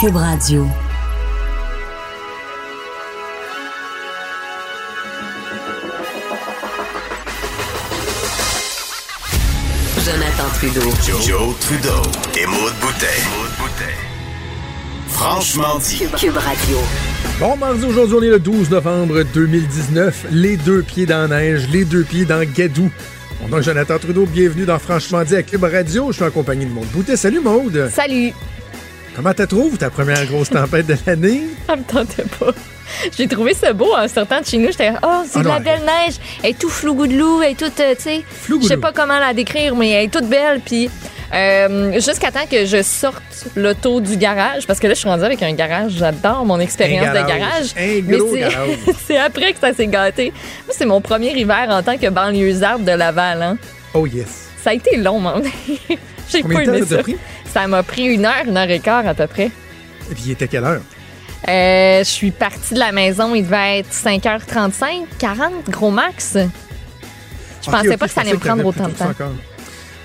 Cube Radio. Jonathan Trudeau. Joe, Trudeau et Maude Boutet. Franchement dit. Cube Radio. Bon mardi, aujourd'hui, on est le 12 novembre 2019. Les deux pieds dans la neige, les deux pieds dans Gadou. Mon nom est Jonathan Trudeau, bienvenue dans Franchement dit à Cube Radio. Je suis en compagnie de Maude Boutet. Salut Maude. Salut! Comment tu trouves ta première grosse tempête de l'année? Ça me tentait pas. J'ai trouvé ça beau en sortant de chez nous. J'étais, oh, c'est Ah de la belle neige. Elle est tout flougoudlou. Elle est toute, euh, tu sais. Je sais pas comment la décrire, mais elle est toute belle. Puis, euh, jusqu'à temps que je sorte l'auto du garage, parce que là, je suis rendue avec un garage. J'adore mon expérience de garage. Un Mais gros c'est- après que ça s'est gâté. Moi, c'est mon premier hiver en tant que banlieusarde de Laval. Hein. Oh yes. Ça a été long, man. J'ai pas aimé ça ça. m'a pris une heure, une heure et quart à peu près. Et puis il était quelle heure? Euh, je suis partie de la maison, il devait être 5h35, 40, gros max. Je pensais pas que ça allait me prendre autant de temps.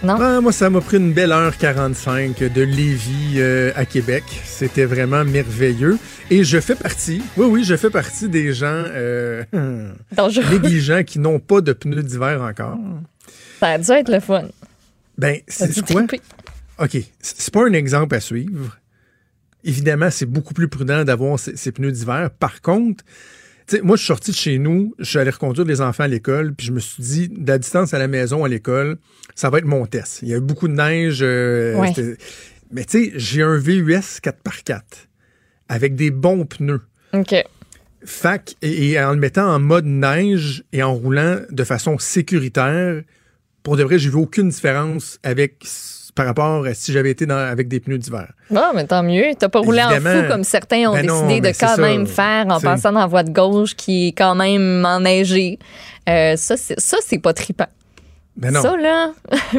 Non? Ah, moi, ça m'a pris une belle heure 45 de Lévis euh, à Québec. C'était vraiment merveilleux. Et je fais partie, oui, oui, je fais partie des gens euh, Dangereux. négligents qui n'ont pas de pneus d'hiver encore. Ça a dû être le fun. Ben, c'est quoi? OK, c'est pas un exemple à suivre. Évidemment, c'est beaucoup plus prudent d'avoir ces, ces pneus d'hiver. Par contre, moi, je suis sorti de chez nous, je suis allé reconduire les enfants à l'école, puis je me suis dit, de la distance à la maison, à l'école, ça va être mon test. Il y a eu beaucoup de neige. euh, Ouais. Mais tu sais, j'ai un VUS 4x4 avec des bons pneus. OK. Fac, et, et en le mettant en mode neige et en roulant de façon sécuritaire, pour de vrai, j'ai vu aucune différence avec par rapport à si j'avais été dans- avec des pneus d'hiver. Bon, mais tant mieux. T'as pas roulé en fou comme certains ont Ben décidé de quand ça. même faire en passant dans la voie de gauche qui est quand même enneigée. Euh, ça, c'est, ça, c'est pas trippant. Ben non. Ça, là,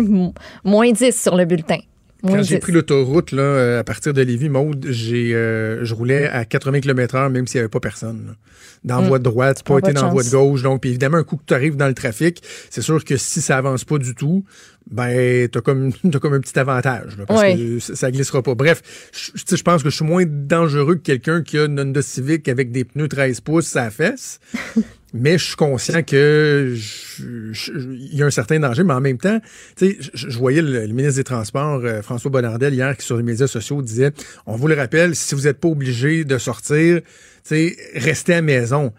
moins 10 sur le bulletin. Moins Quand j'ai 10. pris l'autoroute là, euh, à partir de Lévis, Maude, j'ai, euh, je roulais à 80 km/h même s'il n'y avait pas personne. là. Dans la Mm. voie de droite, pas été pas de dans la voie de gauche. Donc, puis évidemment, un coup que tu arrives dans le trafic, c'est sûr que si ça avance pas du tout, ben t'as comme t'as comme un petit avantage là, parce Ouais. que ça, glissera pas. Bref, je tu pense que je suis moins dangereux que quelqu'un qui a une Honda Civic avec des pneus 13 pouces à la fesse. Mais je suis conscient que il y a un certain danger, mais en même temps, tu sais, je, voyais le, le ministre des Transports, euh, François Bonnardel, hier, qui sur les médias sociaux disait, on vous le rappelle, si vous n'êtes pas obligé de sortir, tu sais, restez à maison.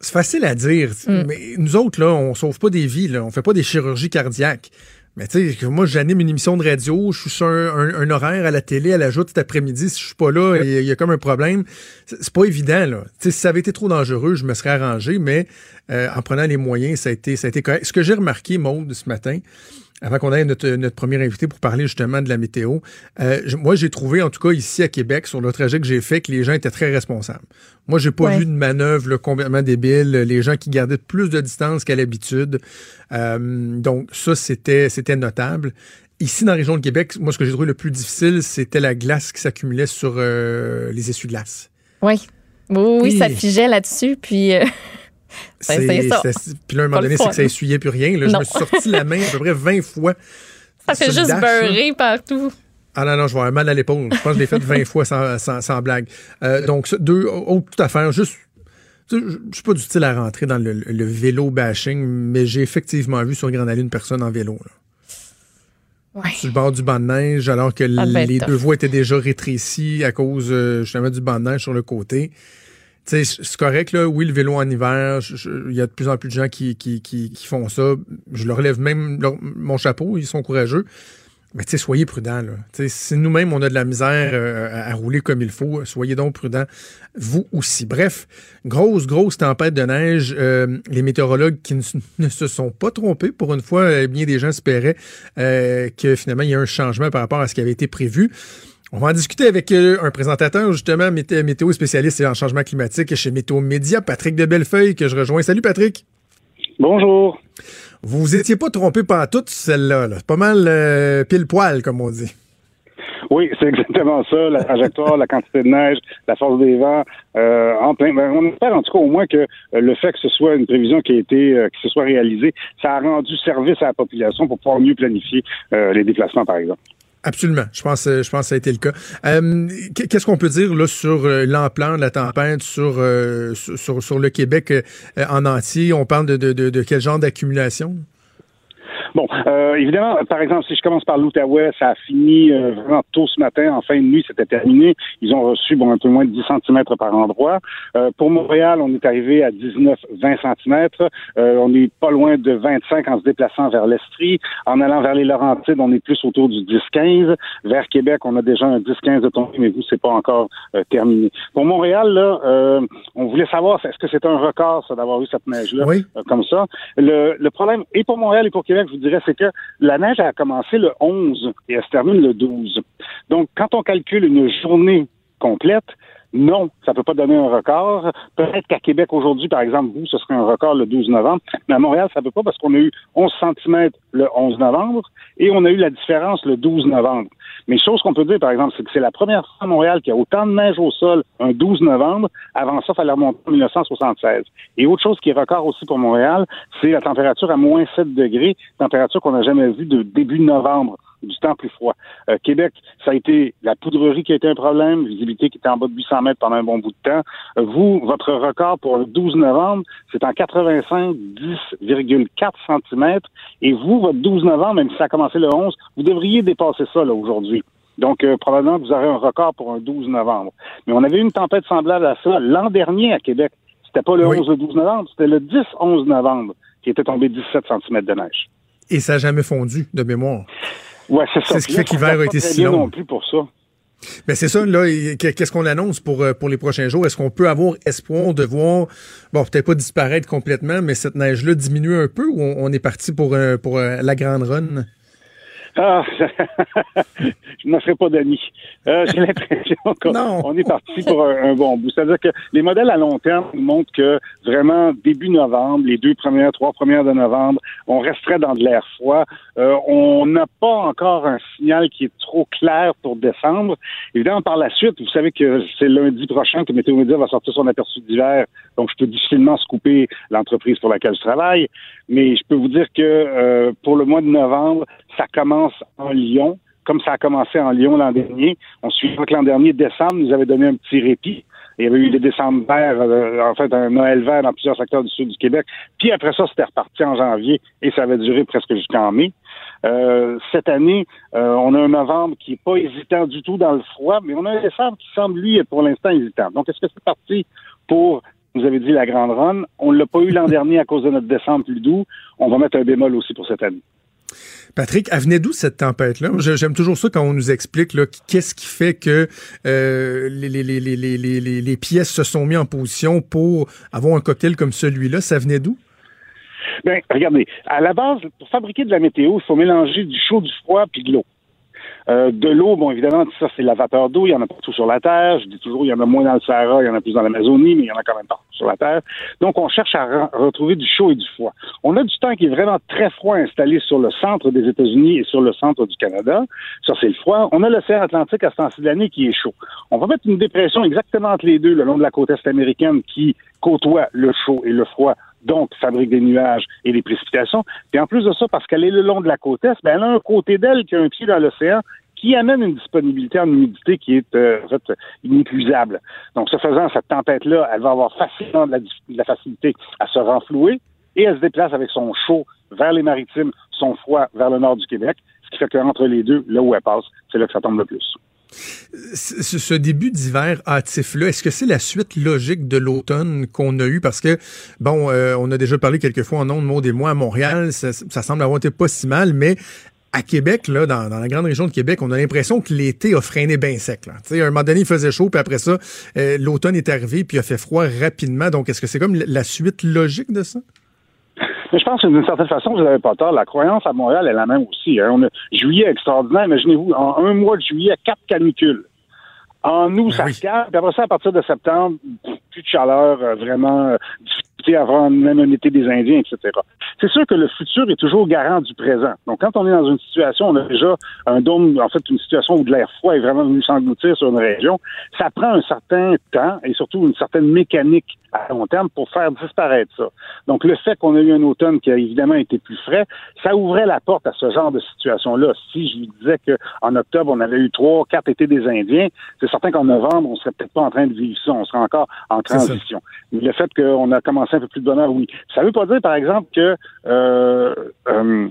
C'est facile à dire, mais nous autres, là, on sauve pas des vies, là, on fait pas des chirurgies cardiaques. Mais tu sais, moi, j'anime une émission de radio, je suis sur un, un- un horaire à la télé, à la joute cet après-midi, si je suis pas là, il y, a- comme un problème. C'est c'est pas évident, là. Tu sais, si ça avait été trop dangereux, je me serais arrangé, mais euh, en prenant les moyens, ça a été, ça a été correct. Ce que j'ai remarqué, Maude, ce matin, avant qu'on aille notre, notre premier invité pour parler justement de la météo, euh, moi, j'ai trouvé, en tout cas ici à Québec, sur le trajet que j'ai fait, que les gens étaient très responsables. Moi, j'ai pas Ouais. vu de manœuvre là, complètement débile. Les gens qui gardaient plus de distance qu'à l'habitude. Euh, donc, ça, c'était, c'était notable. Ici, dans la région de Québec, moi, ce que j'ai trouvé le plus difficile, c'était la glace qui s'accumulait sur euh, les essuie-glaces. Oui. Oui, oui, Oui. ça figeait là-dessus, puis c'est ça. c'était- Puis là, à un moment donné, c'est que ça essuyait plus rien. Là, je me suis sorti la main à peu près 20 fois. ça fait juste beurrer partout. Ah non, non, je vais avoir mal à l'épaule. Je pense que je l'ai fait 20 fois sans, sans, sans blague. Euh, donc, deux autres petites affaires. Juste, je suis pas du style à rentrer dans le, le vélo bashing, mais j'ai effectivement vu sur Grande Allée une personne en vélo. là. Ouais. sur le bord du banc de neige, alors que devait être les deux voies étaient déjà rétrécies à cause euh, justement du banc de neige sur le côté. C'est correct, là. Oui, le vélo en hiver, il y a de plus en plus de gens qui, qui, qui, font ça. Je leur lève même mon chapeau, ils sont courageux. Mais soyez prudents, là. Tu sais, si nous-mêmes, on a de la misère euh, à, rouler comme il faut, soyez donc prudents, vous aussi. Bref, grosse, grosse tempête de neige. Euh, les météorologues qui ne, se sont pas trompés, pour une fois, euh, bien des gens espéraient que finalement, il y a un changement par rapport à ce qui avait été prévu. On va en discuter avec euh, un présentateur, justement, mété- météo spécialiste en changement climatique chez Météo Média, Patrick de Bellefeuille, que je rejoins. Salut, Patrick. Bonjour. Vous vous étiez pas trompé par toute celle-là. là. C'est pas mal euh, pile-poil, comme on dit. Oui, c'est exactement ça, la trajectoire, la quantité de neige, la force des vents, euh, en plein. ben, on espère en tout cas au moins que le fait que ce soit une prévision qui a été, euh, qui se soit réalisée, ça a rendu service à la population pour pouvoir mieux planifier les déplacements, par exemple. Absolument. Je pense, je pense que ça a été le cas. Euh, Qu'est-ce qu'on peut dire là sur euh, l'ampleur la tempête sur, euh, sur, sur le Québec euh, en entier? On parle de, de, de quel genre d'accumulation? Bon, euh, évidemment, par exemple, si je commence par l'Outaouais, ça a fini euh, vraiment tôt ce matin, en fin de nuit, c'était terminé. Ils ont reçu bon, un peu moins de 10 cm par endroit. Euh, pour Montréal, on est arrivé à 19-20 cm. on n'est pas loin de 25 en se déplaçant vers l'Estrie. En allant vers les Laurentides, on est plus autour du 10-15. Vers Québec, on a déjà un 10-15 de tombée, mais vous, c'est pas encore euh, terminé. Pour Montréal, là, euh, on voulait savoir, est-ce que c'est un record, ça, d'avoir eu cette neige-là, oui. comme ça? Le, le problème, et pour Montréal et pour Québec, je vous dirais, c'est que la neige a commencé le 11 et elle se termine le 12. Donc, quand on calcule une journée complète, non, ça ne peut pas donner un record. Peut-être qu'à Québec aujourd'hui, par exemple, vous, ce serait un record le 12 novembre, mais à Montréal, ça ne peut pas parce qu'on a eu 11 cm le 11 novembre et on a eu la différence le 12 novembre. Mais chose qu'on peut dire, par exemple, c'est que c'est la première fois à Montréal qu'il y a autant de neige au sol un 12 novembre. Avant ça, il fallait remonter en 1976. Et autre chose qui est record aussi pour Montréal, c'est la température à moins 7 degrés, température qu'on n'a jamais vue de début novembre du temps plus froid. Euh, Québec, ça a été la poudrerie qui a été un problème, visibilité qui était en bas de 800 mètres pendant un bon bout de temps. Euh, vous, votre record pour le 12 novembre, c'est en 85, 10,4 cm. Et vous, votre 12 novembre, même si ça a commencé le 11, vous devriez dépasser ça là aujourd'hui. Donc, euh, probablement que vous aurez un record pour un 12 novembre. Mais on avait eu une tempête semblable à ça l'an dernier à Québec. C'était pas le Oui. 11 le 12 novembre, c'était le 10-11 novembre qui était tombé 17 cm de neige. Et ça n'a jamais fondu, de mémoire. Ouais, c'est ça. C'est ce qui fait qu'hiver a va été si long. non plus pour ça. Ben c'est ça, là, qu'est-ce qu'on annonce pour, euh, pour les prochains jours? Est-ce qu'on peut avoir espoir de voir, bon, peut-être pas disparaître complètement, mais cette neige-là diminuer un peu ou on, on est parti pour, euh, pour euh, la grande run? Ah, je ne me ferai pas d'amis. Euh, J'ai l'impression qu'on on est parti pour un, un bon bout. C'est-à-dire que les modèles à long terme nous montrent que vraiment début novembre, les deux premières, trois premières de novembre, on resterait dans de l'air froid. Euh, on n'a pas encore un signal qui est trop clair pour décembre. Évidemment, par la suite, vous savez que c'est lundi prochain que Météo Média va sortir son aperçu d'hiver, donc je peux difficilement scouper l'entreprise pour laquelle je travaille. Mais je peux vous dire que euh, pour le mois de novembre, ça commence en Lyon, comme ça a commencé en Lyon l'an dernier. On suit que l'an dernier, décembre, nous avait donné un petit répit. Il y avait eu des décembre verts, euh, en fait, un Noël vert dans plusieurs secteurs du sud du Québec. Puis après ça, c'était reparti en janvier et ça avait duré presque jusqu'en mai. Euh, cette année, euh, on a un novembre qui est pas hésitant du tout dans le froid, mais on a un décembre qui semble, lui, pour l'instant hésitant. Donc, est-ce que c'est parti pour, vous avez dit, la grande run? On ne l'a pas eu l'an dernier à cause de notre décembre plus doux. On va mettre un bémol aussi pour cette année. Patrick, elle venait d'où cette tempête-là? J'aime toujours ça quand on nous explique qu'est-ce qui fait que euh, les, les, pièces se sont mis en position pour avoir un cocktail comme celui-là. Ça venait d'où? Ben, regardez, à la base, pour fabriquer de la météo, il faut mélanger du chaud, du froid puis de l'eau. Euh, de l'eau, bon, évidemment, ça, c'est la vapeur d'eau. Il y en a partout sur la Terre. Je dis toujours, il y en a moins dans le Sahara, il y en a plus dans l'Amazonie, mais il y en a quand même partout sur la Terre. Donc, on cherche à re- retrouver du chaud et du froid. On a du temps qui est vraiment très froid installé sur le centre des États-Unis et sur le centre du Canada. Ça, c'est le froid. On a l'océan Atlantique à ce temps-ci de l'année qui est chaud. On va mettre une dépression exactement entre les deux le long de la côte est américaine qui côtoie le chaud et le froid donc fabrique des nuages et des précipitations. Puis en plus de ça, parce qu'elle est le long de la côte est, ben elle a un côté d'elle qui a un pied dans l'océan qui amène une disponibilité en humidité qui est euh, en fait inépuisable. Donc, ce faisant, cette tempête-là, elle va avoir facilement de la, de la facilité à se renflouer et elle se déplace avec son chaud vers les maritimes, son froid vers le nord du Québec, ce qui fait qu'entre les deux, là où elle passe, c'est là que ça tombe le plus. Ce, début d'hiver hâtif-là, est-ce que c'est la suite logique de l'automne qu'on a eu? Parce que, bon, euh, on a déjà parlé quelquefois en ondes, Maud et moi, à Montréal, ça, semble avoir été pas si mal, mais à Québec, là, dans, la grande région de Québec, on a l'impression que l'été a freiné bien sec. Là. Tu sais, à un moment donné, il faisait chaud, puis après ça, euh, l'automne est arrivé, puis a fait froid rapidement. Donc, est-ce que c'est comme la suite logique de ça? Mais je pense que d'une certaine façon, vous n'avez pas tort. La croyance à Montréal est la même aussi. Hein. On a juillet extraordinaire. Imaginez-vous, en un mois de juillet, quatre canicules. En août, Ben ça oui. se calme. Puis après ça, à partir de septembre, plus de chaleur, euh, vraiment euh, difficulté avant même un été des Indiens, etc. C'est sûr que le futur est toujours garant du présent. Donc, quand on est dans une situation, on a déjà un dôme, en fait, une situation où de l'air froid est vraiment venu s'engloutir sur une région, ça prend un certain temps et surtout une certaine mécanique à long terme pour faire disparaître ça. Donc, le fait qu'on a eu un automne qui a évidemment été plus frais, ça ouvrait la porte à ce genre de situation-là. Si je vous disais qu'en octobre, on avait eu trois, quatre étés des Indiens, c'est certain qu'en novembre, on serait peut-être pas en train de vivre ça, on serait encore en transition. Mais le fait qu'on a commencé un peu plus de bonheur, oui. Ça veut pas dire, par exemple, que euh, euh,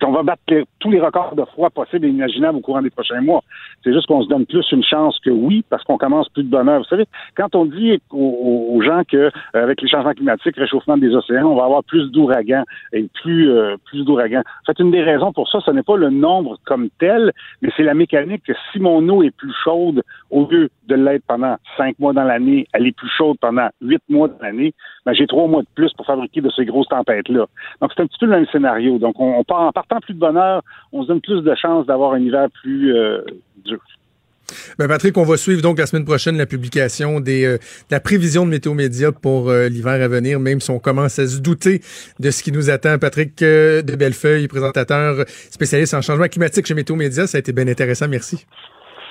qu'on va battre tous les records de froid possibles et imaginables au courant des prochains mois. C'est juste qu'on se donne plus une chance que oui, parce qu'on commence plus de bonheur. Vous savez, quand on dit aux, gens que euh, avec les changements climatiques, réchauffement des océans, on va avoir plus d'ouragans et plus plus d'ouragans. En fait, une des raisons pour ça, ce n'est pas le nombre comme tel, mais c'est la mécanique que si mon eau est plus chaude, au lieu de l'être pendant cinq mois dans l'année, elle est plus chaude pendant huit mois dans l'année, ben, j'ai trois mois de plus pour fabriquer de ces grosses tempêtes-là. Donc, c'est un petit peu le même scénario. Donc, on, on part en partant plus de bonheur, on se donne plus de chances d'avoir un hiver plus euh, dur. Ben Patrick, on va suivre donc la semaine prochaine la publication des, euh, de la prévision de Météo Média pour euh, l'hiver à venir, même si on commence à se douter de ce qui nous attend. Patrick euh, de Bellefeuille, présentateur spécialiste en changement climatique chez Météo Média, ça a été bien intéressant. Merci.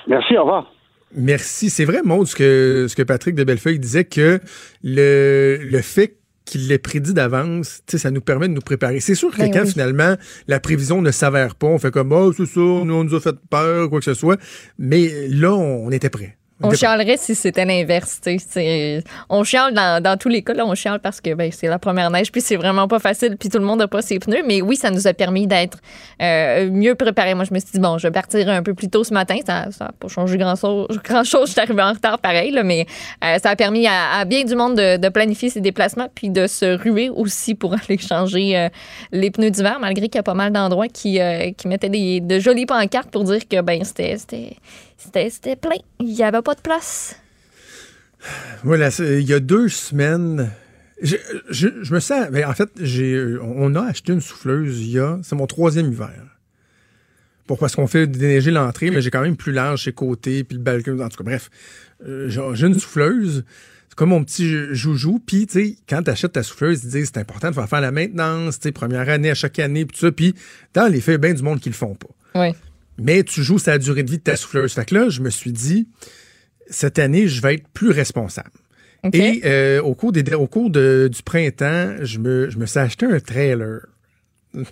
Merci, au revoir. Merci. C'est vrai, Maud, ce que, ce que Patrick de Bellefeuille disait que le, le fait qu'il l'ait prédit d'avance, tu sais, ça nous permet de nous préparer. C'est sûr que Ben quand oui. finalement la prévision ne s'avère pas, on fait comme oh, c'est ça, nous on nous a fait peur, quoi que ce soit. Mais là, on, était prêt. On chialerait si c'était l'inverse. tu sais. C'est- On chiale dans, dans tous les cas. Là, on chiale parce que ben, c'est la première neige, puis c'est vraiment pas facile, puis tout le monde n'a pas ses pneus. Mais oui, ça nous a permis d'être euh, mieux préparés. Moi, je me suis dit, bon, je vais partir un peu plus tôt ce matin. Ça n'a pas changé grand-chose. Grand chose. Je suis arrivée en retard pareil, là, mais euh, ça a permis à, à bien du monde de, de planifier ses déplacements, puis de se ruer aussi pour aller changer euh, les pneus d'hiver, malgré qu'il y a pas mal d'endroits qui, qui mettaient des, de jolies pancartes pour dire que ben c'était c'était plein. Il n'y avait pas de place. Voilà, il y a deux semaines, je, je, je me sens. ben, en fait, j'ai, on a acheté une souffleuse il y a. C'est mon troisième hiver. Pour, parce qu'on fait déneiger l'entrée, mais j'ai quand même plus large chez côté, puis le balcon. En tout cas, bref, euh, j'ai une souffleuse. C'est comme mon petit joujou. Puis, tu sais, quand tu achètes ta souffleuse, ils disent c'est important de faire faire la maintenance, tu sais, première année à chaque année, puis tout ça. Puis, dans les faits, bien du monde qui le font pas Oui. Mais tu joues sa durée de vie de ta souffleuse. Fait que là, je me suis dit, cette année, je vais être plus responsable. Et euh, au cours, des, au cours de- du printemps, je me, je me suis acheté un trailer.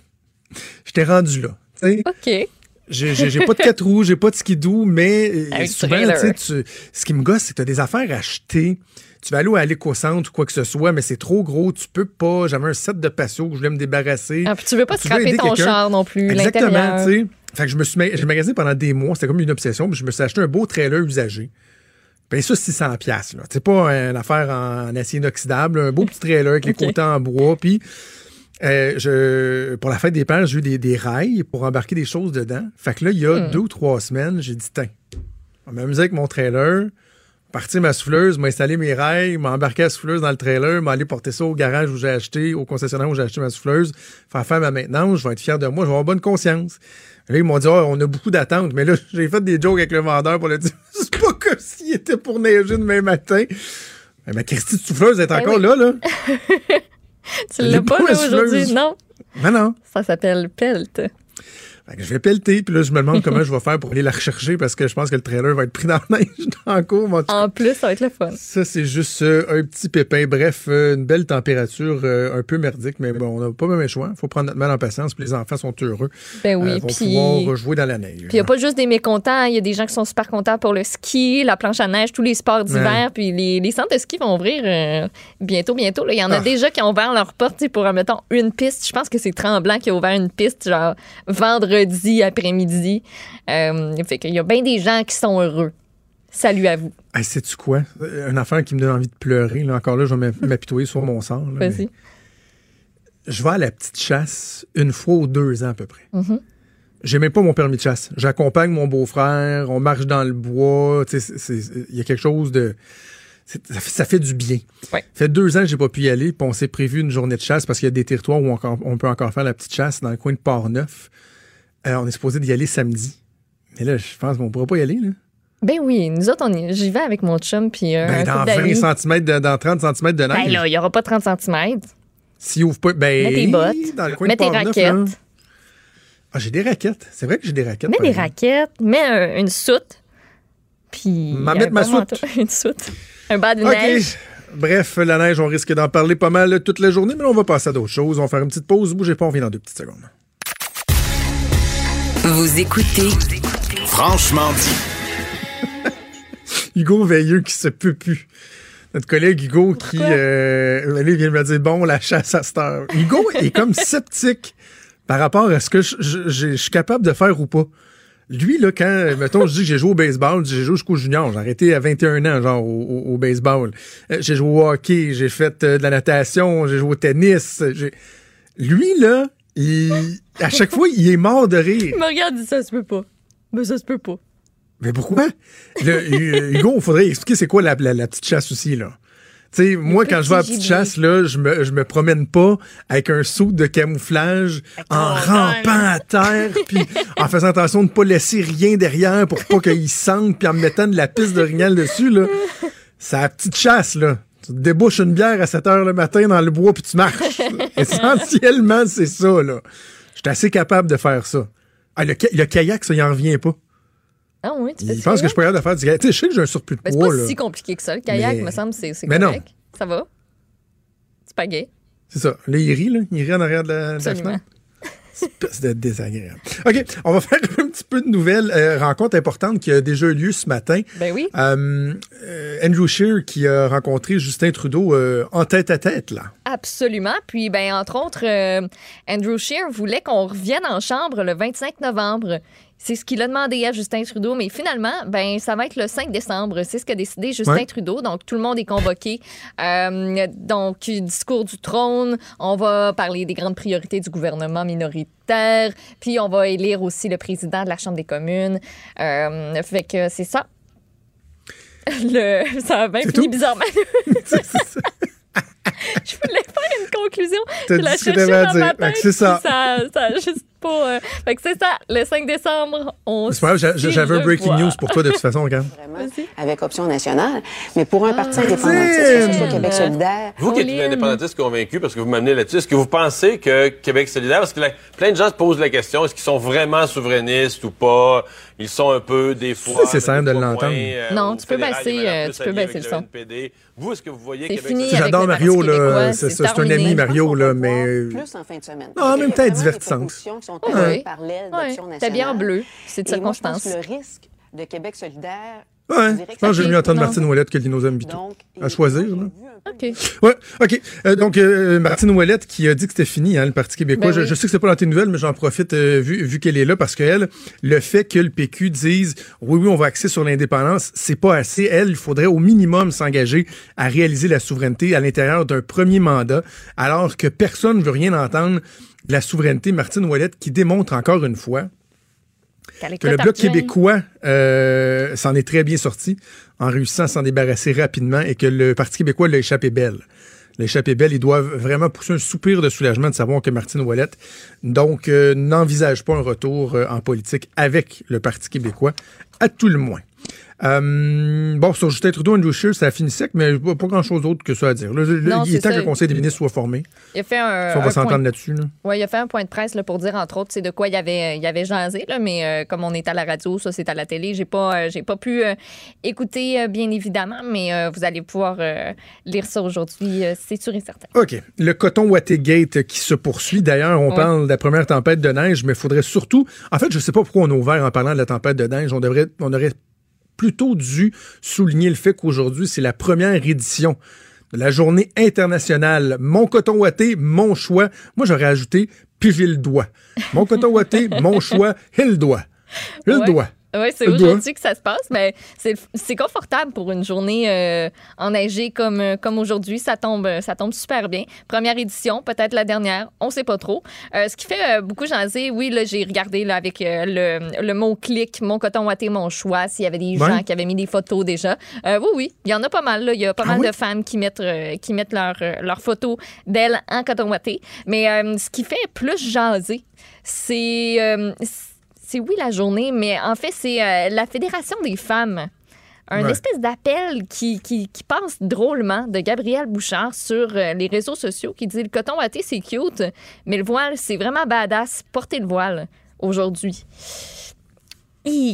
J'étais rendu là. OK. J'ai pas de quatre roues, j'ai pas de skidoo, mais euh, Un souvent, tu ce qui me gosse, c'est que tu as des affaires à acheter. Tu vas aller à l'éco-centre ou quoi que ce soit, mais c'est trop gros, tu peux pas. J'avais un set de patio que je voulais me débarrasser. Ah, puis tu veux pas scraper ton char non plus, Exactement, tu sais. Fait que je me suis ma- j'ai magasiné pendant des mois, c'était comme une obsession, puis je me suis acheté un beau trailer usagé. Ben ça 600 pièces là, c'est pas une affaire en, acier inoxydable, un beau petit trailer avec les Ok. côtés en bois puis euh, je, pour la fête des pères, j'ai eu des, des rails pour embarquer des choses dedans. Fait que là, il y a Hmm. deux ou trois semaines, j'ai dit, tiens, on va m'amuser avec mon trailer, partir ma souffleuse, m'installer mes rails, m'embarquer la souffleuse dans le trailer, m'aller porter ça au garage où j'ai acheté, au concessionnaire où j'ai acheté ma souffleuse, faire faire ma maintenance, je vais être fier de moi, je vais avoir bonne conscience. Là, ils m'ont dit, Ah, on a beaucoup d'attentes, mais là, j'ai fait des jokes avec le vendeur pour le dire, c'est pas comme s'il était pour neiger demain matin. Mais ma Christie de souffleuse est Ben encore oui. là, là. Tu l'as pas pas, là, aujourd'hui? Non? Non, non. Ça s'appelle pelt. Je vais pelleter, puis là, je me demande comment je vais faire pour aller la rechercher parce que je pense que le trailer va être pris dans la neige dans le cours. en En plus, ça va être le fun. Ça, c'est juste euh, un petit pépin. Bref, euh, une belle température, euh, un peu merdique, mais bon, on n'a pas même le choix. Il faut prendre notre mal en patience, puis les enfants sont heureux. Ben oui, vont puis- pouvoir jouer dans la neige. Puis il n'y a pas juste des mécontents, il y a des gens qui sont super contents pour le ski, la planche à neige, tous les sports d'hiver. Puis les, les centres de ski vont ouvrir bientôt, bientôt. Il y en a Ah. déjà qui ont ouvert leurs portes pour, mettons, une piste. Je pense que c'est Tremblant qui a ouvert une piste, genre vendredi après-midi. Euh, fait qu'il y a bien des gens qui sont heureux. Salut à vous. Hey, sais-tu quoi? Une affaire qui me donne envie de pleurer. Là, encore là, je vais m'a- m'apitoyer sur mon là, Vas-y. mais Je vais à la petite chasse une fois ou deux ans à peu près. Mm-hmm. J'ai même pas mon permis de chasse. J'accompagne mon beau-frère, on marche dans le bois. Il y a quelque chose de... Ça fait, ça fait du bien. Ouais. Ça fait deux ans que j'ai pas pu y aller, puis on s'est prévu une journée de chasse parce qu'il y a des territoires où on, on peut encore faire la petite chasse dans le coin de Port-Neuf. Euh, on est supposé d'y aller samedi. Mais là, je pense qu'on pourra pas y aller. Là. Ben oui, nous autres, on y- j'y vais avec mon chum, puis euh, Ben, dans couple d'amis. 20 cm, de, dans 30 cm de neige. Ben là, il n'y aura pas 30 cm. S'il ouvre pas, ben, Mets tes bottes, dans le coin mets de tes raquettes. Ah, j'ai des raquettes. C'est vrai que j'ai des raquettes. Mets des exemple. raquettes, mets un- une soute, puis. M'en un mettre ma soute. Une soute. Un bas de neige. Bref, la neige, on risque d'en parler pas mal toute la journée, mais on va passer à d'autres choses. On va faire une petite pause. Bougez pas, on vient dans deux petites secondes. Vous écoutez Franchement dit. Hugo Veilleux qui se peut plus. Notre collègue Hugo qui euh, vient de me dire bon la chasse à cette heure. Hugo est comme sceptique par rapport à ce que je, je- je- je suis capable de faire ou pas. Lui, là, quand, mettons, je dis que j'ai joué au baseball, j'ai joué jusqu'au junior, j'ai arrêté à 21 ans, genre, au, au- au baseball. Euh, J'ai joué au hockey, j'ai fait euh, de la natation, j'ai joué au tennis. Lui, là, il, à chaque fois, il est mort de rire. Il me regarde, dit ça se peut pas. Mais ça se peut pas. Mais pourquoi? Le, Hu- Hugo, il faudrait expliquer c'est quoi la, la- la petite chasse aussi, là. Tu sais, moi, quand je vais à la petit petite gibier. chasse, là, je me, je me promène pas avec un saut de camouflage en rampant à terre, puis en faisant attention de pas laisser rien derrière pour pas qu'il sente, puis en me mettant de la piste d'orignal dessus, là. C'est la petite chasse, là. Tu débouches une bière à 7 heures le matin dans le bois, puis tu marches. Essentiellement, c'est ça, là. Je suis assez capable de faire ça. Ah, le, le kayak, ça, il en revient pas. Ah oui, tu fais ça, pense que je pas capable de faire du kayak. Tu sais, je sais que j'ai un surplus de Ben, c'est poids, pas là. si compliqué que ça. Le kayak, Mais- me semble, c'est c'est Mais non. correct. Ça va? C'est pas gay. C'est ça. Là, il rit, là. Il rit en arrière de la, de la fenêtre. Espèce de désagréable. OK, on va faire un petit peu de nouvelles. Euh, rencontre importante qui a déjà eu lieu ce matin. Ben oui. Euh, euh, Andrew Scheer qui a rencontré Justin Trudeau euh, en tête à tête, là. Absolument. Puis, ben, entre autres, Andrew Scheer voulait qu'on revienne en chambre le 25 novembre. C'est ce qu'il a demandé à Justin Trudeau, mais finalement, ben, ça va être le 5 décembre. C'est ce qu'a décidé Justin Ouais. Trudeau. Donc, tout le monde est convoqué. Euh, donc, discours du trône. On va parler des grandes priorités du gouvernement minoritaire. Puis, on va élire aussi le président de la Chambre des communes. Euh, fait que c'est ça. Le, ça a bien fini tout? bizarrement. Je voulais faire une conclusion. Je la cherchais dans ma tête, c'est ça. Ça, ça juste pas. euh, Fait que c'est ça. Le 5 décembre, on. C'est pas grave, j'avais un breaking news pour toi de toute façon, regarde. vraiment avec Option nationale. Mais pour un parti indépendantiste, Martine! que ce soit Québec solidaire, Vous qui êtes une indépendantiste convaincue, parce que vous m'amenez là-dessus, est-ce que vous pensez que Québec solidaire, parce que la- plein de gens se posent la question, est-ce qu'ils sont vraiment souverainistes ou pas? Ils sont un peu, des fois... C'est simple de l'entendre. euh, Non, tu peux baisser, euh, tu peux baisser le son. NPD. Vous, est-ce que vous voyez C'est Québec J'adore Mario, là. C'est- un ami. Mario, là, mais. voir plus en fin de semaine. Ah, en même temps, elle d'Option T'as bien en bleu. C'est de Et moi, je pense circonstance. que le risque de Québec solidaire, Ouais, je pense que j'ai mieux entendre. Martine Ouellette que Lino Zambito. donc, À choisir, là. OK. Ouais, OK. Euh, donc, euh, Martine Ouellette qui a dit que c'était fini, hein, le Parti québécois. Ben je, oui. je sais que c'est pas dans tes nouvelles, mais j'en profite euh, vu, vu qu'elle est là parce qu'elle, le fait que le PQ dise oui, oui, on va axer sur l'indépendance, c'est pas assez. Elle, il faudrait au minimum s'engager à réaliser la souveraineté à l'intérieur d'un premier mandat, alors que personne ne veut rien entendre la souveraineté. Martine Ouellette qui démontre encore une fois que le Bloc québécois euh, s'en est très bien sorti en réussissant à s'en débarrasser rapidement et que le Parti québécois l'a échappé belle. L'a échappé belle, ils doivent vraiment pousser un soupir de soulagement de savoir que Martine Ouellette, donc, euh, n'envisage pas un retour euh, en politique avec le Parti québécois, à tout le moins. Euh, bon, sur Justin Trudeau, Andrew Scheer, ça a fini sec, mais pas, pas grand-chose d'autre que ça à dire. Là, là, Non, il est temps ça. que le Conseil des ministres soit formé. Il a fait un. Ça, on va s'entendre là-dessus. Là. Ouais, il a fait un point de presse là, pour dire, entre autres, c'est de quoi il avait, il avait jasé, là, mais euh, comme on est à la radio, ça, c'est à la télé. J'ai pas, euh, j'ai pas pu écouter, bien évidemment, mais vous allez pouvoir lire ça aujourd'hui, c'est sûr et certain. OK. Le coton Watergate qui se poursuit. D'ailleurs, on Ouais. parle de la première tempête de neige, mais il faudrait surtout. En fait, je sais pas pourquoi on a ouvert en parlant de la tempête de neige. On devrait, on aurait plutôt dû souligner le fait qu'aujourd'hui, c'est la première édition de la journée internationale. Mon coton watté, mon choix. Moi, j'aurais ajouté puis j'ai le doigt. Mon coton watté, mon choix, et le doigt. Le Ouais. doigt. Oui, c'est aujourd'hui que ça se passe, mais c'est c'est confortable pour une journée euh, enneigée comme, euh, comme aujourd'hui. Ça tombe, euh, ça tombe super bien. Première édition, peut-être la dernière, on sait pas trop. Euh, ce qui fait euh, beaucoup jaser, oui, là, j'ai regardé là, avec le, le mot-clic, mon coton watté, mon choix, s'il y avait des Ouais. gens qui avaient mis des photos déjà. Oui, oui, il y en a pas mal. là. Il y a pas Ah mal oui? de femmes qui mettent, qui mettent leurs leur photos d'elles en coton watté. Mais ce qui fait plus jaser, c'est... c'est oui la journée, mais en fait, c'est euh, la Fédération des femmes. Un Ouais. espèce d'appel qui, qui, qui passe drôlement de Gabrielle Bouchard sur euh, les réseaux sociaux qui dit le coton watté, c'est cute, mais le voile, c'est vraiment badass. Porter le voile aujourd'hui.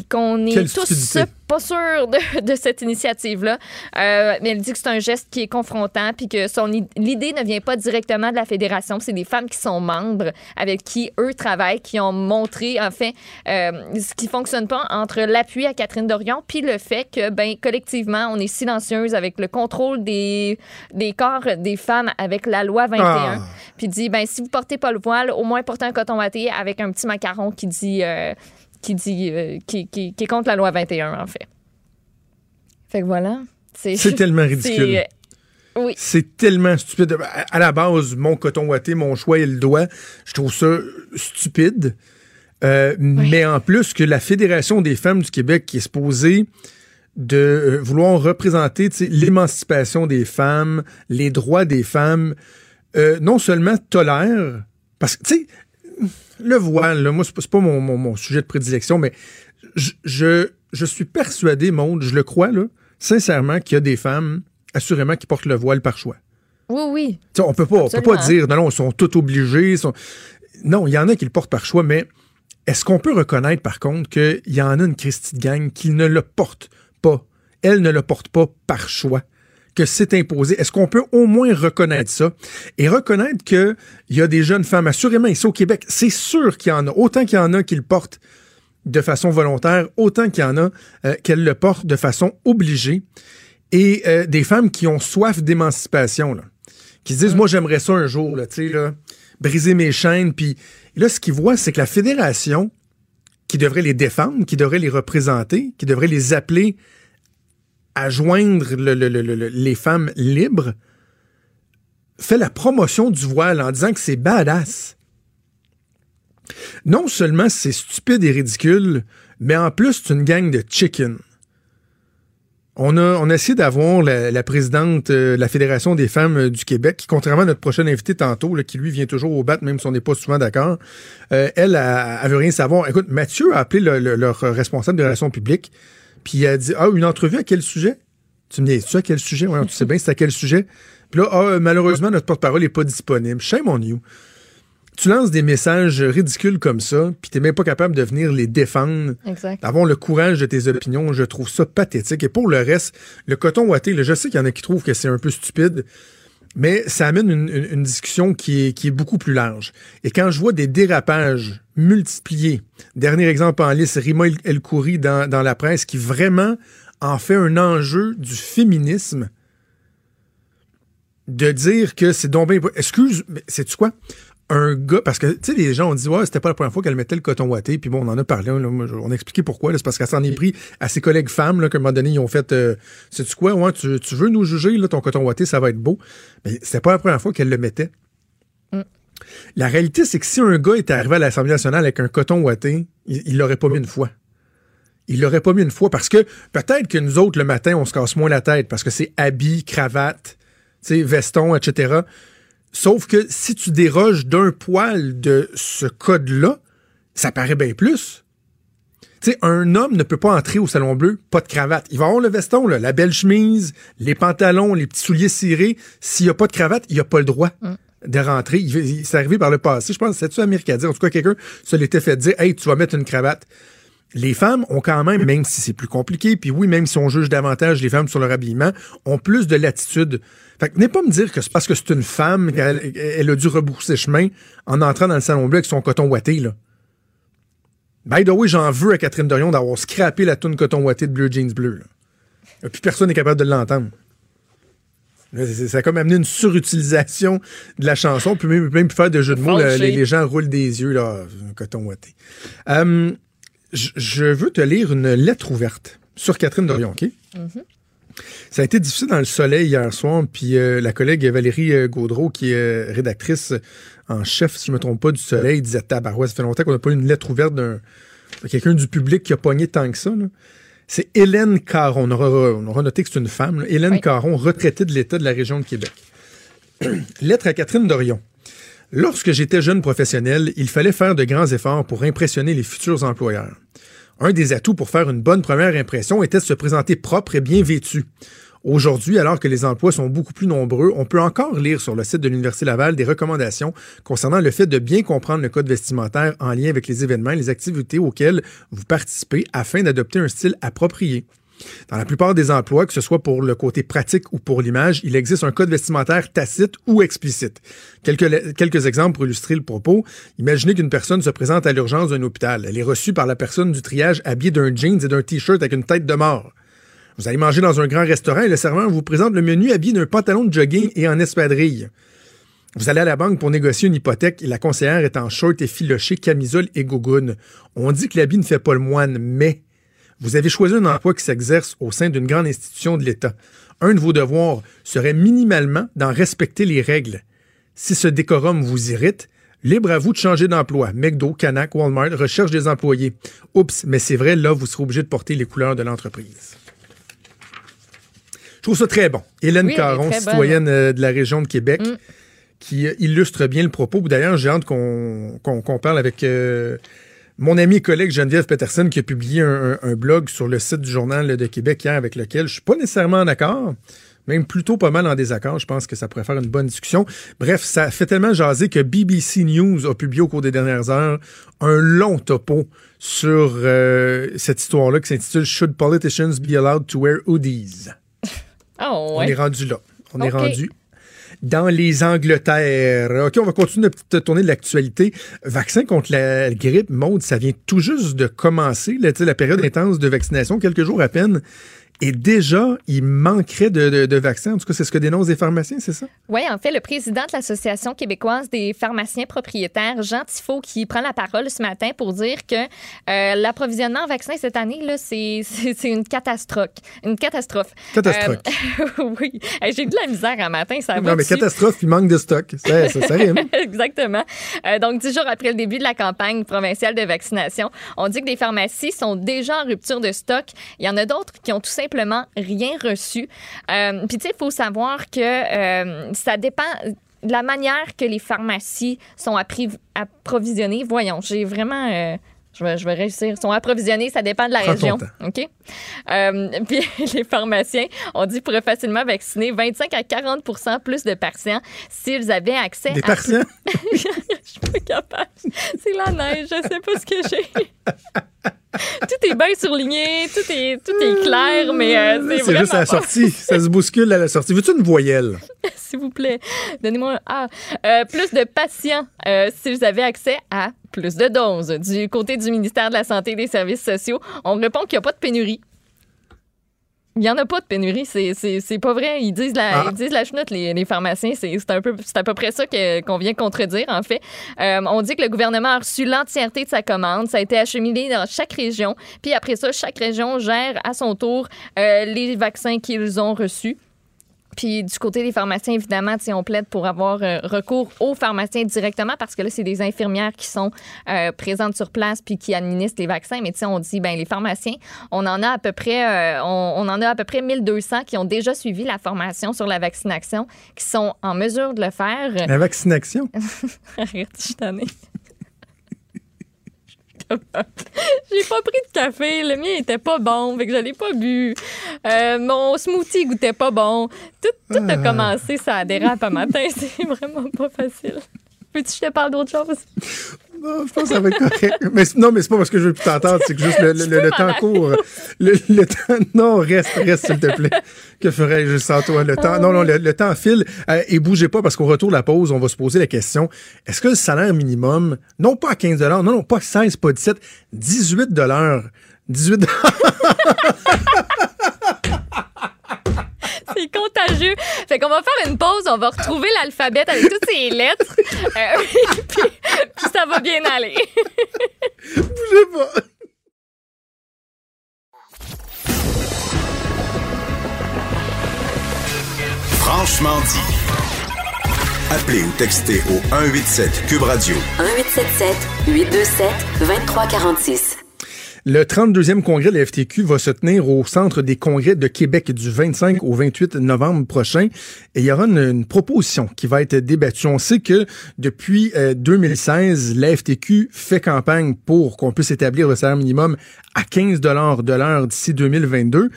Qu'on est Quelle tous stupidité. pas sûrs de, de cette initiative-là. Euh, mais elle dit que c'est un geste qui est confrontant, puis que son l'idée ne vient pas directement de la fédération. C'est des femmes qui sont membres, avec qui eux travaillent, qui ont montré, en fait, euh, ce qui fonctionne pas entre l'appui à Catherine Dorion, puis le fait que, ben, collectivement, on est silencieuse avec le contrôle des, des corps des femmes avec la loi 21. Ah. Puis dit, ben, si vous portez pas le voile, au moins portez un coton watté avec un petit macaron qui dit, euh, qui dit, euh, qui, qui, qui est contre la loi 21, en fait. Fait que voilà. C'est tellement ridicule. c'est, euh, oui. C'est tellement stupide. À, la base, mon coton watté, mon choix et le doigt, je trouve ça stupide. Euh, Mais en plus que la Fédération des femmes du Québec qui est supposée de vouloir représenter l'émancipation des femmes, les droits des femmes, euh, non seulement tolère, parce que, tu sais, le voile, là, moi, c'est pas, mon, mon- mon sujet de prédilection, mais je, je, je suis persuadé, Maude, je le crois, là, sincèrement, qu'il y a des femmes, assurément, qui portent le voile par choix. Oui, oui. On peut pas, on peut pas dire, non, non, ils sont tous obligés. sont- Non, il y en a qui le portent par choix, mais est-ce qu'on peut reconnaître, par contre, qu'il y en a une Christie de gang qui ne le porte pas? Elle ne le porte pas par choix. Que c'est imposé. Est-ce qu'on peut au moins reconnaître ça? Et reconnaître qu'il y a des jeunes femmes, assurément ici au Québec, c'est sûr qu'il y en a. Autant qu'il y en a qui le portent de façon volontaire, autant qu'il y en a euh, qu'elles le portent de façon obligée. Et euh, des femmes qui ont soif d'émancipation, qui se disent, moi, j'aimerais ça un jour, là, là, briser mes chaînes. Puis là, ce qu'ils voient, c'est que la fédération, qui devrait les défendre, qui devrait les représenter, qui devrait les appeler à joindre le- le- le- le- les femmes libres, fait la promotion du voile en disant que c'est badass. Non seulement c'est stupide et ridicule, mais en plus, c'est une gang de chicken. On a, on a essayé d'avoir la, présidente euh, de la Fédération des femmes euh, du Québec, qui, contrairement à notre prochain invité tantôt, qui lui vient toujours au bat, même si on n'est pas souvent d'accord, euh, elle, elle, elle veut rien savoir. Écoute, Mathieu a appelé le- le- leur responsable de relations publiques, puis il a dit Ah, une entrevue à quel sujet? Tu me dis Tu à quel sujet? Ouais, Tu sais bien, c'est à quel sujet Puis là, ah, malheureusement, notre porte-parole n'est pas disponible. Shame on you. Tu lances des messages ridicules comme ça, puis t'es même pas capable de venir les défendre Exact. d'avoir le courage de tes opinions, je trouve ça pathétique. Et pour le reste, le coton ouaté, là, je sais qu'il y en a qui trouvent que c'est un peu stupide, mais ça amène une, discussion qui est, beaucoup plus large. Et quand je vois des dérapages multipliés, dernier exemple en liste, Rima El- Khoury dans, la presse, qui vraiment en fait un enjeu du féminisme, de dire que c'est donc. Excuse, mais c'est-tu quoi? Un gars, parce que, tu sais, les gens ont dit, ouais, c'était pas la première fois qu'elle mettait le coton ouaté, puis bon, on en a parlé, là, on a expliqué pourquoi, là, c'est parce qu'elle s'en est pris à ses collègues femmes, là, qu'à un moment donné, ils ont fait, euh, sais-tu quoi, ouais, tu, tu veux nous juger, là, ton coton ouaté, ça va être beau. Mais c'était pas la première fois qu'elle le mettait. La réalité, c'est que si un gars était arrivé à l'Assemblée nationale avec un coton ouaté, il il l'aurait pas mis une fois. Il l'aurait pas mis une fois parce que peut-être que nous autres, le matin, on se casse moins la tête parce que c'est habit, cravate, tu sais, veston, etc. Sauf que si tu déroges d'un poil de ce code-là, ça paraît bien plus. Tu sais, un homme ne peut pas entrer au Salon Bleu, pas de cravate. Il va avoir le veston, là, la belle chemise, les pantalons, les petits souliers cirés. S'il n'y a pas de cravate, il n'a pas le droit de rentrer. Il, il- c'est arrivé par le passé. Je pense c'est-tu Américain? En tout cas, quelqu'un se l'était fait dire, hey, tu vas mettre une cravate. Les femmes ont quand même, même si c'est plus compliqué, puis oui, même si on juge davantage les femmes sur leur habillement, ont plus de latitude. Fait que venez pas me dire que c'est parce que c'est une femme qu'elle elle a dû rebourser chemin en entrant dans le salon bleu avec son coton ouaté, là. By the way, j'en veux à Catherine Dorion d'avoir scrappé la toune coton ouaté de Bleu Jeans Bleu. là. Et puis personne n'est capable de l'entendre. Ça a comme amené une surutilisation de la chanson, puis même, même faire de jeux de mots, là, les, les gens roulent des yeux, là, un coton ouaté. Euh, je- veux te lire une lettre ouverte sur Catherine Dorion, OK? Ça a été difficile dans le soleil hier soir, puis euh, la collègue Valérie euh, Gaudreau, qui est euh, rédactrice en chef, si je me trompe pas, du soleil, disait Tabarouette, ça fait longtemps qu'on n'a pas eu une lettre ouverte d'un de quelqu'un du public qui a pogné tant que ça. C'est Hélène Caron. On aura, on aura noté que c'est une femme. là. Hélène Oui. Caron, retraitée de l'État de la région de Québec. lettre à Catherine Dorion. Lorsque j'étais jeune professionnel, il fallait faire de grands efforts pour impressionner les futurs employeurs. Un des atouts pour faire une bonne première impression était de se présenter propre et bien vêtu. Aujourd'hui, alors que les emplois sont beaucoup plus nombreux, on peut encore lire sur le site de l'Université Laval des recommandations concernant le fait de bien comprendre le code vestimentaire en lien avec les événements et les activités auxquelles vous participez afin d'adopter un style approprié. Dans la plupart des emplois, que ce soit pour le côté pratique ou pour l'image, il existe un code vestimentaire tacite ou explicite. Quelques, exemples pour illustrer le propos. Imaginez qu'une personne se présente à l'urgence d'un hôpital. Elle est reçue par la personne du triage habillée d'un jeans et d'un t-shirt avec une tête de mort. Vous allez manger dans un grand restaurant et le serveur vous présente le menu habillé d'un pantalon de jogging et en espadrille. Vous allez à la banque pour négocier une hypothèque et la conseillère est en short et filoché, camisole et gougoune. On dit que l'habit ne fait pas le moine, mais vous avez choisi un emploi qui s'exerce au sein d'une grande institution de l'État. Un de vos devoirs serait minimalement d'en respecter les règles. Si ce décorum vous irrite, libre à vous de changer d'emploi. McDo, Canac, Walmart recherche des employés. Oups, mais c'est vrai, là, vous serez obligé de porter les couleurs de l'entreprise. Je trouve ça très bon. Hélène Oui, Caron, bonne. citoyenne euh, de la région de Québec, Mm. qui illustre bien le propos. D'ailleurs, j'ai hâte qu'on qu'on- qu'on parle avec euh, mon ami et collègue Geneviève Peterson qui a publié un, blog sur le site du Journal de Québec hier avec lequel je suis pas nécessairement en accord, même plutôt pas mal en désaccord. Je pense que ça pourrait faire une bonne discussion. Bref, ça fait tellement jaser que BBC News a publié au cours des dernières heures un long topo sur euh, cette histoire-là qui s'intitule Should politicians be allowed to wear hoodies? Oh, On est rendu là. On est rendu dans les Angleterres. OK, on va continuer notre petite tournée de l'actualité. Vaccin contre la grippe, Maude, ça vient tout juste de commencer, la période intense de vaccination, quelques jours à peine. Et déjà, il manquerait de, de- de vaccins. En tout cas, c'est ce que dénoncent les pharmaciens, c'est ça? Oui, en fait, le président de l'Association québécoise des pharmaciens propriétaires, Jean Tifo, qui prend la parole ce matin pour dire que euh, l'approvisionnement en vaccins cette année, là, c'est, c'est, c'est une catastrophe. Une catastrophe. Catastrophe. Euh, oui. J'ai eu de la misère un matin, ça va non, mais dessus. catastrophe, il manque de stock. Ça, ça, ça rime. Exactement. Euh, donc, dix jours après le début de la campagne provinciale de vaccination, on dit que des pharmacies sont déjà en rupture de stock. Il y en a d'autres qui ont tout simplement rien reçu. Euh, Puis, tu sais, il faut savoir que euh, ça dépend de la manière que les pharmacies sont approvisionnées. Voyons, j'ai vraiment... je vais, je vais réussir. sont approvisionnés, ça dépend de la Prends région. OK? Euh, puis les pharmaciens, on dit, pourraient facilement vacciner 25 à 40 plus de patients s'ils avaient accès Des à partiens? je suis pas capable. C'est la neige, je sais pas ce que j'ai. tout est bien surligné, tout est, tout est clair, mais euh, c'est C'est juste à la sortie. Ça se bouscule à la sortie. Veux-tu une voyelle? S'il vous plaît, donnez-moi un A. Euh, plus de patients euh, s'ils avaient accès à plus de doses. Du côté du ministère de la Santé et des Services sociaux, on répond qu'il n'y a pas de pénurie. Il n'y en a pas de pénurie, c'est, pas vrai. Ils disent la, Ah. ils disent la chenoute, les, les pharmaciens. C'est, un peu, à peu près ça que- qu'on vient contredire, en fait. Euh, on dit que le gouvernement a reçu l'entièreté de sa commande. Ça a été acheminé dans chaque région. Puis après ça, chaque région gère à son tour euh, les vaccins qu'ils ont reçus. Puis du côté des pharmaciens, évidemment, on plaide pour avoir euh, recours aux pharmaciens directement parce que là, c'est des infirmières qui sont euh, présentes sur place puis qui administrent les vaccins. Mais tu sais, on dit, ben les pharmaciens, on en a à peu près, euh, on, on en a à peu près 1200 qui ont déjà suivi la formation sur la vaccination, qui sont en mesure de le faire. La vaccination? Arrête, je. J'ai pas pris de café, le mien était pas bon, fait que je l'ai pas bu. Euh, mon smoothie goûtait pas bon. Tout, tout a commencé, ça dérape un matin, c'est vraiment pas facile. Peux-tu que je te parle d'autre chose? Non, je pense que ça va être correct. Mais, non, mais c'est pas parce que je veux plus t'entendre, c'est que juste le, le- le- le temps court. Le, temps, non, reste, reste, s'il te plaît. Que ferais-je sans toi? Le temps, non, non, le, le temps file. Euh, et bougez pas parce qu'au retour de la pause, on va se poser la question, est-ce que le salaire minimum, non pas à 15 non, non, pas 16, pas 17, 18 18 C'est contagieux. Fait qu'on va faire une pause, on va retrouver l'alphabet avec toutes ces lettres. Euh, puis, puis ça va bien aller. bougez pas. Franchement dit. Appelez ou textez au 187 Cube Radio 1877 827 2346. Le 32e congrès de la FTQ va se tenir au Centre des congrès de Québec du 25 au 28 novembre prochain. Et il y aura une, proposition qui va être débattue. On sait que depuis euh, 2016, la FTQ fait campagne pour qu'on puisse établir le salaire minimum à 15 de l'heure d'ici 2022.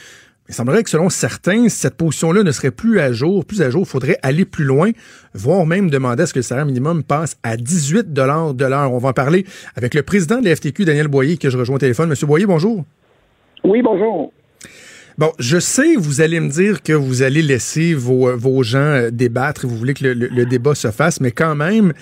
Il semblerait que selon certains, cette position-là ne serait plus à jour. Plus à jour, il faudrait aller plus loin, voire même demander à ce que le salaire minimum passe à 18 de l'heure. On va en parler avec le président de la FTQ, Daniel Boyer, que je rejoins au téléphone. Monsieur Boyer, bonjour. Oui, bonjour. Bon, je sais, vous allez me dire que vous allez laisser vos, vos gens euh, débattre et vous voulez que le, débat se fasse, mais quand même,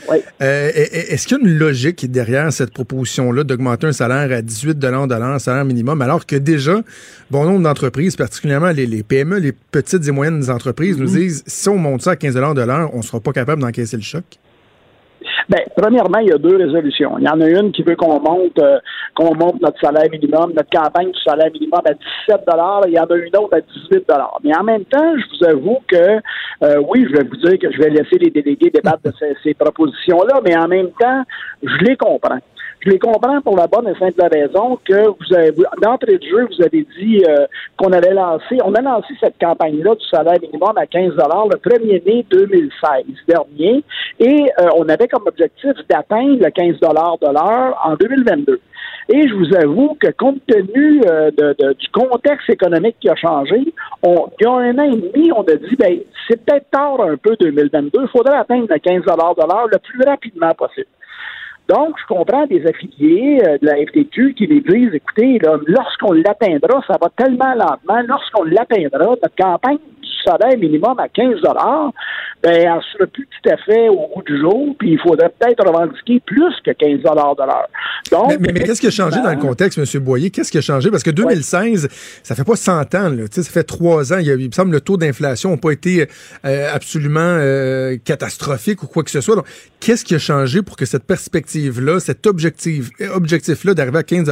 euh, est-ce qu'il y a une logique derrière cette proposition-là d'augmenter un salaire à 18 de l'heure, salaire minimum, alors que déjà, bon nombre d'entreprises, particulièrement les, les, PME, les petites et moyennes entreprises, nous mm-hmm. disent si on monte ça à 15 de l'heure, on ne sera pas capable d'encaisser le choc? Ben, premièrement, il y a deux résolutions. Il y en a une qui veut qu'on monte, euh, qu'on monte notre salaire minimum, notre campagne du salaire minimum à 17 Il y en a une autre à 18 Mais en même temps, je vous avoue que, euh, oui, je vais vous dire que je vais laisser les délégués débattre de ces, ces propositions-là, mais en même temps, je les comprends. Je les comprends pour la bonne et simple raison que vous avez, d'entrée de jeu, vous avez dit euh, qu'on allait lancer, on a lancé cette campagne-là du salaire minimum à 15 le 1er mai 2016 dernier, et euh, on avait comme objectif d'atteindre le 15 de l'heure en 2022. Et je vous avoue que compte tenu euh, de, du contexte économique qui a changé, on, il y a un an et demi, on a dit, ben, c'est peut-être tard un peu 2022, il faudrait atteindre le 15 de l'heure le plus rapidement possible. Donc, je comprends des affiliés euh, de la FTQ qui les disent, écoutez, lorsqu'on l'atteindra, ça va tellement lentement, lorsqu'on l'atteindra, notre campagne salaire minimum à 15 ben, elle ne sera plus tout à fait au bout du jour, puis il faudrait peut-être revendiquer plus que 15 de l'heure. Donc, mais, qu'est-ce qui a changé dans le contexte, M. Boyer? Qu'est-ce qui a changé? Parce que 2016, ça fait pas 100 ans, là, ça fait trois ans. Il, me semble que le taux d'inflation n'a pas été euh, absolument euh, catastrophique ou quoi que ce soit. Qu'est-ce qui a changé pour que cette perspective-là, cet objectif, objectif-là d'arriver à 15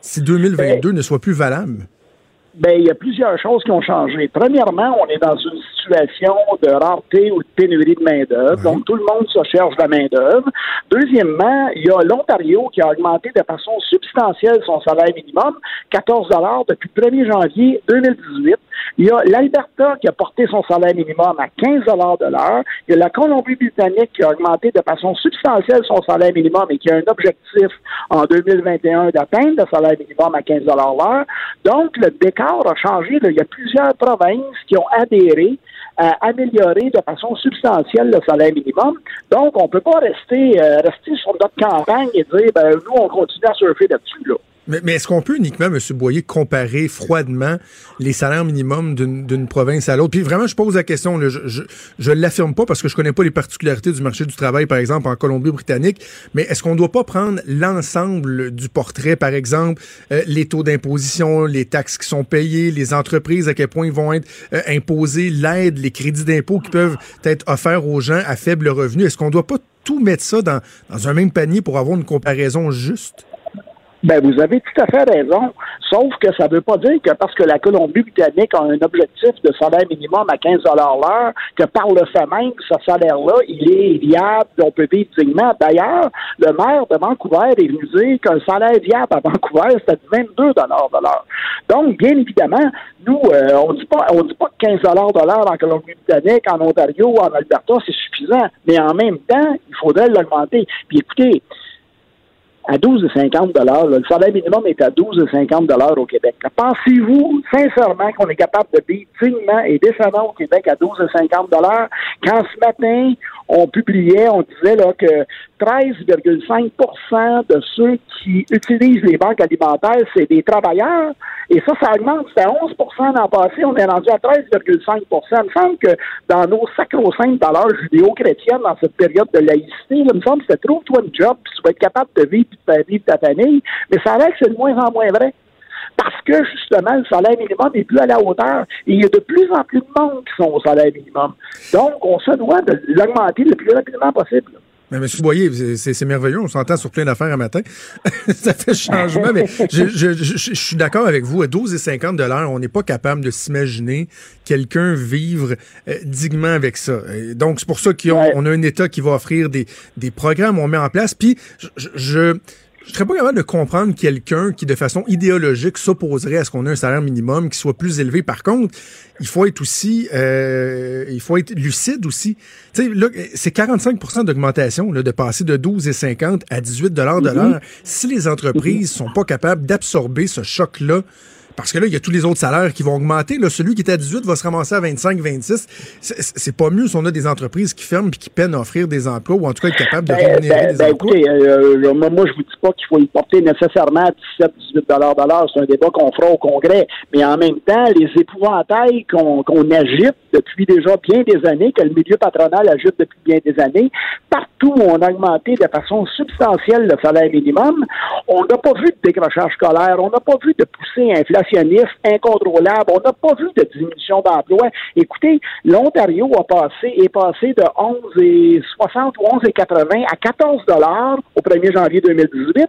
si 2022 ne soit plus valable? Ben, il y a plusieurs choses qui ont changé. Premièrement, on est dans une situation de rareté ou de pénurie de main-d'œuvre. Donc, tout le monde se cherche de la main-d'œuvre. Deuxièmement, il y a l'Ontario qui a augmenté de façon substantielle son salaire minimum, 14 depuis le 1er janvier 2018. Il y a l'Alberta qui a porté son salaire minimum à 15 de l'heure. Il y a la Colombie-Britannique qui a augmenté de façon substantielle son salaire minimum et qui a un objectif en 2021 d'atteindre le salaire minimum à 15 l'heure. Donc, le décor a changé. Il y a plusieurs provinces qui ont adhéré à améliorer de façon substantielle le salaire minimum. Donc, on ne peut pas rester, euh, rester sur notre campagne et dire, ben, nous, on continue à surfer là-dessus. Là. Mais, est-ce qu'on peut uniquement, M. Boyer, comparer froidement les salaires minimums d'une province à l'autre? Puis vraiment, je pose la question, je je, l'affirme pas parce que je connais pas les particularités du marché du travail, par exemple, en Colombie-Britannique, mais est-ce qu'on ne doit pas prendre l'ensemble du portrait, par exemple, euh, les taux d'imposition, les taxes qui sont payées, les entreprises, à quel point ils vont être euh, imposés, l'aide, les crédits d'impôt qui peuvent être offerts aux gens à faible revenu? Est-ce qu'on ne doit pas tout mettre ça dans, dans un même panier pour avoir une comparaison juste? Ben, vous avez tout à fait raison. Sauf que ça ne veut pas dire que parce que la Colombie-Britannique a un objectif de salaire minimum à 15 l'heure, que par le fait même, ce salaire-là, il est viable, on peut vivre dignement. D'ailleurs, le maire de Vancouver est venu dire qu'un salaire viable à Vancouver, c'était 22 de l'heure. Donc, bien évidemment, nous, euh, on dit pas, on dit pas que 15 de l'heure en Colombie-Britannique, en Ontario, en Alberta, c'est suffisant. Mais en même temps, il faudrait l'augmenter. Puis écoutez, à 12,50 Le salaire minimum est à 12,50 au Québec. Pensez-vous sincèrement qu'on est capable de vivre dignement et décemment au Québec à 12,50 quand ce matin, on publiait, on disait là, que 13,5% de ceux qui utilisent les banques alimentaires, c'est des travailleurs. Et ça, ça augmente. C'était 11% l'an passé. On est rendu à 13,5% Il me semble que dans nos sacro-saintes valeurs judéo-chrétiennes, dans cette période de laïcité, il me semble que c'était trouve-toi un job, puis tu vas être capable de vivre, de vivre ta famille. Mais ça que c'est de moins en moins vrai parce que justement, le salaire minimum n'est plus à la hauteur. Et il y a de plus en plus de monde qui sont au salaire minimum. Donc, on se doit de l'augmenter le plus rapidement possible. Mais M. Boyer, c'est merveilleux, on s'entend sur plein d'affaires un matin. ça fait changement, mais je, suis d'accord avec vous. À 12,50 dollars, on n'est pas capable de s'imaginer quelqu'un vivre euh, dignement avec ça. donc, c'est pour ça qu'on a un État qui va offrir des, des programmes, on met en place. Puis, je je serais pas capable de comprendre quelqu'un qui, de façon idéologique, s'opposerait à ce qu'on ait un salaire minimum qui soit plus élevé. Par contre, il faut être aussi, euh, il faut être lucide aussi. Tu sais, là, c'est 45 d'augmentation, de passer de 12,50 à 18 dollars de l'heure. Si les entreprises sont pas capables d'absorber ce choc-là, Parce que là, il y a tous les autres salaires qui vont augmenter. Là, celui qui était à 18 va se ramasser à 25, 26. C'est pas mieux si on a des entreprises qui ferment et qui peinent à offrir des emplois ou en tout cas être capable de Ben, rémunérer ben, des ben, emplois. écoutez, euh, moi, moi, je vous dis pas qu'il faut y porter nécessairement à 17, 18 dollars de l'heure. C'est un débat qu'on fera au Congrès. Mais en même temps, les épouvantails qu'on qu'on agite depuis déjà bien des années, que le milieu patronal agite depuis bien des années, partout où on a augmenté de façon substantielle le salaire minimum, on n'a pas vu de décrochage scolaire, on n'a pas vu de poussée inflationniste incontrôlable, on n'a pas vu de diminution d'emploi. Écoutez, l'Ontario a passé, est passé de 11 et 60 ou 11 et 80 à 14 dollars au 1er janvier 2018.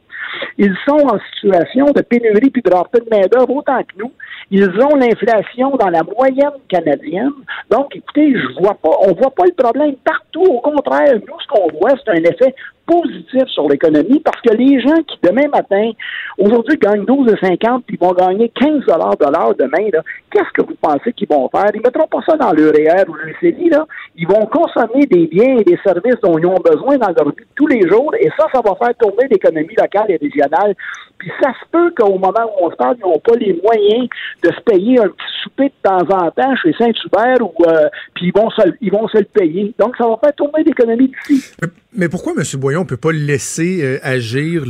Ils sont en situation de pénurie puis de rareté de main-d'œuvre autant que nous. Ils ont l'inflation dans la moyenne canadienne. Donc, écoutez, je vois pas, on voit pas le problème partout. Au contraire, nous, ce qu'on voit, c'est un effet positif sur l'économie parce que les gens qui, demain matin, aujourd'hui, gagnent 12,50 puis vont gagner 15 de l'heure demain, qu'est-ce que vous pensez qu'ils vont faire? Ils mettront pas ça dans leur ou leur CELI, là. Ils vont consommer des biens et des services dont ils ont besoin dans leur vie tous les jours et ça, ça va faire tourner l'économie locale et régionale. Puis ça se peut qu'au moment où on se parle, ils n'ont pas les moyens de se payer un petit souper de temps en temps chez Saint-Hubert ou euh, puis ils vont se, ils vont se le payer. Donc ça va faire tourner l'économie d'ici. Mais, pourquoi, M. Boyon, on peut pas laisser euh, agir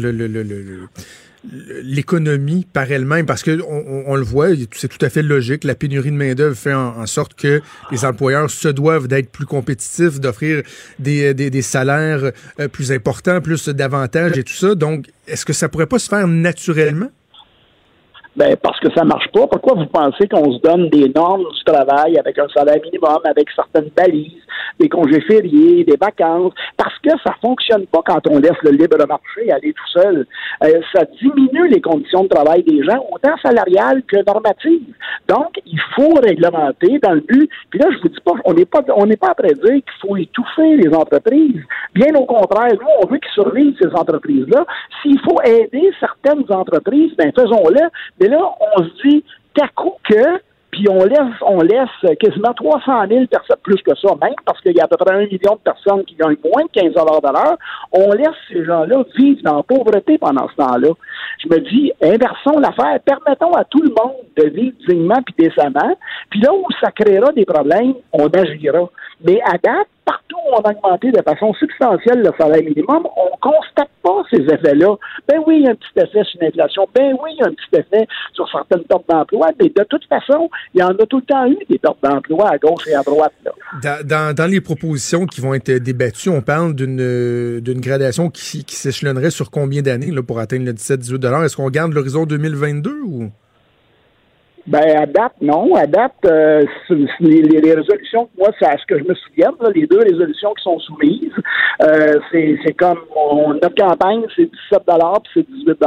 l'économie par elle-même? Parce que on, on- on le voit, c'est tout à fait logique. La pénurie de main d'œuvre fait en, sorte que les employeurs se doivent d'être plus compétitifs, d'offrir des, des, des salaires euh, plus importants, plus d'avantages et tout ça. Donc, est-ce que ça pourrait pas se faire naturellement? Ben, parce que ça marche pas. Pourquoi vous pensez qu'on se donne des normes du travail avec un salaire minimum, avec certaines balises, des congés fériés, des vacances? Parce que ça fonctionne pas quand on laisse le libre marché aller tout seul. Euh, ça diminue les conditions de travail des gens, autant salariales que normatives. Donc, il faut réglementer dans le but. Puis là, je vous dis pas, on n'est pas, on n'est pas après dire qu'il faut étouffer les entreprises. Bien au contraire, nous, on veut qu'ils survivent ces entreprises-là. S'il faut aider certaines entreprises, ben faisons-le. Mais là, on se dit qu'à coup que, puis on laisse, on laisse quasiment 300 000 personnes, plus que ça même, parce qu'il y a à peu près un million de personnes qui gagnent moins de 15 de l'heure, on laisse ces gens-là vivre dans la pauvreté pendant ce temps-là. Je me dis, inversons l'affaire, permettons à tout le monde de vivre dignement puis décemment, puis là où ça créera des problèmes, on agira. Mais à date, partout où on a augmenté de façon substantielle le salaire minimum, on constate pas ces effets-là. Ben oui, il y a un petit effet sur l'inflation. Ben oui, il y a un petit effet sur certaines pertes d'emploi. Mais de toute façon, il y en a tout le temps eu des pertes d'emploi à gauche et à droite. Dans, les propositions qui vont être débattues, on parle d'une euh, gradation qui, s'échelonnerait sur combien d'années pour atteindre le 17-18 Est-ce qu'on garde l'horizon 2022 ou? Ben, à date, non. À date, euh, les, les- résolutions, moi, c'est à ce que je me souviens, là, les deux résolutions qui sont soumises, euh, c'est comme on- notre campagne, c'est 17 puis c'est 18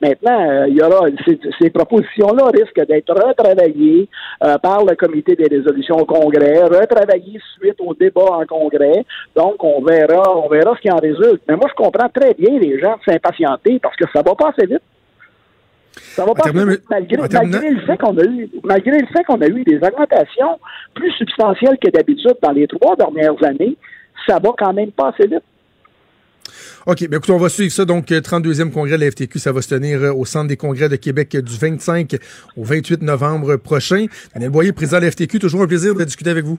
Maintenant, euh, il y aura ces, ces propositions-là risquent d'être retravaillées euh, par le comité des résolutions au Congrès, retravaillées suite au débat en Congrès. Donc, on verra, on verra ce qui en résulte. Mais moi, je comprends très bien les gens s'impatienter parce que ça va pas assez vite. Ça va pas malgré, le fait qu'on a eu, malgré le fait qu'on a eu des augmentations plus substantielles que d'habitude dans les trois dernières années, ça va quand même pas assez vite. OK, bien écoute, on va suivre ça. Donc, euh, 32e congrès de la FTQ, ça va se tenir euh, au Centre des congrès de Québec euh, du 25 au 28 novembre prochain. Daniel Boyer, président de la FTQ, toujours un plaisir de discuter avec vous.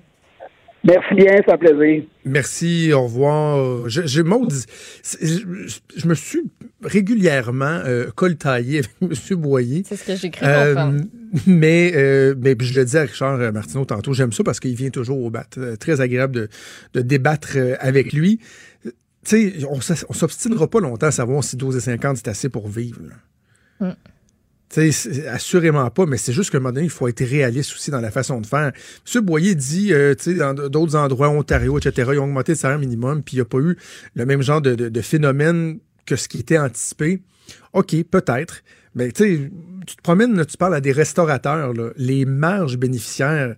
Merci bien, c'est un plaisir. Merci, au revoir. Je, je, Maud, c'est- je, je me suis régulièrement euh, coltaillé avec M. Boyer. C'est ce que j'ai cru Euh, comprendre. mais, euh, mais je le disais à Richard euh, Martineau tantôt, j'aime ça parce qu'il vient toujours au bat. Euh, Très agréable de, de débattre euh, avec lui. Euh, Tu sais, on s'obstinera pas longtemps à savoir si 12,50 c'est assez pour vivre. là. Mm. Assurément pas, mais c'est juste qu'à un moment donné, il faut être réaliste aussi dans la façon de faire. M. Boyer dit, euh, dans d'autres endroits, Ontario, etc., ils ont augmenté le salaire minimum, puis il n'y a pas eu le même genre de, phénomène que ce qui était anticipé. OK, peut-être. Mais tu te promènes, tu parles à des restaurateurs, les marges bénéficiaires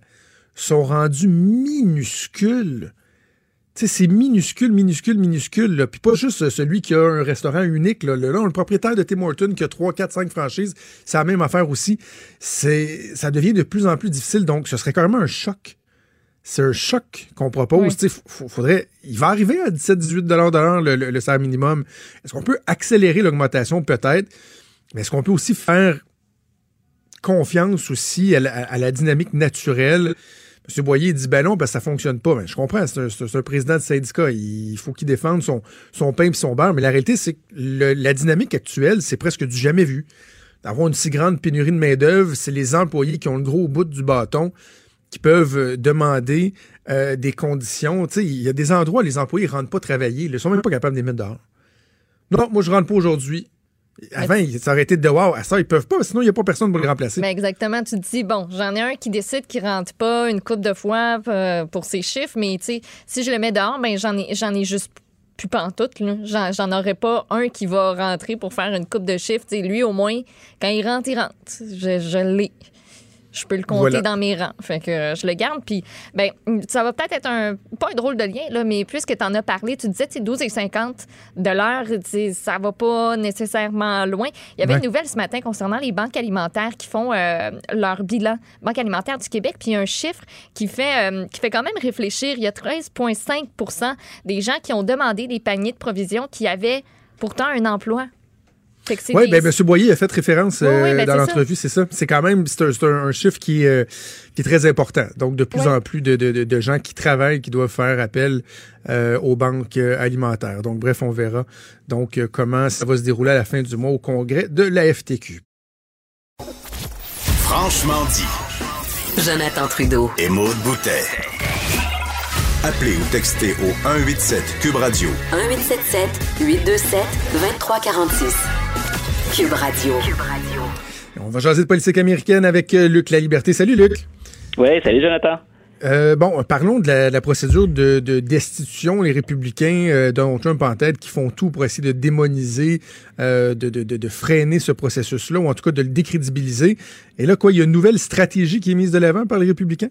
sont rendues minuscules. C'est minuscule, minuscule, minuscule. Là. Puis pas juste celui qui a un restaurant unique. Là. Le, là, le propriétaire de Tim Hortons qui a 3, 4, 5 franchises, c'est la même affaire aussi. C'est, ça devient de plus en plus difficile. Donc, ce serait carrément un choc. C'est un choc qu'on propose. Oui. Faudrait, il va arriver à 17-18 de l'heure le, le, le salaire minimum. Est-ce qu'on peut accélérer l'augmentation? Peut-être. Mais est-ce qu'on peut aussi faire confiance aussi à la, à la dynamique naturelle? M. Boyer dit ben non, ben ça fonctionne pas. Ben, je comprends, c'est un, président de syndicat. Il faut qu'il défende son, son pain et son beurre. Mais la réalité, c'est que la dynamique actuelle, c'est presque du jamais vu. D'avoir une si grande pénurie de main-d'œuvre, c'est les employés qui ont le gros bout du bâton qui peuvent euh, demander euh, des conditions. Il y a des endroits où les employés ne rentrent pas travailler. Ils ne sont même pas capables de les mettre dehors. Non, moi, je rentre pas aujourd'hui. Avant, il- ça aurait été de wow. À ça, ils peuvent pas, sinon, il n'y a pas personne pour le remplacer. Exactement. Tu te dis, bon, j'en ai un qui décide qu'il rentre pas une coupe de fois euh, pour ses chiffres, mais si je le mets dehors, ben j'en ai, j'en ai juste plus pantoute. J'en, j'en aurais pas un qui va rentrer pour faire une coupe de chiffres. Lui, au moins, quand il rentre, il rentre. Je l'ai. Je peux le compter Voilà. dans mes rangs. Fait que euh, je le garde. Puis, ben, ça va peut-être être un, pas un drôle de lien, là, mais puisque tu en as parlé, tu disais, tu sais, 12 et 50 de l'heure, ça va pas nécessairement loin. Il y avait Ouais. une nouvelle ce matin concernant les banques alimentaires qui font euh, leur bilan. Banque alimentaire du Québec, puis il y a un chiffre qui fait, euh, qui fait quand même réfléchir. Il y a 13,5% des gens qui ont demandé des paniers de provisions qui avaient pourtant un emploi. Oui, ben, M. Boyer a fait référence Oui, oui, euh, ben, dans l'entrevue, c'est ça. C'est quand même c'est un, c'est un- un chiffre qui, euh, qui est très important. Donc, de plus Oui. en plus de, de- de- gens qui travaillent, qui doivent faire appel euh, aux banques alimentaires. Donc, bref, on verra donc comment ça va se dérouler à la fin du mois au congrès de la FTQ. Franchement dit. Jonathan Trudeau. Et Maude Boutet. Appelez ou textez au 187 Cube Radio 1877 827 2346. Cube Radio. On va jaser de politique américaine avec euh, Luc La Liberté. Salut, Luc. Oui, salut Jonathan. Euh, bon, parlons de la, de la procédure de, de destitution. Les républicains, euh, Donald Trump en tête, qui font tout pour essayer de démoniser, euh, de, de, de, de freiner ce processus-là, ou en tout cas de le décrédibiliser. Et là, quoi, il y a une nouvelle stratégie qui est mise de l'avant par les républicains?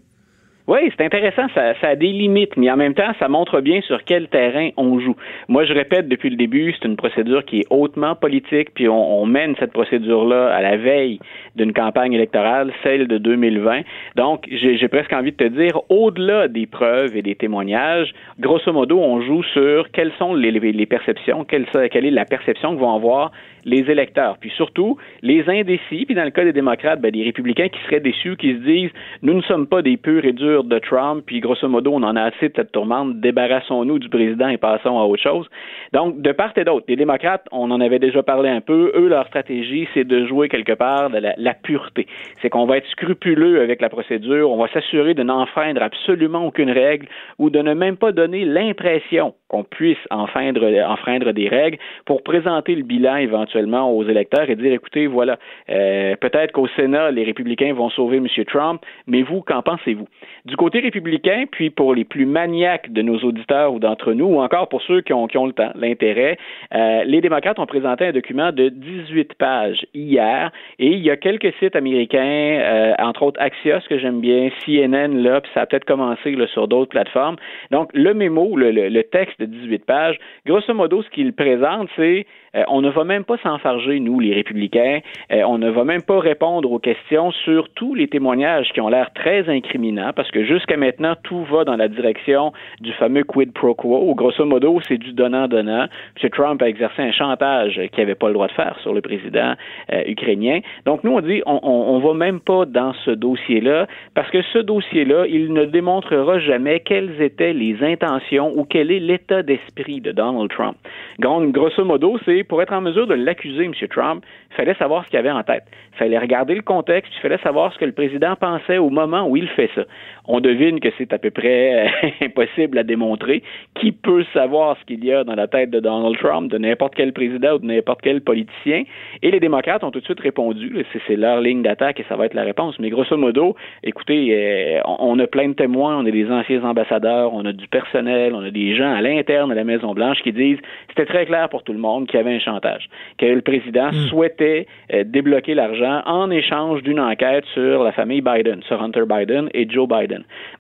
Oui, c'est intéressant, ça, a des limites, mais en même temps, ça montre bien sur quel terrain on joue. Moi, je répète depuis le début, c'est une procédure qui est hautement politique, puis on, mène cette procédure-là à la veille d'une campagne électorale, celle de 2020. Donc, j'ai presque envie de te dire, au-delà des preuves et des témoignages, grosso modo, on joue sur quelles sont les perceptions, quelle, quelle est la perception que vont avoir les électeurs, puis surtout les indécis, puis dans le cas des démocrates, ben, des républicains qui seraient déçus, qui se disent nous ne sommes pas des purs et durs de Trump, puis grosso modo on en a assez de cette tourmente, débarrassons-nous du président et passons à autre chose. Donc de part et d'autre, les démocrates, on en avait déjà parlé un peu, eux leur stratégie c'est de jouer quelque part de la, la pureté, c'est qu'on va être scrupuleux avec la procédure, on va s'assurer de n'enfreindre absolument aucune règle ou de ne même pas donner l'impression qu'on puisse enfreindre, des règles pour présenter le bilan éventuellement aux électeurs et dire écoutez, voilà, euh, peut-être qu'au Sénat, les républicains vont sauver M. Trump, mais vous, qu'en pensez-vous? Du côté républicain, puis pour les plus maniaques de nos auditeurs ou d'entre nous, ou encore pour ceux qui ont, qui ont le temps, l'intérêt, euh, les démocrates ont présenté un document de 18 pages hier et il y a quelques sites américains, euh, entre autres Axios, que j'aime bien, CNN, là, puis ça a peut-être commencé là, sur d'autres plateformes. Donc, le mémo, le, le, le texte de 18 pages, grosso modo, ce qu'il présente, c'est euh, on ne va même pas s'enfarger, nous, les républicains. Euh, on ne va même pas répondre aux questions sur tous les témoignages qui ont l'air très incriminants, parce que jusqu'à maintenant, tout va dans la direction du fameux quid pro quo. Grosso modo, c'est du donnant-donnant. M. Trump a exercé un chantage qu'il n'avait pas le droit de faire sur le président euh, ukrainien. Donc, nous, on dit, on, on va même pas dans ce dossier-là, parce que ce dossier-là, il ne démontrera jamais quelles étaient les intentions ou quel est l'état d'esprit de Donald Trump. Grosso modo, c'est pour être en mesure de l'accuser, M. Trump, il fallait savoir ce qu'il avait en tête. Il fallait regarder le contexte, il fallait savoir ce que le président pensait au moment où il fait ça. On devine que c'est à peu près euh, impossible à démontrer. Qui peut savoir ce qu'il y a dans la tête de Donald Trump, de n'importe quel président ou de n'importe quel politicien? Et les démocrates ont tout de suite répondu. C'est leur ligne d'attaque et ça va être la réponse. Mais grosso modo, écoutez, euh, on a plein de témoins, on a des anciens ambassadeurs, on a du personnel, on a des gens à l'interne de la Maison-Blanche qui disent c'était très clair pour tout le monde qu'il y avait un chantage, que le président Hmm. souhaitait euh, débloquer l'argent en échange d'une enquête sur la famille Biden, sur Hunter Biden et Joe Biden.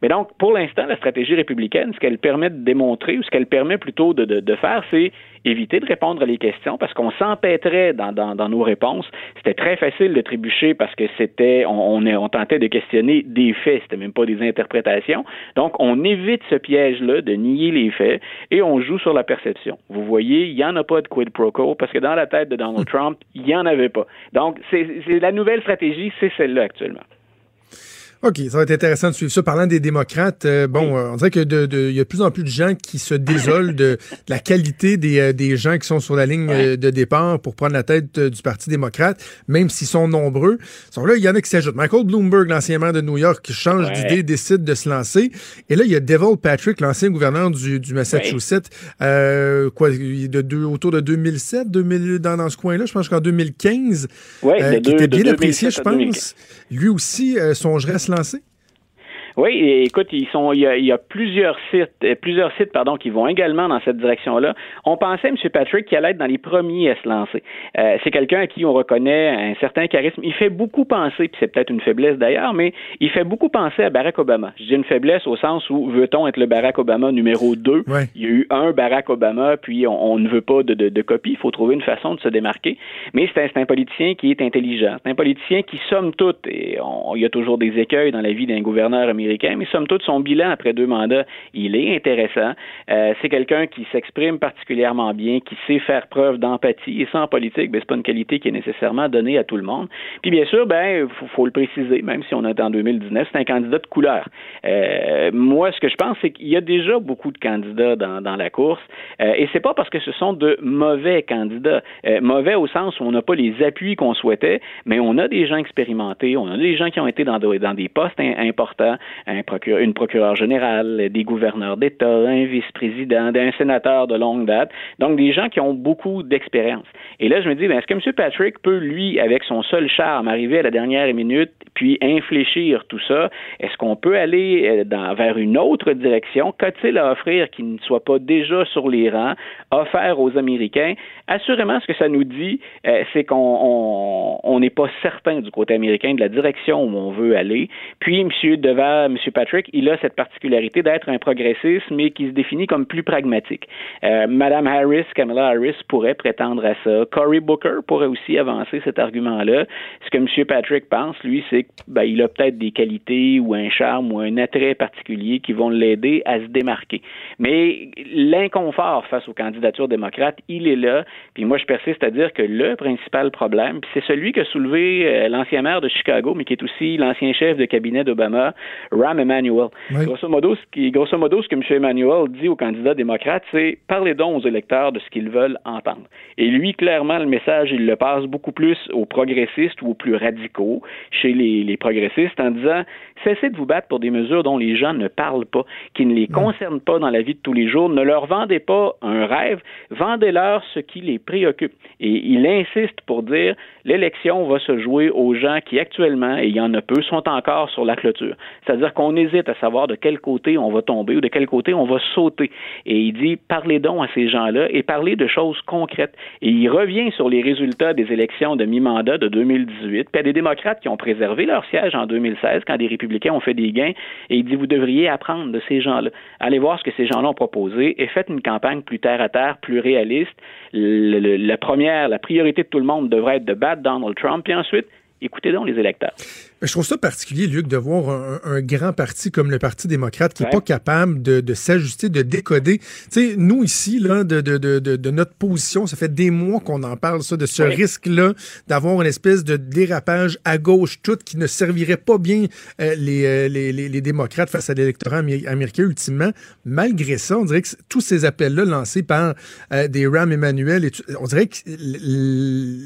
Mais donc, pour l'instant, la stratégie républicaine, ce qu'elle permet de démontrer, ou ce qu'elle permet plutôt de, de, de faire, c'est éviter de répondre à les questions parce qu'on s'empêtrait dans, dans, dans, nos réponses. C'était très facile de trébucher parce que c'était, on, on, on, tentait de questionner des faits, c'était même pas des interprétations. Donc, on évite ce piège-là de nier les faits et on joue sur la perception. Vous voyez, il n'y en a pas de quid pro quo. parce que dans la tête de Donald Trump, il n'y en avait pas. Donc, c'est la nouvelle stratégie, c'est celle-là actuellement. OK, ça va être intéressant de suivre ça. Parlant des démocrates, euh, bon, euh, on dirait que de, de, y a de plus en plus de gens qui se désolent de, la qualité des, euh, des gens qui sont sur la ligne de départ pour prendre la tête du Parti démocrate, même s'ils sont nombreux. Sont là, il y en a qui s'ajoutent. Michael Bloomberg, l'ancien maire de New York, qui change d'idée, décide de se lancer. Et là, il y a Devil Patrick, l'ancien gouverneur du, du Massachusetts, quoi, de deux, autour de 2007, 2000, dans, dans ce coin-là, je pense qu'en 2015, qui était bien apprécié, je pense. Lui aussi songerait à se lancer? Oui, écoute, ils sont, il y, a, plusieurs sites, euh, plusieurs sites, pardon, qui vont également dans cette direction-là. On pensait, M. Patrick, qu'il allait être dans les premiers à se lancer. Euh, c'est quelqu'un à qui on reconnaît un certain charisme. Il fait beaucoup penser, puis c'est peut-être une faiblesse d'ailleurs, mais il fait beaucoup penser à Barack Obama. Je dis une faiblesse au sens où veut-on être le Barack Obama numéro 2? Il y a eu un Barack Obama, puis on, ne veut pas de, de, copie. Il faut trouver une façon de se démarquer. Mais c'est un, un, politicien qui est intelligent. C'est un politicien qui, somme toute, et il y a toujours des écueils dans la vie d'un gouverneur américain, mais somme toute, son bilan après deux mandats, il est intéressant. Euh, c'est quelqu'un qui s'exprime particulièrement bien, qui sait faire preuve d'empathie, et ça, en politique, ben, c'est pas une qualité qui est nécessairement donnée à tout le monde. Puis bien sûr, ben, faut, faut le préciser, même si on est en 2019, c'est un candidat de couleur. Euh, moi, ce que je pense, c'est qu'il y a déjà beaucoup de candidats dans, dans la course, euh, et c'est pas parce que ce sont de mauvais candidats, euh, mauvais au sens où on n'a pas les appuis qu'on souhaitait, mais on a des gens expérimentés, on a des gens qui ont été dans, dans des postes importants, un procureur, une procureure générale, des gouverneurs d'État, un vice-président, un sénateur de longue date. Donc, des gens qui ont beaucoup d'expérience. Et là, je me dis, ben, est-ce que M. Patrick peut, lui, avec son seul charme, arriver à la dernière minute, puis infléchir tout ça? Est-ce qu'on peut aller euh, dans, vers une autre direction? Qu'a-t-il à offrir qui ne soit pas déjà sur les rangs, offert aux Américains? Assurément, ce que ça nous dit, euh, c'est qu'on n'est pas certain du côté américain de la direction où on veut aller. Puis, M. Deval, M. Patrick, il a cette particularité d'être un progressiste, mais qui se définit comme plus pragmatique. Euh, Madame Harris, Kamala Harris pourrait prétendre à ça. Cory Booker pourrait aussi avancer cet argument-là. Ce que M. Patrick pense, lui, c'est qu'il ben, a peut-être des qualités ou un charme ou un attrait particulier qui vont l'aider à se démarquer. Mais l'inconfort face aux candidatures démocrates, il est là. Puis moi, je persiste à dire que le principal problème, c'est celui que soulevé euh, l'ancien maire de Chicago, mais qui est aussi l'ancien chef de cabinet d'Obama, Ram Emanuel. Grosso, modo, ce qui, grosso modo, ce que M. Emanuel dit aux candidats démocrates, c'est parlez donc aux électeurs de ce qu'ils veulent entendre. Et lui, clairement, le message, il le passe beaucoup plus aux progressistes ou aux plus radicaux chez les, les progressistes en disant cessez de vous battre pour des mesures dont les gens ne parlent pas, qui ne les concernent pas dans la vie de tous les jours. Ne leur vendez pas un rêve, vendez-leur ce qui les préoccupe. Et il insiste pour dire l'élection va se jouer aux gens qui actuellement, et il y en a peu, sont encore sur la clôture. C'est-à-dire qu'on hésite à savoir de quel côté on va tomber ou de quel côté on va sauter. Et il dit parlez donc à ces gens-là et parlez de choses concrètes. Et il revient sur les résultats des élections de mi-mandat de 2018. Puis il y a des démocrates qui ont préservé leur siège en 2016 quand des républicains ont fait des gains. Et il dit vous devriez apprendre de ces gens-là. Allez voir ce que ces gens-là ont proposé et faites une campagne plus terre à terre, plus réaliste. la première, la priorité de tout le monde devrait être de battre Donald Trump. Puis ensuite, écoutez donc les électeurs. Je trouve ça particulier, Luc, de voir un, grand parti comme le Parti démocrate qui n'est pas capable de, s'ajuster, de décoder. Tu sais, nous ici, là, de, de, de, de, notre position, ça fait des mois qu'on en parle, ça, de ce risque-là d'avoir une espèce de dérapage à gauche toute qui ne servirait pas bien euh, les, euh, les, les, les, démocrates face à l'électorat américain ultimement. Malgré ça, on dirait que tous ces appels-là lancés par euh, des Ram Emmanuel, et on dirait que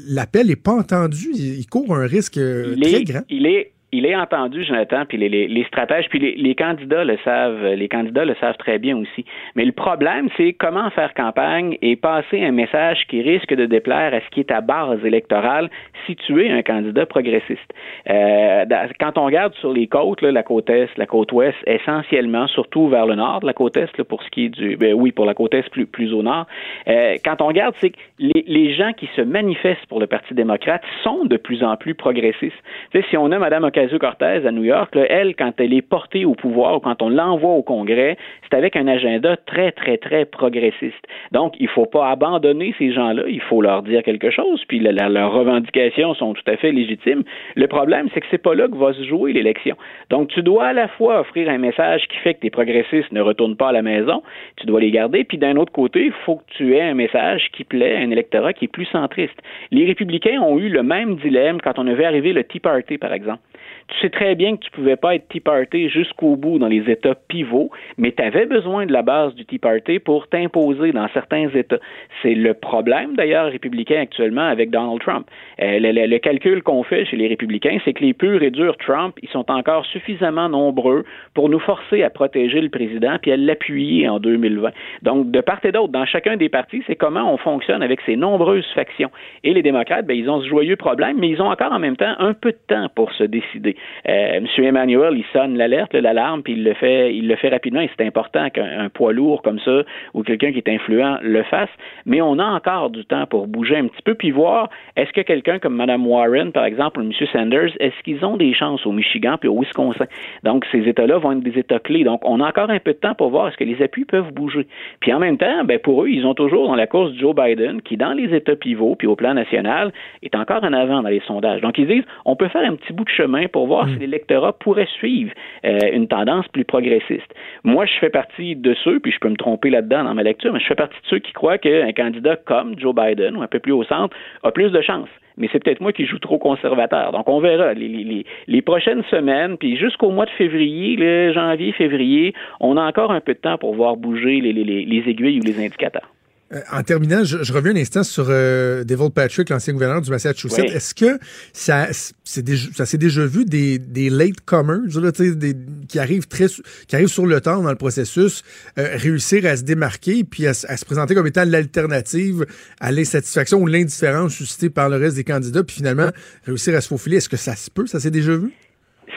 l'appel n'est pas entendu. Il, court un risque très grand. Il est il est entendu, Jonathan, puis les, stratèges, puis les, candidats le savent, les candidats le savent très bien aussi. Mais le problème, c'est comment faire campagne et passer un message qui risque de déplaire à ce qui est à base électorale si tu es un candidat progressiste. Euh, quand on regarde sur les côtes, la côte est, la côte ouest, essentiellement, surtout vers le nord la côte est, pour ce qui est du, ben oui, pour la côte est plus, au nord. Euh, quand on regarde, c'est que les, gens qui se manifestent pour le Parti démocrate sont de plus en plus progressistes. Tu sais, si on a Mme Ocasio-Cortez à New York, là, elle, quand elle est portée au pouvoir ou quand on l'envoie au Congrès, c'est avec un agenda très, très, très progressiste. Donc, il ne faut pas abandonner ces gens-là, il faut leur dire quelque chose, puis leurs revendications sont tout à fait légitimes. Le problème, c'est que c'est pas là que va se jouer l'élection. Donc, tu dois à la fois offrir un message qui fait que tes progressistes ne retournent pas à la maison, tu dois les garder, puis d'un autre côté, il faut que tu aies un message qui plaît à un électorat qui est plus centriste. Les républicains ont eu le même dilemme quand on avait arrivé le Tea Party, par exemple. Tu sais très bien que tu pouvais pas être Tea Party jusqu'au bout dans les États pivots, mais tu avais besoin de la base du Tea Party pour t'imposer dans certains États. C'est le problème, d'ailleurs, républicain actuellement avec Donald Trump. Euh, le, le, le, calcul qu'on fait chez les républicains, c'est que les purs et durs Trump, ils sont encore suffisamment nombreux pour nous forcer à protéger le président puis à l'appuyer en 2020. Donc, de part et d'autre, dans chacun des partis, c'est comment on fonctionne avec ces nombreuses factions. Et les démocrates, ben, ils ont ce joyeux problème, mais ils ont encore en même temps un peu de temps pour se décider. Euh, M. Emmanuel, il sonne l'alerte, l'alarme, puis il le fait, il le fait rapidement. Et c'est important qu'un poids lourd comme ça ou quelqu'un qui est influent le fasse. Mais on a encore du temps pour bouger un petit peu puis voir est-ce que quelqu'un comme Mme Warren, par exemple, ou M. Sanders, est-ce qu'ils ont des chances au Michigan puis au Wisconsin? Donc ces États-là vont être des États clés. Donc on a encore un peu de temps pour voir est-ce que les appuis peuvent bouger. Puis en même temps, ben pour eux, ils ont toujours dans la course Joe Biden, qui dans les États pivots puis au plan national est encore en avant dans les sondages. Donc ils disent on peut faire un petit bout de chemin pour voir si l'électorat pourrait suivre euh, une tendance plus progressiste. Moi, je fais partie de ceux, puis je peux me tromper là-dedans dans ma lecture, mais je fais partie de ceux qui croient qu'un candidat comme Joe Biden ou un peu plus au centre a plus de chances mais c'est peut-être moi qui joue trop conservateur. Donc, on verra les, les, les prochaines semaines, puis jusqu'au mois de février, le janvier, février, on a encore un peu de temps pour voir bouger les, les, les aiguilles ou les indicateurs. Euh, en terminant, je, je, reviens un instant sur euh, Devil Patrick, l'ancien gouverneur du Massachusetts. Oui. Est-ce que ça, c'est déjà, ça s'est déjà vu des, des latecomers, là, des, qui arrivent très, qui arrivent sur le temps dans le processus, euh, réussir à se démarquer puis à, à se présenter comme étant l'alternative à l'insatisfaction ou l'indifférence suscitée par le reste des candidats, puis finalement réussir à se faufiler? Est-ce que ça se peut? Ça s'est déjà vu?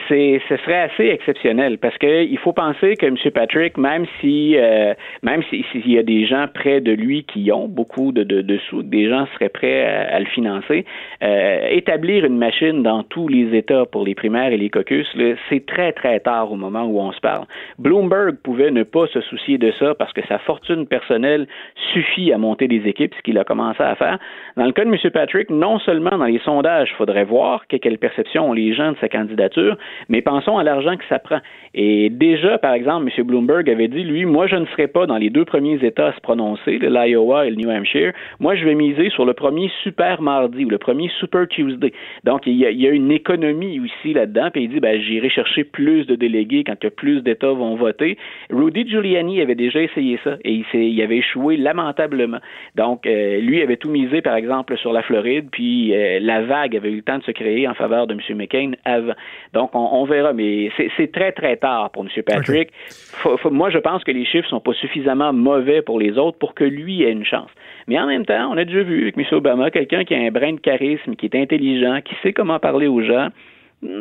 C'est ce serait assez exceptionnel parce que il faut penser que M. Patrick, même si euh, même s'il si, y a des gens près de lui qui ont beaucoup de, de, de sous, des gens seraient prêts à, à le financer, euh, établir une machine dans tous les États pour les primaires et les caucus, c'est très très tard au moment où on se parle. Bloomberg pouvait ne pas se soucier de ça parce que sa fortune personnelle suffit à monter des équipes, ce qu'il a commencé à faire. Dans le cas de M. Patrick, non seulement dans les sondages, il faudrait voir quelle perception ont les gens de sa candidature, mais pensons à l'argent que ça prend. Et déjà, par exemple, M. Bloomberg avait dit, lui, moi, je ne serai pas dans les deux premiers États à se prononcer, l'Iowa et le New Hampshire. Moi, je vais miser sur le premier super mardi ou le premier super Tuesday. Donc, il y a, il y a une économie aussi là-dedans. Puis il dit, ben, j'irai chercher plus de délégués quand plus d'États vont voter. Rudy Giuliani avait déjà essayé ça et il, il avait échoué lamentablement. Donc, euh, lui avait tout misé, par exemple, sur la Floride, puis euh, la vague avait eu le temps de se créer en faveur de M. McCain avant. Donc, on, on verra, mais c'est très, très tard pour M. Patrick. Okay. Faut, faut, moi, je pense que les chiffres sont pas suffisamment mauvais pour les autres pour que lui ait une chance. Mais en même temps, on a déjà vu avec M. Obama quelqu'un qui a un brin de charisme, qui est intelligent, qui sait comment parler aux gens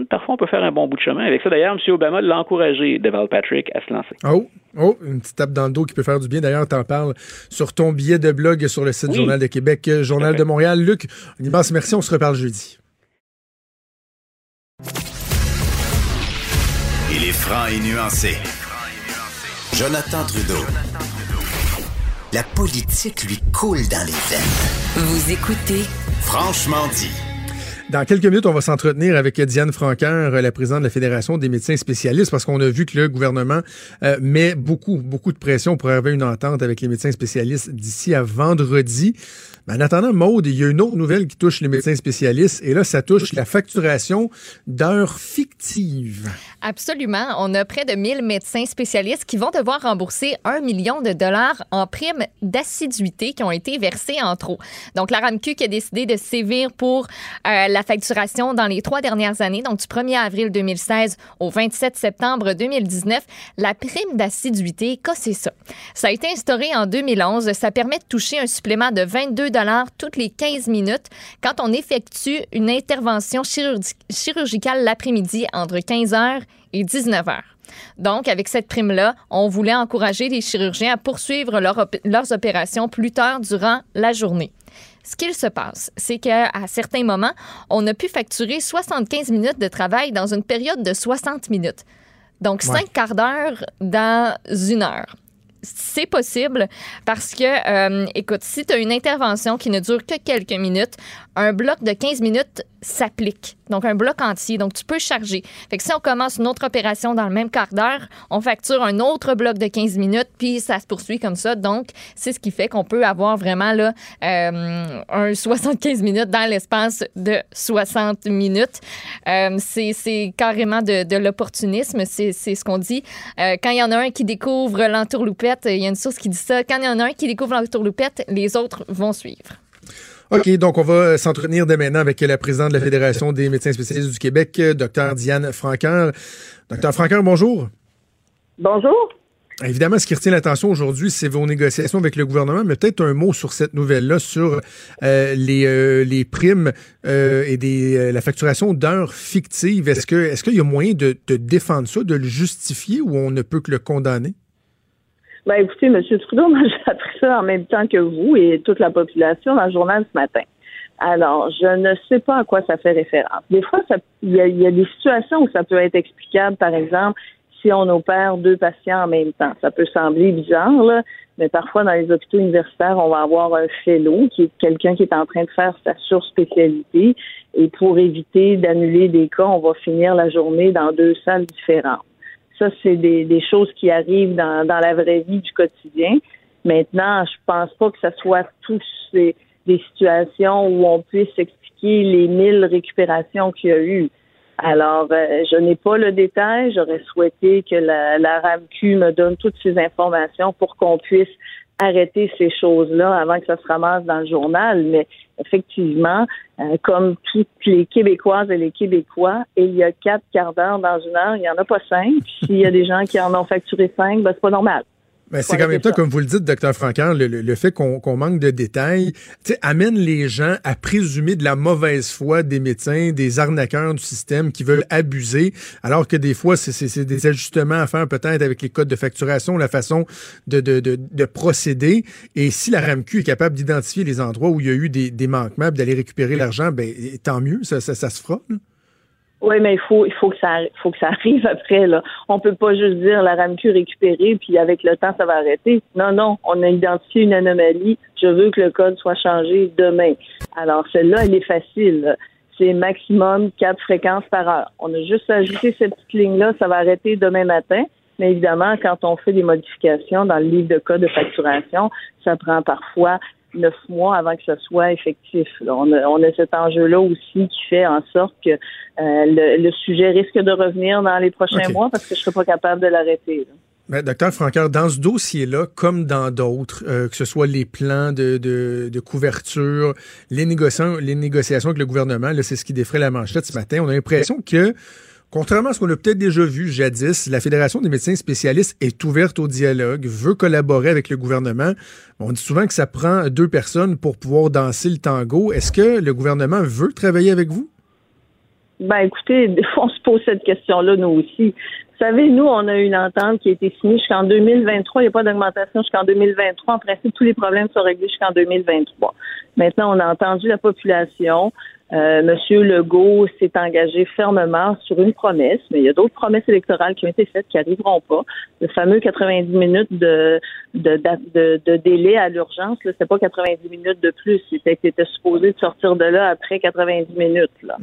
parfois on peut faire un bon bout de chemin. Avec ça, d'ailleurs, M. Obama l'a encouragé, Deval Patrick, à se lancer. Oh, oh, une petite tape dans le dos qui peut faire du bien. D'ailleurs, t'en parles sur ton billet de blog sur le site oui. Journal de Québec, Journal de Montréal. Luc, un immense merci. On se reparle jeudi. Il est franc et nuancé. Jonathan Trudeau. La politique lui coule dans les veines. Vous écoutez Franchement dit. Dans quelques minutes, on va s'entretenir avec Diane Franqueur, la présidente de la Fédération des médecins spécialistes, parce qu'on a vu que le gouvernement euh, met beaucoup, beaucoup de pression pour avoir une entente avec les médecins spécialistes d'ici à vendredi. Mais en attendant, Maude, il y a une autre nouvelle qui touche les médecins spécialistes, et là, ça touche la facturation d'heures fictives. Absolument. On a près de 1000 médecins spécialistes qui vont devoir rembourser un million de dollars en primes d'assiduité qui ont été versées en trop. Donc, la RAMQ qui a décidé de sévir pour euh, la facturation dans les trois dernières années, donc du 1er avril 2016 au 27 septembre 2019, la prime d'assiduité, qu'est-ce c'est ça? Ça a été instauré en 2011. Ça permet de toucher un supplément de 22 dollars toutes les 15 minutes quand on effectue une intervention chirurgi chirurgicale l'après-midi entre 15 heures et 19 heures. Donc, avec cette prime-là, on voulait encourager les chirurgiens à poursuivre leur op leurs opérations plus tard durant la journée. Ce qu'il se passe, c'est qu'à certains moments, on a pu facturer 75 minutes de travail dans une période de 60 minutes. Donc, Ouais. cinq quarts d'heure dans une heure. C'est possible parce que, euh, écoute, si tu as une intervention qui ne dure que quelques minutes, un bloc de 15 minutes s'applique. Donc, un bloc entier. Donc, tu peux charger. Fait que si on commence une autre opération dans le même quart d'heure, on facture un autre bloc de 15 minutes, puis ça se poursuit comme ça. Donc, c'est ce qui fait qu'on peut avoir vraiment là, euh, un 75 minutes dans l'espace de 60 minutes. Euh, c'est carrément de, de l'opportunisme, c'est c'est ce qu'on dit. Euh, quand il y en a un qui découvre l'entourloupette, il y a une source qui dit ça, quand il y en a un qui découvre l'entourloupette, les autres vont suivre. OK, donc on va s'entretenir dès maintenant avec la présidente de la Fédération des médecins spécialistes du Québec, Dr Diane Franqueur. Dr Franqueur, bonjour. Bonjour. Évidemment, ce qui retient l'attention aujourd'hui, c'est vos négociations avec le gouvernement, mais peut-être un mot sur cette nouvelle-là, sur euh, les, euh, les primes euh, et des, euh, la facturation d'heures fictives. Est-ce que est-ce qu'il y a moyen de, de défendre ça, de le justifier ou on ne peut que le condamner? Ben, écoutez, M. Trudeau, moi, j'ai appris ça en même temps que vous et toute la population dans le journal ce matin. Alors, je ne sais pas à quoi ça fait référence. Des fois, ça- il y, a, il y a des situations où ça peut être explicable, par exemple, si on opère deux patients en même temps. Ça peut sembler bizarre, là, mais parfois dans les hôpitaux universitaires, on va avoir un fellow qui est quelqu'un qui est en train de faire sa surspécialité et pour éviter d'annuler des cas, on va finir la journée dans deux salles différentes. Ça, c'est des, choses qui arrivent dans, dans la vraie vie du quotidien. Maintenant, je pense pas que ce soit tous ces, des situations où on puisse expliquer les mille récupérations qu'il y a eu. Alors, euh, je n'ai pas le détail. J'aurais souhaité que la, la RAMQ me donne toutes ces informations pour qu'on puisse arrêter ces choses-là avant que ça se ramasse dans le journal. Mais effectivement, euh, comme toutes les Québécoises et les Québécois, il y a quatre quarts d'heure dans une heure, il n'y en a pas cinq. S'il y a des gens qui en ont facturé cinq, ben, c'est pas normal. Ben, c'est quand même ça. comme vous le dites, docteur Francaire, le, le- le fait qu'on manque de détails amène les gens à présumer de la mauvaise foi des médecins, des arnaqueurs du système qui veulent abuser, alors que des fois, c'est- des ajustements à faire peut-être avec les codes de facturation, la façon de, de, de, de procéder. Et si la RAMQ est capable d'identifier les endroits où il y a eu des, des manquements, d'aller récupérer l'argent, ben tant mieux, ça, ça, ça se fera. là. Oui, mais il faut, il faut que ça, faut que ça arrive après, là. On peut pas juste dire la RAMQ récupérée, puis avec le temps, ça va arrêter. Non, non. On a identifié une anomalie. Je veux que le code soit changé demain. Alors, celle-là, elle est facile. C'est maximum quatre fréquences par heure. On a juste ajouté cette petite ligne-là. Ça va arrêter demain matin. Mais évidemment, quand on fait des modifications dans le livre de code de facturation, ça prend parfois neuf mois avant que ce soit effectif. On, a, on a cet enjeu-là aussi qui fait en sorte que euh, le, le sujet risque de revenir dans les prochains mois parce que je ne serai pas capable de l'arrêter. Ben, docteur Francaire, dans ce dossier-là, comme dans d'autres, euh, que ce soit les plans de, de, de couverture, les négociations, les négociations avec le gouvernement, c'est ce qui défrait la manchette ce matin. On a l'impression que, contrairement à ce qu'on a peut-être déjà vu jadis, la Fédération des médecins spécialistes est ouverte au dialogue, veut collaborer avec le gouvernement. On dit souvent que ça prend deux personnes pour pouvoir danser le tango. Est-ce que le gouvernement veut travailler avec vous? Ben écoutez, on se pose cette question-là, nous aussi. Vous savez, nous, on a une entente qui a été signée jusqu'en 2023. Il n'y a pas d'augmentation jusqu'en 2023. En principe, tous les problèmes sont réglés jusqu'en 2023. Maintenant, on a entendu la population. Euh, Monsieur Legault s'est engagé fermement sur une promesse, mais il y a d'autres promesses électorales qui ont été faites qui n'arriveront pas. Le fameux 90 minutes de, de, de, de délai à l'urgence, là, c'est pas 90 minutes de plus. C'était supposé de sortir de là après 90 minutes. Là.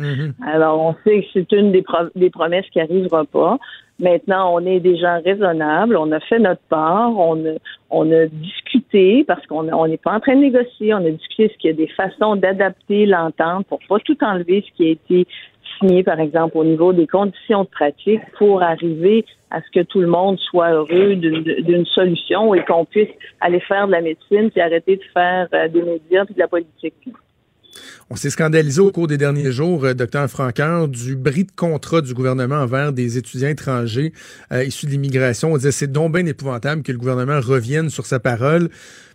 Alors, on sait que c'est une des, pro- des promesses qui n'arrivera pas. Maintenant, on est des gens raisonnables, on a fait notre part, on a, on a discuté parce qu'on n'est pas en train de négocier, on a discuté est-ce qu'il y a des façons d'adapter l'entente pour pas tout enlever ce qui a été signé, par exemple, au niveau des conditions de pratique pour arriver à ce que tout le monde soit heureux d'une d'une solution et qu'on puisse aller faire de la médecine puis arrêter de faire euh, des médias puis de la politique. On s'est scandalisé au cours des derniers jours, euh, docteur Francaire, du bris de contrat du gouvernement envers des étudiants étrangers euh, issus de l'immigration. On disait c'est donc bien épouvantable que le gouvernement revienne sur sa parole.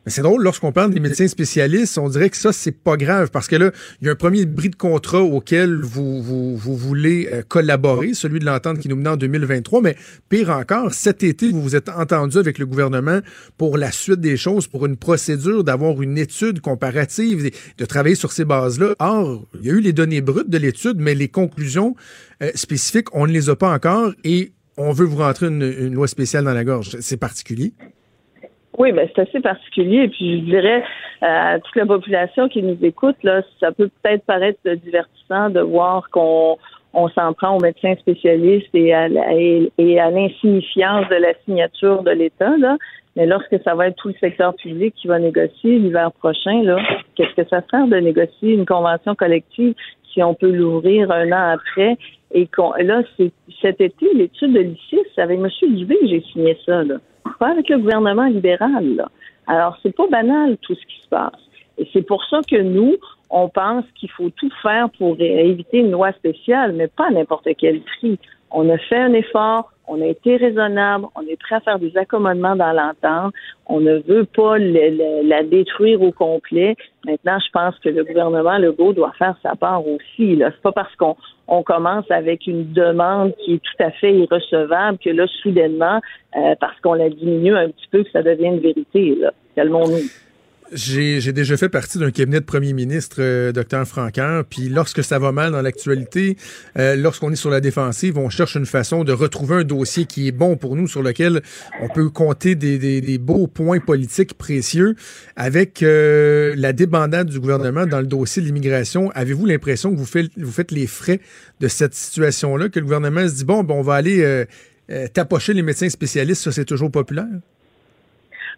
Mais c'est drôle, lorsqu'on parle des médecins spécialistes, on dirait que ça, c'est pas grave parce que là, il y a un premier bris de contrat auquel vous, vous, vous voulez euh, collaborer, celui de l'entente qui nous menait en 2023. Mais pire encore, cet été, vous vous êtes entendu avec le gouvernement pour la suite des choses, pour une procédure, d'avoir une étude comparative, de travailler sur ces bases-là. Or, il y a eu les données brutes de l'étude, mais les conclusions euh, spécifiques, on ne les a pas encore et on veut vous rentrer une, une loi spéciale dans la gorge. C'est particulier. Oui, ben c'est assez particulier. Puis je dirais à toute la population qui nous écoute, là, ça peut peut-être paraître divertissant de voir qu'on on s'en prend aux médecins spécialistes et à, et, à l'insignifiance de la signature de l'État, là. Mais lorsque ça va être tout le secteur public qui va négocier l'hiver prochain, là, qu'est-ce que ça sert de négocier une convention collective si on peut l'ouvrir un an après et qu'on là, c'est cet été, l'étude de l'ICIS, avec M. Dubé j'ai signé ça, là. Pas avec le gouvernement libéral, là. Alors, c'est pas banal tout ce qui se passe. Et c'est pour ça que nous, on pense qu'il faut tout faire pour éviter une loi spéciale, mais pas à n'importe quel prix. On a fait un effort, on a été raisonnable, on est prêt à faire des accommodements dans l'entente, on ne veut pas la détruire au complet. Maintenant, je pense que le gouvernement Legault doit faire sa part aussi. Là, c'est pas parce qu'on on commence avec une demande qui est tout à fait irrecevable que là, soudainement, euh, parce qu'on la diminue un petit peu, que ça devient une vérité. Là. Calmons-nous. J'ai déjà fait partie d'un cabinet de premier ministre, euh, Franquin, puis lorsque ça va mal dans l'actualité, euh, lorsqu'on est sur la défensive, on cherche une façon de retrouver un dossier qui est bon pour nous, sur lequel on peut compter des, des, des beaux points politiques précieux. Avec euh, la débandade du gouvernement dans le dossier de l'immigration, avez-vous l'impression que vous faites, vous faites les frais de cette situation-là, que le gouvernement se dit, bon, ben, on va aller euh, tapocher les médecins spécialistes, ça c'est toujours populaire?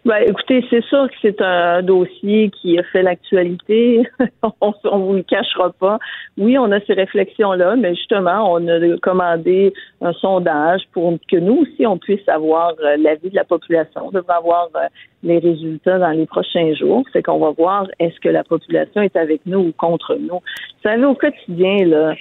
Ben, écoutez, c'est sûr que c'est un dossier qui a fait l'actualité. on ne vous le cachera pas. Oui, on a ces réflexions-là, mais justement, on a commandé un sondage pour que nous aussi, on puisse avoir euh, l'avis de la population. On devrait avoir euh, les résultats dans les prochains jours. C'est qu'on va voir est-ce que la population est avec nous ou contre nous. Vous savez, au quotidien, là,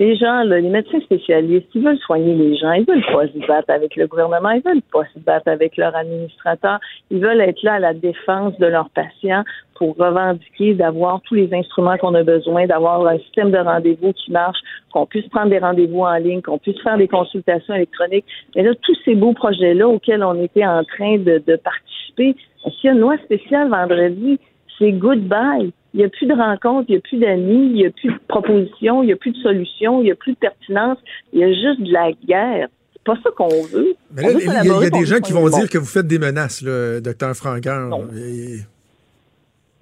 les gens, les médecins spécialistes, ils veulent soigner les gens, ils veulent pas se battre avec le gouvernement, ils veulent pas se battre avec leur administrateur, ils veulent être là à la défense de leurs patients pour revendiquer d'avoir tous les instruments qu'on a besoin, d'avoir un système de rendez-vous qui marche, qu'on puisse prendre des rendez-vous en ligne, qu'on puisse faire des consultations électroniques. Mais là, tous ces beaux projets-là auxquels on était en train de, de participer, s'il y a une loi spéciale vendredi, c'est goodbye. Il n'y a plus de rencontres, il n'y a plus d'amis, il n'y a plus de propositions, il n'y a plus de solutions, il n'y a plus de pertinence, il y a juste de la guerre. C'est pas ça qu'on veut. Mais là, il y a, des gens qui vont dire que vous faites des menaces, le docteur Franquin.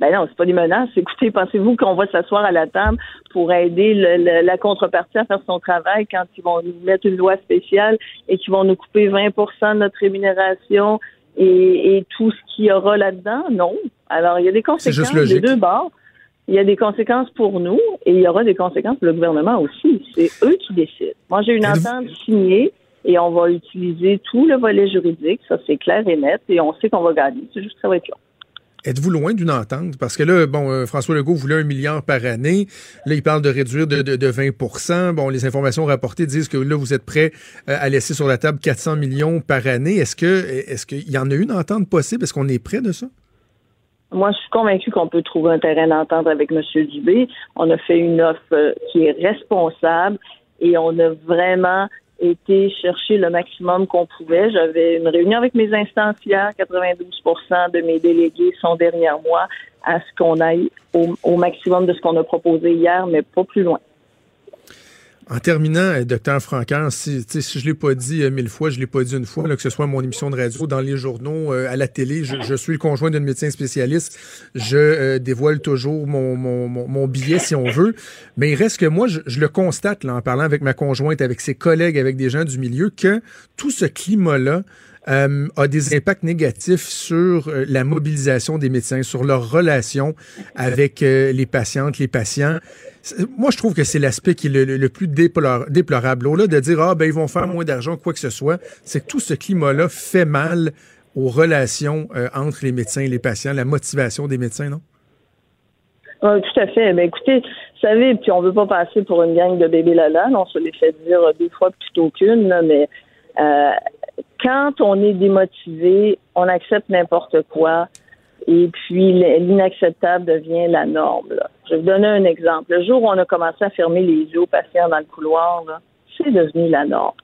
Ben non, c'est pas des menaces. Écoutez, pensez-vous qu'on va s'asseoir à la table pour aider la contrepartie à faire son travail quand ils vont nous mettre une loi spéciale et qu'ils vont nous couper 20% de notre rémunération et, tout ce qu'il y aura là-dedans? Non. Alors, il y a des conséquences des deux bords. Il y a des conséquences pour nous et il y aura des conséquences pour le gouvernement aussi. C'est eux qui décident. Moi, j'ai une entente signée et on va utiliser tout le volet juridique. Ça, c'est clair et net et on sait qu'on va gagner. C'est juste que ça va être long. Êtes-vous loin d'une entente? Parce que là, bon, euh, François Legault voulait un milliard par année. Là, il parle de réduire de, de, 20% Bon, les informations rapportées disent que là, vous êtes prêt euh, à laisser sur la table 400 millions par année. Est-ce que est-ce qu'il y en a une entente possible? Est-ce qu'on est prêt de ça? Moi, je suis convaincu qu'on peut trouver un terrain d'entente avec M. Dubé. On a fait une offre euh, qui est responsable et on a vraiment été chercher le maximum qu'on pouvait. J'avais une réunion avec mes instances hier. 92% de mes délégués sont derrière moi à ce qu'on aille au maximum de ce qu'on a proposé hier, mais pas plus loin. En terminant, euh, docteur Franquin, si, si je l'ai pas dit euh, mille fois, je l'ai pas dit une fois, que ce soit mon émission de radio, dans les journaux, euh, à la télé, je, suis le conjoint d'un médecin spécialiste. Je dévoile toujours mon, billet, si on veut. Mais il reste que moi, je, le constate en parlant avec ma conjointe, avec ses collègues, avec des gens du milieu, que tout ce climat-là, a des impacts négatifs sur la mobilisation des médecins, sur leur relation avec les patientes, les patients. Moi, je trouve que c'est l'aspect qui est le, plus déplorable. Au-delà de dire, ah, ben, ils vont faire moins d'argent, quoi que ce soit, c'est que tout ce climat-là fait mal aux relations euh, entre les médecins et les patients, la motivation des médecins, non? Oui, tout à fait. Ben, écoutez, vous savez, puis on veut pas passer pour une gang de bébés lala, on se les fait dire deux fois plutôt qu'une, mais euh, quand on est démotivé, on accepte n'importe quoi Et puis, l'inacceptable devient la norme. Je vais vous donner un exemple. Le jour où on a commencé à fermer les yeux aux patients dans le couloir, c'est devenu la norme.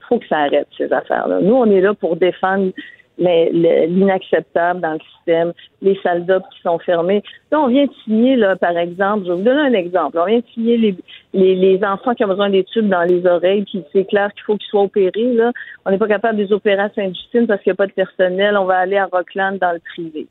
Il faut que ça arrête, ces affaires-là. Nous, on est là pour défendre l'inacceptable dans le système, les salles d'op qui sont fermées. Là, on vient de signer, là, par exemple, je vais vous donner un exemple. On vient de signer les, les, les enfants qui ont besoin des tubes dans les oreilles, puis c'est clair qu'il faut qu'ils soient opérés. Là. On n'est pas capable de les opérer à Sainte-Justine parce qu'il n'y a pas de personnel. On va aller à Rockland dans le privé.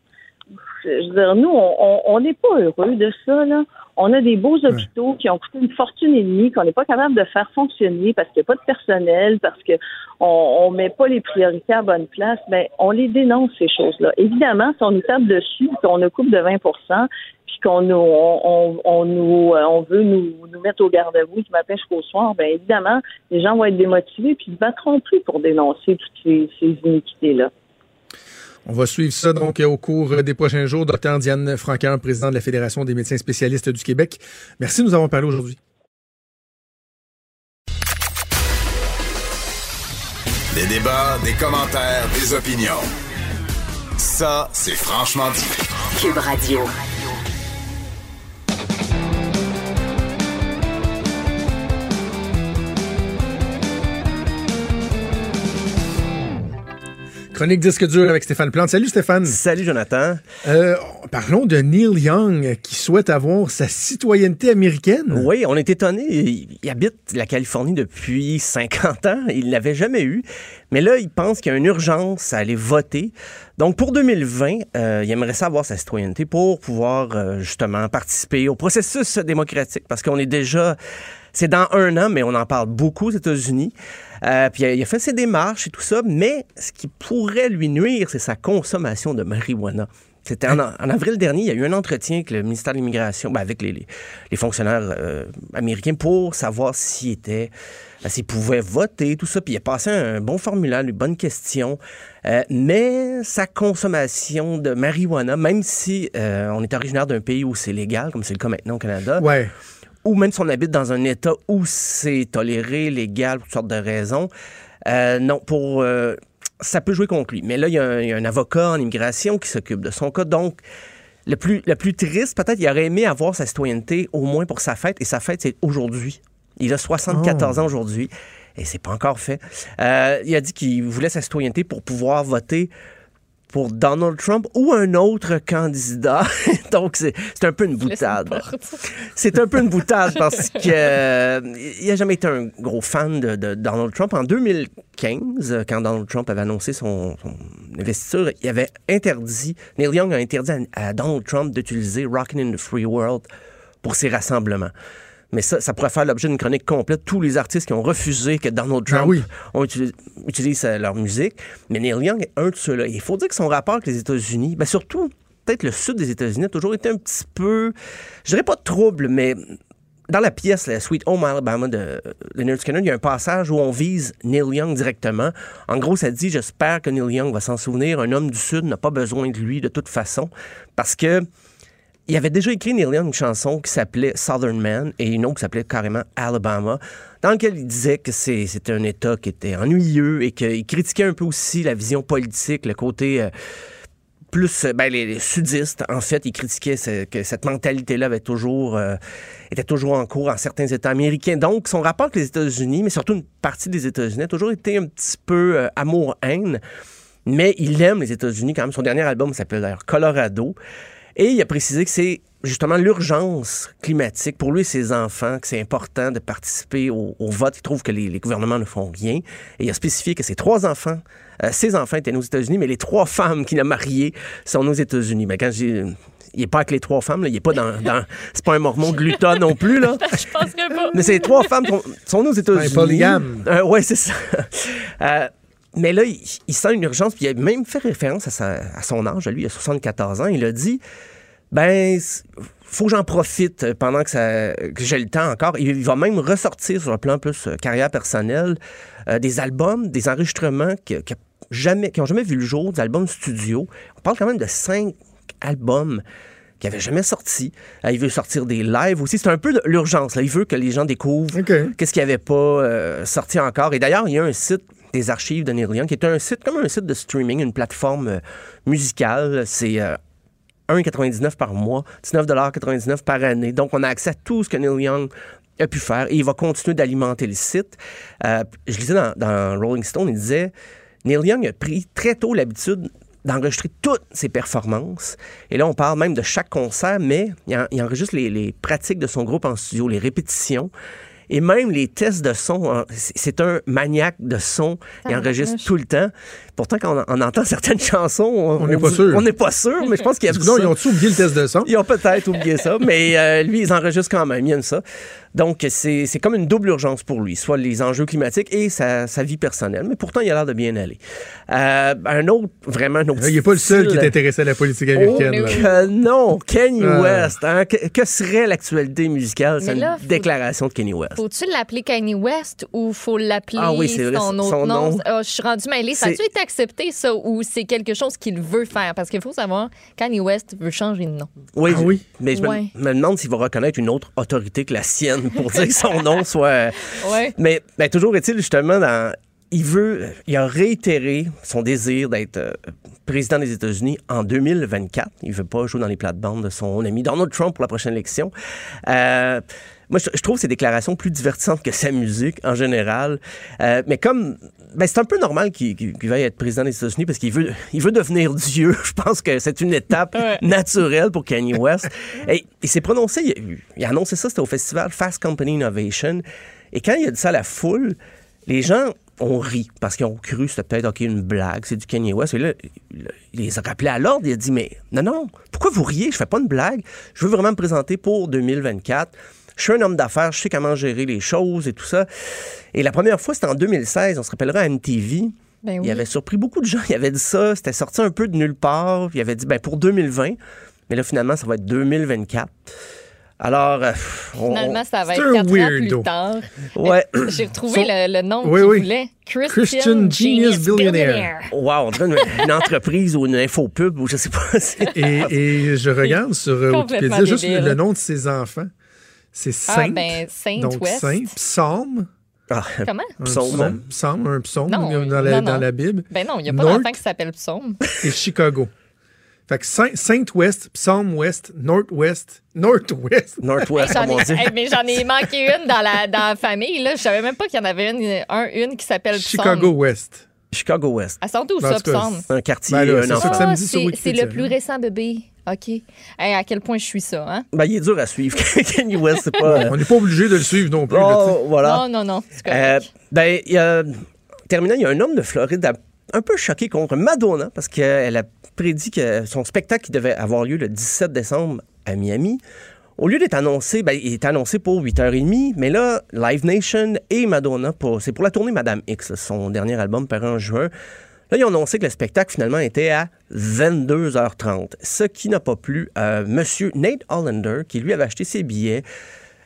Je veux dire, nous, on n'est pas heureux de ça. Là. On a des beaux hôpitaux qui ont coûté une fortune et demie, qu'on n'est pas capable de faire fonctionner parce qu'il n'y a pas de personnel, parce qu'on ne met pas les priorités à bonne place. Ben, on les dénonce, ces choses-là. Évidemment, si on nous tape dessus, qu'on ne coupe de 20% puis qu'on nous, on, on, nous, euh, on veut nous, nous mettre au garde-à-vous du matin jusqu'au soir, ben évidemment, les gens vont être démotivés puis ils ne battront plus pour dénoncer toutes ces, ces iniquités-là. On va suivre ça donc au cours des prochains jours. Docteur Diane Franquin, président de la Fédération des médecins spécialistes du Québec. Merci de nous avoir parlé aujourd'hui. Des débats, des commentaires, des opinions. Ça, c'est franchement dit. Cube Radio. Chronique disque dur avec Stéphane Plante. Salut Stéphane. Salut Jonathan. Euh, parlons de Neil Young qui souhaite avoir sa citoyenneté américaine. Oui, on est étonné. Il, habite la Californie depuis 50 ans. Il l'avait jamais eu. Mais là, il pense qu'il y a une urgence à aller voter. Donc, pour 2020, euh, il aimerait savoir sa citoyenneté pour pouvoir euh, justement participer au processus démocratique parce qu'on est déjà c'est dans un an, mais on en parle beaucoup aux États-Unis. Euh, puis il a fait ses démarches et tout ça, mais ce qui pourrait lui nuire, c'est sa consommation de marijuana. C'était en, avril dernier, il y a eu un entretien avec le ministère de l'Immigration, ben avec les, fonctionnaires euh, américains pour savoir s'il était, euh, s'il pouvait voter, tout ça. Puis il a passé un bon formulaire, une bonne question. mais sa consommation de marijuana, même si on est originaire d'un pays où c'est légal, comme c'est le cas maintenant au Canada, ouais ou même si on habite dans un État où c'est toléré, légal, pour toutes sortes de raisons. Euh, non, pour. Euh, ça peut jouer contre lui. Mais là, il y, a un, avocat en immigration qui s'occupe de son cas. Donc, le plus, le plus triste, peut-être, il aurait aimé avoir sa citoyenneté au moins pour sa fête. Et sa fête, c'est aujourd'hui. Il a 74 ans aujourd'hui. Et c'est pas encore fait. Euh, il a dit qu'il voulait sa citoyenneté pour pouvoir voter pour Donald Trump ou un autre candidat. Donc, c'est un peu une boutade. C'est un peu une boutade parce que euh, il n'a jamais été un gros fan de, Donald Trump. En 2015, quand Donald Trump avait annoncé son, investiture, il avait interdit, Neil Young a interdit à, Donald Trump d'utiliser Rockin' in the Free World pour ses rassemblements. Mais ça, ça pourrait faire l'objet d'une chronique complète. Tous les artistes qui ont refusé que Donald ben Trump ont utilisé, euh, leur musique. Mais Neil Young est un de ceux-là. Il faut dire que son rapport avec les États-Unis, ben surtout, peut-être le sud des États-Unis, a toujours été un petit peu, je dirais pas trouble, mais dans la pièce, la Sweet Home Alabama de Leonard Skinner, il y a un passage où on vise Neil Young directement. En gros, ça dit J'espère que Neil Young va s'en souvenir. Un homme du Sud n'a pas besoin de lui de toute façon. Parce que il avait déjà écrit Neil une chanson qui s'appelait Southern Man et une autre qui s'appelait carrément Alabama, dans laquelle il disait que c'était un État qui était ennuyeux et qu'il critiquait un peu aussi la vision politique, le côté euh, plus ben, les, sudistes. En fait, il critiquait que cette mentalité-là avait toujours euh, était toujours en cours en certains États américains. Donc, son rapport avec les États-Unis, mais surtout une partie des États-Unis, a toujours été un petit peu euh, amour-haine. Mais il aime les États-Unis quand même. Son dernier album s'appelle d'ailleurs Colorado. Et il a précisé que c'est justement l'urgence climatique pour lui et ses enfants, que c'est important de participer au, vote. Il trouve que les, gouvernements ne font rien. Et il a spécifié que ses trois enfants, euh, ses enfants étaient aux États-Unis, mais les trois femmes qu'il a mariées sont aux États-Unis. Mais quand j'ai il n'est pas avec les trois femmes, là. il n'est pas dans, dans c'est pas un mormon gluton non plus là. Je penserais pas. Mais ces trois femmes sont, sont aux États-Unis. Un polygame. Euh, ouais, c'est ça. Euh, mais là, il, sent une urgence, puis il a même fait référence à, son âge. Lui, il a 74 ans. Il a dit ben, faut que j'en profite pendant que, ça, que j'ai le temps encore. Il va même ressortir sur le plan plus euh, carrière personnelle euh, des albums, des enregistrements qui, qui, jamais, qui ont jamais vu le jour, des albums studio. On parle quand même de cinq albums qui n'avaient jamais sorti. Euh, il veut sortir des lives aussi. C'est un peu l'urgence. Il veut que les gens découvrent qu'est-ce qui n'avait pas sorti encore. Et d'ailleurs, il y a un site des archives de Neil Young, qui est un site comme un site de streaming, une plateforme euh, musicale. C'est euh, 1,99 par mois, 19,99 par année. Donc, on a accès à tout ce que Neil Young a pu faire et il va continuer d'alimenter le site. Euh, je lisais dans, dans Rolling Stone, il disait Neil Young a pris très tôt l'habitude d'enregistrer toutes ses performances. Et là, on parle même de chaque concert, mais il, en- il enregistre les pratiques de son groupe en studio, les répétitions. Et même les tests de son, c'est un maniaque de son. Il Ah, enregistre vache. tout le temps. Pourtant, quand on, on entend certaines chansons, on n'est pas sûr. On n'est pas sûr, mais je pense qu'il y a non, ça. ils ont-tu oublié le test de son? Ils ont peut-être oublié ça, mais euh, lui, ils enregistrent quand même. Il aime ça. Donc, c'est c'est comme une double urgence pour lui, soit les enjeux climatiques et sa, sa vie personnelle. Mais pourtant, il a l'air de bien aller. Euh, un autre, vraiment un autre. Il n'est pas le seul qui est intéressé à la politique Oh, américaine. que non, Kanye Ah. West. hein? Que, que serait l'actualité musicale? C'est une déclaration de Kanye West. Faut-tu l'appeler Kanye West ou faut l'appeler Ah oui, c'est vrai, son autre son nom? nom. Ah, je suis rendu mêlée. Ça a-tu C'est- été accepté, ça, ou c'est quelque chose qu'il veut faire? Parce qu'il faut savoir, Kanye West veut changer de nom. Oui, Ah oui? mais je me- Ouais. me, demande s'il va reconnaître une autre autorité que la sienne pour dire que son nom soit. Ouais. Mais ben, toujours est-il justement dans. Il veut, il a réitéré son désir d'être euh, président des États-Unis en 2024. Il veut pas jouer dans les plates-bandes de son ami Donald Trump pour la prochaine élection. Euh, moi, je, trouve ses déclarations plus divertissantes que sa musique en général. Euh, mais comme, ben, c'est un peu normal qu'il qu'il veuille être président des États-Unis parce qu'il veut, il veut devenir Dieu. Je pense que c'est une étape naturelle pour Kanye West. Et il s'est prononcé, il, il a annoncé ça, c'était au festival Fast Company Innovation. Et quand il a dit ça à la foule, les gens ont ri parce qu'ils ont cru que c'était peut-être une blague, c'est du Kanye West. Et là, il il les a rappelés à l'ordre. Il a dit Mais non, non, pourquoi vous riez? Je fais pas une blague. Je veux vraiment me présenter pour 2024. Je suis un homme d'affaires, je sais comment gérer les choses et tout ça. Et la première fois, c'était en 2016. On se rappellera à MTV. Ben oui. Il avait surpris beaucoup de gens. Il avait dit ça. C'était sorti un peu de nulle part. Il avait dit ben, pour 2020. Mais là, finalement, ça va être 2024. Alors, euh, on- Finalement, ça va être un quatre ans weirdo. plus tard. Ouais. J'ai retrouvé le, le nom Oui, qu'il oui. voulait. Christian, Christian Genius Billionaire. Wow, on dirait une, une entreprise ou une infopub ou je sais pas. Et, et je regarde sur Wikipédia juste le nom de ses enfants. C'est Ah, Saint. ben, Saint donc West. Saint, Psalm. Ah, Comment? Un Psaume. psaume, psaume, un psaume Non, dans, la, non, dans non. la Bible. Ben non, il n'y a pas d'enfant qui s'appelle Psaume. et Chicago. Fait que Saint, Saint-Ouest, Psalm-Ouest, North-West, North-West. Northwest, J'en comme on dit. mais j'en ai manqué une dans la, dans la famille. Là. Je savais même pas qu'il y en avait une, un, une qui s'appelle Psaume. Chicago-West. Chicago West. Elle sort d'où, En ça, cas, Psaume? Un quartier, Ben là, un c'est ça enfant. que ça me Ah, c'est c'est le plus récent bébé. OK. Hey, à quel point je suis ça, hein? Ben, il est dur à suivre. Kanye West, c'est pas. On n'est pas obligé de le suivre non plus. là. Oh, voilà. Non, non, non. C'est Euh, ben, il y a, terminant, il y a un homme de Floride un peu choqué contre Madonna parce qu'elle a prédit que son spectacle qui devait avoir lieu le 17 décembre à Miami, au lieu d'être annoncé, ben, il est annoncé pour 8h30, mais là, Live Nation et Madonna, pour- c'est pour la tournée Madame X, son dernier album paru en juin. Là, ils ont annoncé que le spectacle finalement était à 22h30, ce qui n'a pas plu à Monsieur Nate Hollander, qui lui avait acheté ses billets.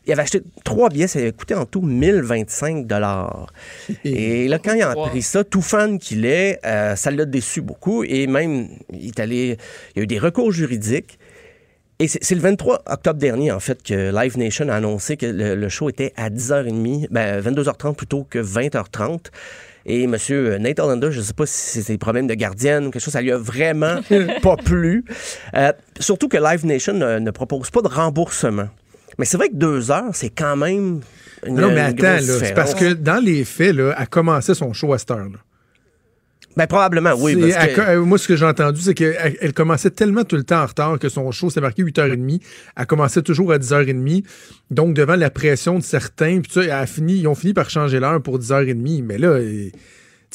Il avait acheté trois billets, ça avait coûté en tout 1025 dollars. Et là, quand il a appris ça, tout fan qu'il est, euh, ça l'a déçu beaucoup. Et même, il est allé, il y a eu des recours juridiques. Et c'est c'est le 23 octobre dernier, en fait, que Live Nation a annoncé que le, le show était à 10h30, ben, 22h30 plutôt que 20h30. Et M. Nate Hollander, je ne sais pas si c'est des problèmes de gardienne ou quelque chose, ça lui a vraiment pas plu. Euh, surtout que Live Nation ne, ne propose pas de remboursement. Mais c'est vrai que deux heures, c'est quand même une, Non, mais attends, là, c'est parce que dans les faits, là, elle commençait son show à cette heure-là. Ben, probablement, oui. Parce que... euh, moi, ce que j'ai entendu, c'est qu'elle elle commençait tellement tout le temps en retard que son show, c'était marqué 8h30. Elle commençait toujours à 10h30. Donc, devant la pression de certains, puis ça, elle a fini, ils ont fini par changer l'heure pour 10h30. Mais là,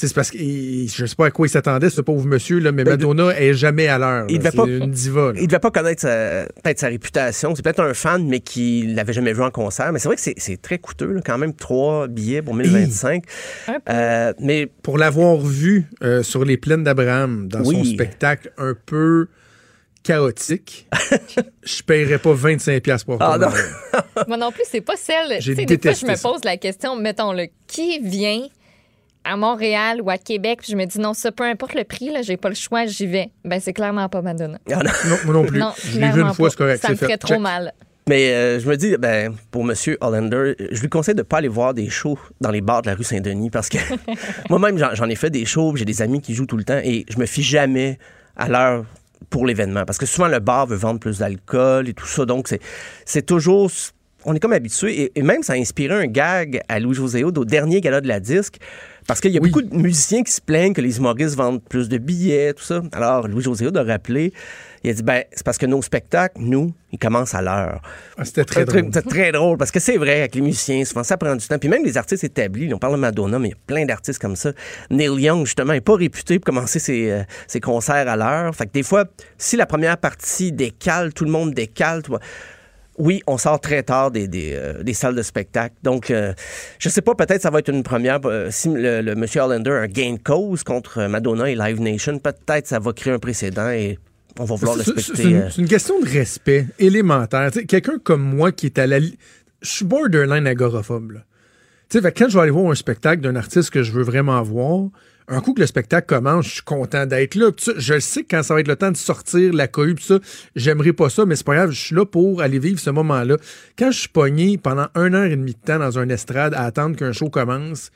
c'est parce que je sais pas à quoi il s'attendait, ce pauvre monsieur, là, mais Ben, Madonna est jamais à l'heure. il devait C'est pas- une diva. là. Il devait pas connaître sa, peut-être sa réputation. C'est peut-être un fan, mais qui l'avait jamais vu en concert. Mais c'est vrai que c'est, très coûteux, là, quand même, trois billets pour 1025. Un peu. Euh, mais Pour l'avoir vu euh, sur les plaines d'Abraham dans son spectacle un peu chaotique, je paierais pas 25$ piastres pour Ah, non. Moi non plus, c'est pas celle. J'ai des fois, je me pose la question, mettons, le qui vient à Montréal ou à Québec, puis je me dis non, ça, peu importe le prix, là, j'ai pas le choix, j'y vais. Ben, c'est clairement pas Madonna. Ah, non. Non, moi non plus. Non, je l'ai vu une fois, pas. c'est correct. Ça me ferait trop Check. mal. Mais euh, je me dis, ben, pour M. Hollander, je lui conseille de ne pas aller voir des shows dans les bars de la rue Saint-Denis parce que moi-même, j'en, j'en ai fait des shows, j'ai des amis qui jouent tout le temps et je me fie jamais à l'heure pour l'événement. Parce que souvent, le bar veut vendre plus d'alcool et tout ça. Donc, c'est, c'est toujours. On est comme habitué. Et, et même, ça a inspiré un gag à Louis-José Hood au dernier gala de la disque. Parce qu'il y a beaucoup de musiciens qui se plaignent que les humoristes vendent plus de billets, tout ça. Alors, Louis-José Hood a rappelé, il a dit, ben, c'est parce que nos spectacles, nous, ils commencent à l'heure. Ah, c'était très drôle. C'était très drôle, parce que c'est vrai, avec les musiciens, souvent, ça prend du temps. Puis même les artistes établis, on parle de Madonna, mais il y a plein d'artistes comme ça. Neil Young, justement, n'est pas réputé pour commencer ses, euh, ses concerts à l'heure. Fait que des fois, si la première partie décale, tout le monde décale, tu vois, oui, on sort très tard des, des, euh, des salles de spectacle. Donc, euh, je sais pas, peut-être ça va être une première. euh, si le, le Monsieur Hollander a un gain de cause contre Madonna et Live Nation, peut-être ça va créer un précédent et on va vouloir le C'est- une, euh, c'est une question de respect élémentaire. Quelqu'un comme moi qui est à la... Je suis borderline agoraphobe. là. Tu sais, fait quand je vais aller voir un spectacle d'un artiste que je veux vraiment voir, un coup que le spectacle commence, je suis content d'être là. Ça, je sais que quand ça va être le temps de sortir la cohue, ça, j'aimerais pas ça, mais c'est pas grave, je suis là pour aller vivre ce moment-là. Quand je suis pogné pendant une heure et demie de temps dans un estrade à attendre qu'un show commence,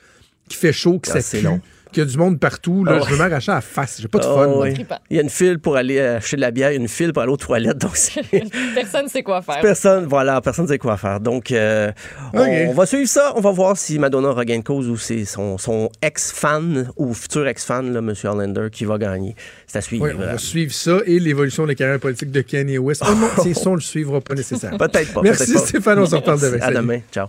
qui fait chaud, que ça c'est long. Qu'il y a du monde partout, là, Ah je veux m'arracher à la face. J'ai pas de oh, fun. Il y a une file pour aller euh, acheter de la bière, une file pour aller aux toilettes. Donc, Personne ne sait quoi faire. Personne, voilà, personne ne sait quoi faire. Donc, euh, on, on va suivre ça. On va voir si Madonna regagne cause ou c'est son, son ex-fan ou futur ex-fan, M. Hollander, qui va gagner. C'est à suivre. Oui, on va suivre ça et l'évolution de la carrière politique de Kanye West. Oh non, c'est ça, on le suivra pas nécessairement. Peut-être pas. Merci peut-être pas. Stéphane, on se reparle demain. À Salut. demain. Ciao.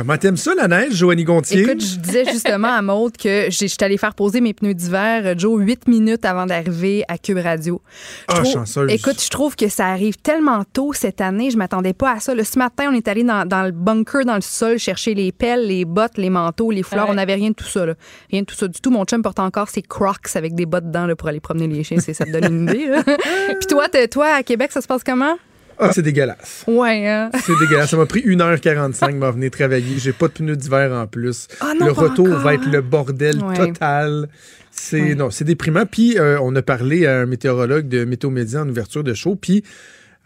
Comment t'aimes ça, la neige, Joanie Gontier? Écoute, je disais justement à Maude que j'ai- j'étais allée faire poser mes pneus d'hiver, euh, Joe, huit minutes avant d'arriver à Cube Radio. Je Ah, trouve- chanceuse. Écoute, je trouve que ça arrive tellement tôt cette année. Je m'attendais pas à ça. Le, ce matin, on est allé dans, dans le bunker, dans le sol, chercher les pelles, les bottes, les manteaux, les fleurs. Ouais. On n'avait rien de tout ça. Là. Rien de tout ça du tout. Mon chum porte encore ses crocs avec des bottes dedans là, pour aller promener les chiens. C'est- Ça te donne une idée. là. Puis toi, toi, à Québec, ça se passe comment? Ah, c'est dégueulasse. Ouais, hein? C'est dégueulasse. Ça m'a pris 1h45 m'en venir travailler. J'ai pas de pneus d'hiver en plus. Ah non, le pas retour encore, va être le bordel Ouais. total. C'est Ouais. non, c'est déprimant. Puis euh, on a parlé à un météorologue de Météo Média en ouverture de show. Puis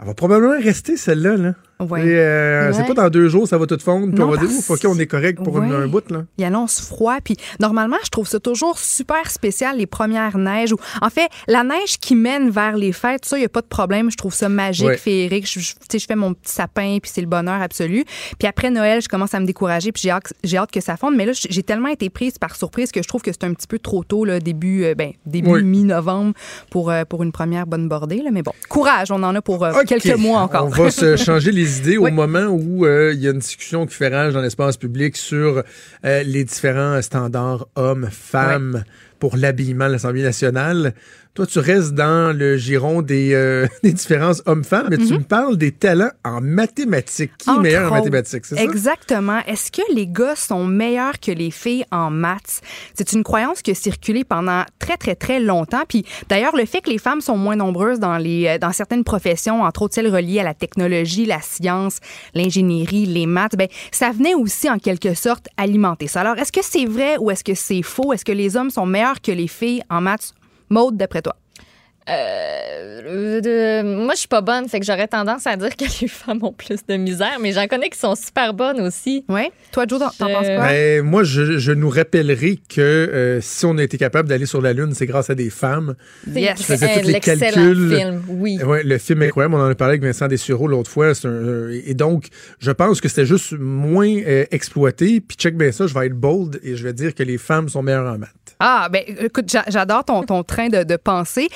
elle va probablement rester celle-là. Là. Ouais. Euh, C'est Ouais. pas dans deux jours ça va tout fondre. Puis Non, on va dire ouf, ok, on est correct pour une- un bout là. Il annonce froid. Puis normalement, je trouve ça toujours super spécial, les premières neiges. Ou, en fait, la neige qui mène vers les fêtes, ça, il n'y a pas de problème. Je trouve ça magique, féerique. Je, je- je fais mon petit sapin, puis c'est le bonheur absolu. Puis après Noël, je commence à me décourager, puis j'ai hâte, hâte que ça fonde. Mais là, j'ai tellement été prise par surprise que je trouve que c'est un petit peu trop tôt, là, début, euh, ben, début Oui. mi-novembre, pour, euh, pour une première bonne bordée. Là. Mais bon, courage, on en a pour euh, quelques mois encore. On va se changer les idées Oui. au moment où euh, il y a une discussion qui fait rage dans l'espace public sur euh, les différents standards hommes-femmes pour l'habillement à l'Assemblée nationale. Toi, tu restes dans le giron des, euh, des différences hommes-femmes, mais tu me parles des talents en mathématiques. Qui est meilleur en mathématiques, c'est ça? Exactement. Est-ce que les gars sont meilleurs que les filles en maths? C'est une croyance qui a circulé pendant très, très, très longtemps. Puis d'ailleurs, le fait que les femmes sont moins nombreuses dans, les, euh, dans certaines professions, entre autres celles reliées à la technologie, la science, l'ingénierie, les maths, ben, ça venait aussi en quelque sorte alimenter ça. Alors, est-ce que c'est vrai ou est-ce que c'est faux? Est-ce que les hommes sont meilleurs que les filles en maths? Maude, d'après toi? Euh, de- moi, je suis pas bonne, fait que j'aurais tendance à dire que les femmes ont plus de misère, mais j'en connais qui sont super bonnes aussi. Oui. Toi, Joe, t'en Je- penses quoi? Ben, moi, je, je nous rappellerai que euh, si on a été capable d'aller sur la Lune, c'est grâce à des femmes. Yes. Je faisais tous les l'excellent calculs. film, oui. Ouais, le film est incroyable. On en a parlé avec Vincent Dessureau l'autre fois. Un- euh, et donc, je pense que c'était juste moins euh, exploité. Puis check bien ça, je vais être bold et je vais dire que les femmes sont meilleures en maths. Ah, ben écoute, j'a- j'adore ton, ton train de, de pensée.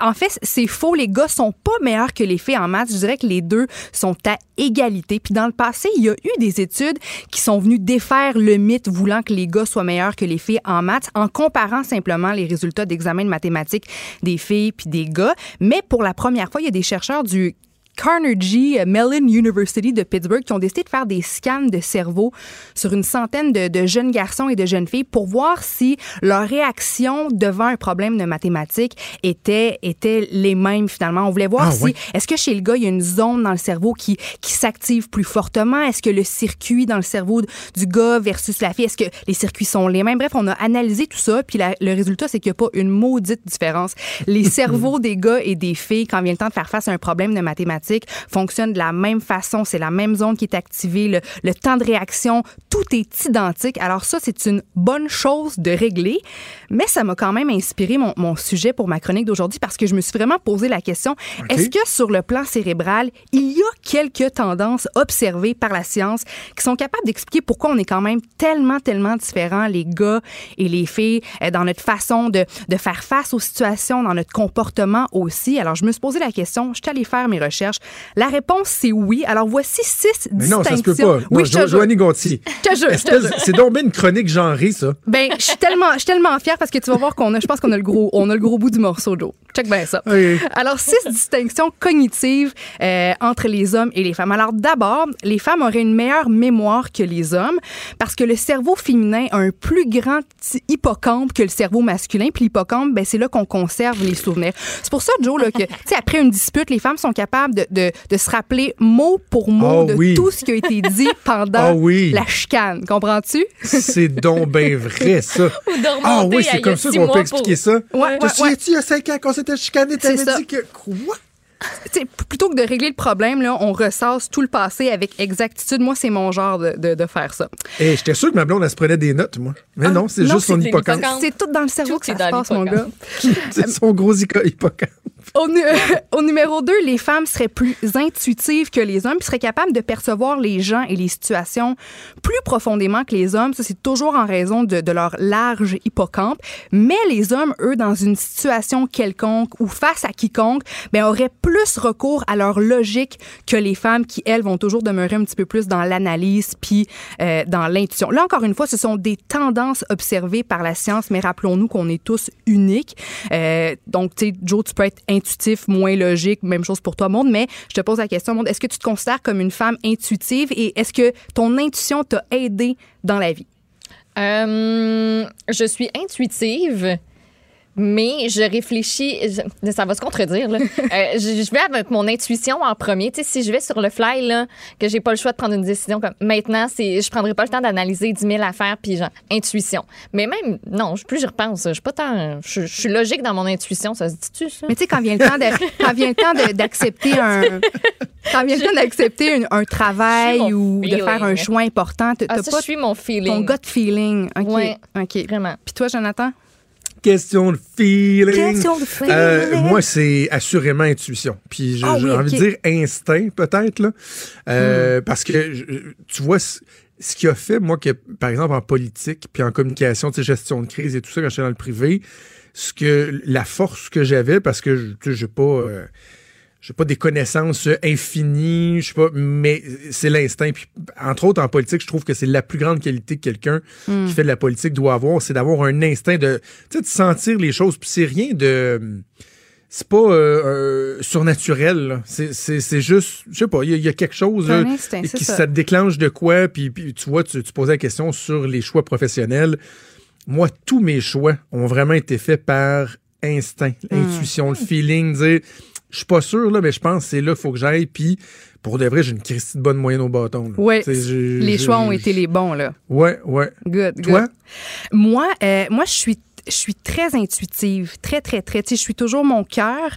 En fait, c'est faux. Les gars sont pas meilleurs que les filles en maths. Je dirais que les deux sont à égalité. Puis dans le passé, il y a eu des études qui sont venues défaire le mythe voulant que les gars soient meilleurs que les filles en maths en comparant simplement les résultats d'examen de mathématiques des filles puis des gars. Mais pour la première fois, il y a des chercheurs du Carnegie Mellon University de Pittsburgh qui ont décidé de faire des scans de cerveau sur une centaine de, de jeunes garçons et de jeunes filles pour voir si leur réaction devant un problème de mathématiques était, était les mêmes finalement. On voulait voir Ah, si, est-ce que chez le gars, il y a une zone dans le cerveau qui, qui s'active plus fortement? Est-ce que le circuit dans le cerveau du gars versus la fille, est-ce que les circuits sont les mêmes? Bref, on a analysé tout ça, puis la- le résultat, c'est qu'il n'y a pas une maudite différence. Les cerveaux des gars et des filles, quand vient le temps de faire face à un problème de mathématiques, fonctionnent de la même façon. C'est la même zone qui est activée, le, le temps de réaction, tout est identique. Alors ça, c'est une bonne chose de régler, mais ça m'a quand même inspiré mon, mon sujet pour ma chronique d'aujourd'hui parce que je me suis vraiment posé la question, est-ce que sur le plan cérébral, il y a quelques tendances observées par la science qui sont capables d'expliquer pourquoi on est quand même tellement, tellement différents, les gars et les filles, euh, dans notre façon de, de faire face aux situations, dans notre comportement aussi? Alors, je me suis posé la question, je suis allée faire mes recherches. La réponse, c'est oui. Alors, voici six Mais non, ça se peut distinctions. pas. Oui, je Jo-. Joanny Gontier. Je te jure. C'est donc bien une chronique genrée, ça. Ben, je suis tellement, je suis tellement fière parce que tu vas voir qu'on a, je pense qu'on a le gros, on a le gros bout du morceau, Joe. Check bien ça. Oui. Alors, six distinctions cognitives euh, entre les hommes et les femmes. Alors, d'abord, les femmes auraient une meilleure mémoire que les hommes parce que le cerveau féminin a un plus grand hippocampe que le cerveau masculin. Puis l'hippocampe, ben, c'est là qu'on conserve les souvenirs. C'est pour ça, Joe, là, que, tu sais, après une dispute, les femmes sont capables de, de, de se rappeler mot pour mot Oh de oui. tout ce qui a été dit pendant Oh oui. la chicane. Comprends-tu? C'est donc bien vrai, ça. Ou de Ah oui, c'est comme ça qu'on peut expliquer pour- ça. Ouais, souviens-tu, il y a cinq ans, qu'on s'était chicané, t'avais dit que... Quoi? Plutôt que de régler le problème, là, on ressasse tout le passé avec exactitude. Moi, c'est mon genre de, de, de faire ça. Eh, j'étais sûr que ma blonde, elle se prenait des notes, moi. Mais Ah, non, c'est juste son hippocampe. C'est tout dans le cerveau Tout que ça se passe, mon gars. C'est son gros hippocampe? Au, nu- au numéro 2, les femmes seraient plus intuitives que les hommes, puis seraient capables de percevoir les gens et les situations plus profondément que les hommes. Ça, c'est toujours en raison de, de leur large hippocampe. Mais les hommes, eux, dans une situation quelconque ou face à quiconque, ben, auraient plus recours à leur logique que les femmes qui, elles, vont toujours demeurer un petit peu plus dans l'analyse puis euh, dans l'intuition. Là, encore une fois, ce sont des tendances observées par la science, mais rappelons-nous qu'on est tous uniques. Euh, donc, tu sais, Joe, tu peux être intuitif, moins logique, même chose pour toi, Monde, mais je te pose la question, Monde, est-ce que tu te considères comme une femme intuitive et est-ce que ton intuition t'a aidé dans la vie? Euh, je suis intuitive. Mais je réfléchis, je- ça va se contredire. Là. Euh, je, je vais avec mon intuition en premier. Tu sais, si je vais sur le fly, là, que j'ai pas le choix de prendre une décision comme maintenant, c'est, je prendrai pas le temps d'analyser 10 000 affaires, puis genre, intuition. Mais même, non, plus j'y repense, je suis pas tant. Je, je suis logique dans mon intuition, ça se dit-tu, ça? Mais tu sais, quand vient le temps de- quand vient le temps de- d'accepter un. Quand vient le temps d'accepter un, un travail Je ou de faire un choix important, t'as Ah, t'as ça, pas je suis mon ton feeling. gut feeling. OK. Ouais. OK. Vraiment. Puis toi, Jonathan? Question de feeling. Question de feeling. Euh, moi, c'est assurément intuition. Puis Ah j'ai oui, envie de dire instinct, peut-être. là. Euh, Parce que, je- tu vois, ce qui a fait, moi, que, par exemple, en politique, puis en communication, tu sais, gestion de crise et tout ça, quand j'étais dans le privé, ce que la force que j'avais, parce que je- tu sais, j'ai pas... euh, j'ai pas des connaissances euh, infinies, je sais pas, mais c'est l'instinct. Puis, entre autres, en politique, je trouve que c'est la plus grande qualité que quelqu'un Hmm. qui fait de la politique doit avoir, c'est d'avoir un instinct de, tu sais, de sentir les choses. Puis c'est rien de, c'est pas euh, euh, surnaturel. C'est, juste, je sais pas, il y, a- il y a quelque chose là, instinct, c'est qui ça. te déclenche de quoi. Puis, puis tu vois, tu, tu posais la question sur les choix professionnels. Moi, tous mes choix ont vraiment été faits par instinct, Hmm. l'intuition, le feeling, dire je suis pas sûr, là, mais je pense que c'est là qu'il faut que j'aille. Puis, pour de vrai, j'ai une Christie de bonne moyenne au bâton. Oui. Les choix ont été les bons, là. Ouais, ouais. Good, Toi? good. Moi, euh, moi, je suis je suis très intuitive, très, très, très. Tu sais, je suis toujours mon cœur.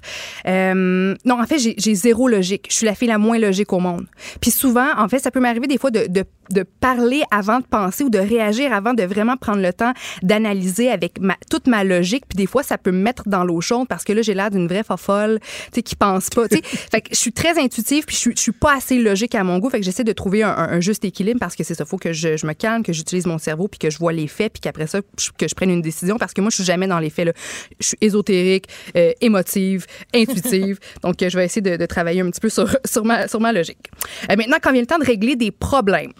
Euh, non, en fait, j'ai zéro logique. Je suis la fille la moins logique au monde. Puis souvent, en fait, ça peut m'arriver des fois de, de, de parler avant de penser ou de réagir avant de vraiment prendre le temps d'analyser avec ma, toute ma logique. Puis des fois, ça peut me mettre dans l'eau chaude parce que là, j'ai l'air d'une vraie fofolle, tu sais, qui pense pas. Tu sais, fait que je suis très intuitive puis je suis, je suis pas assez logique à mon goût. Fait que j'essaie de trouver un, un- un juste équilibre parce que c'est ça. Faut que je, je me calme, que j'utilise mon cerveau puis que je vois les faits puis qu'après ça, je- que je prenne une décision parce que moi, je suis jamais dans les faits. Là. Je suis ésotérique, euh, émotive, intuitive. Donc, euh, je vais essayer de, de travailler un petit peu sur, sur, ma, sur ma logique. Euh, maintenant, quand vient le temps de régler des problèmes,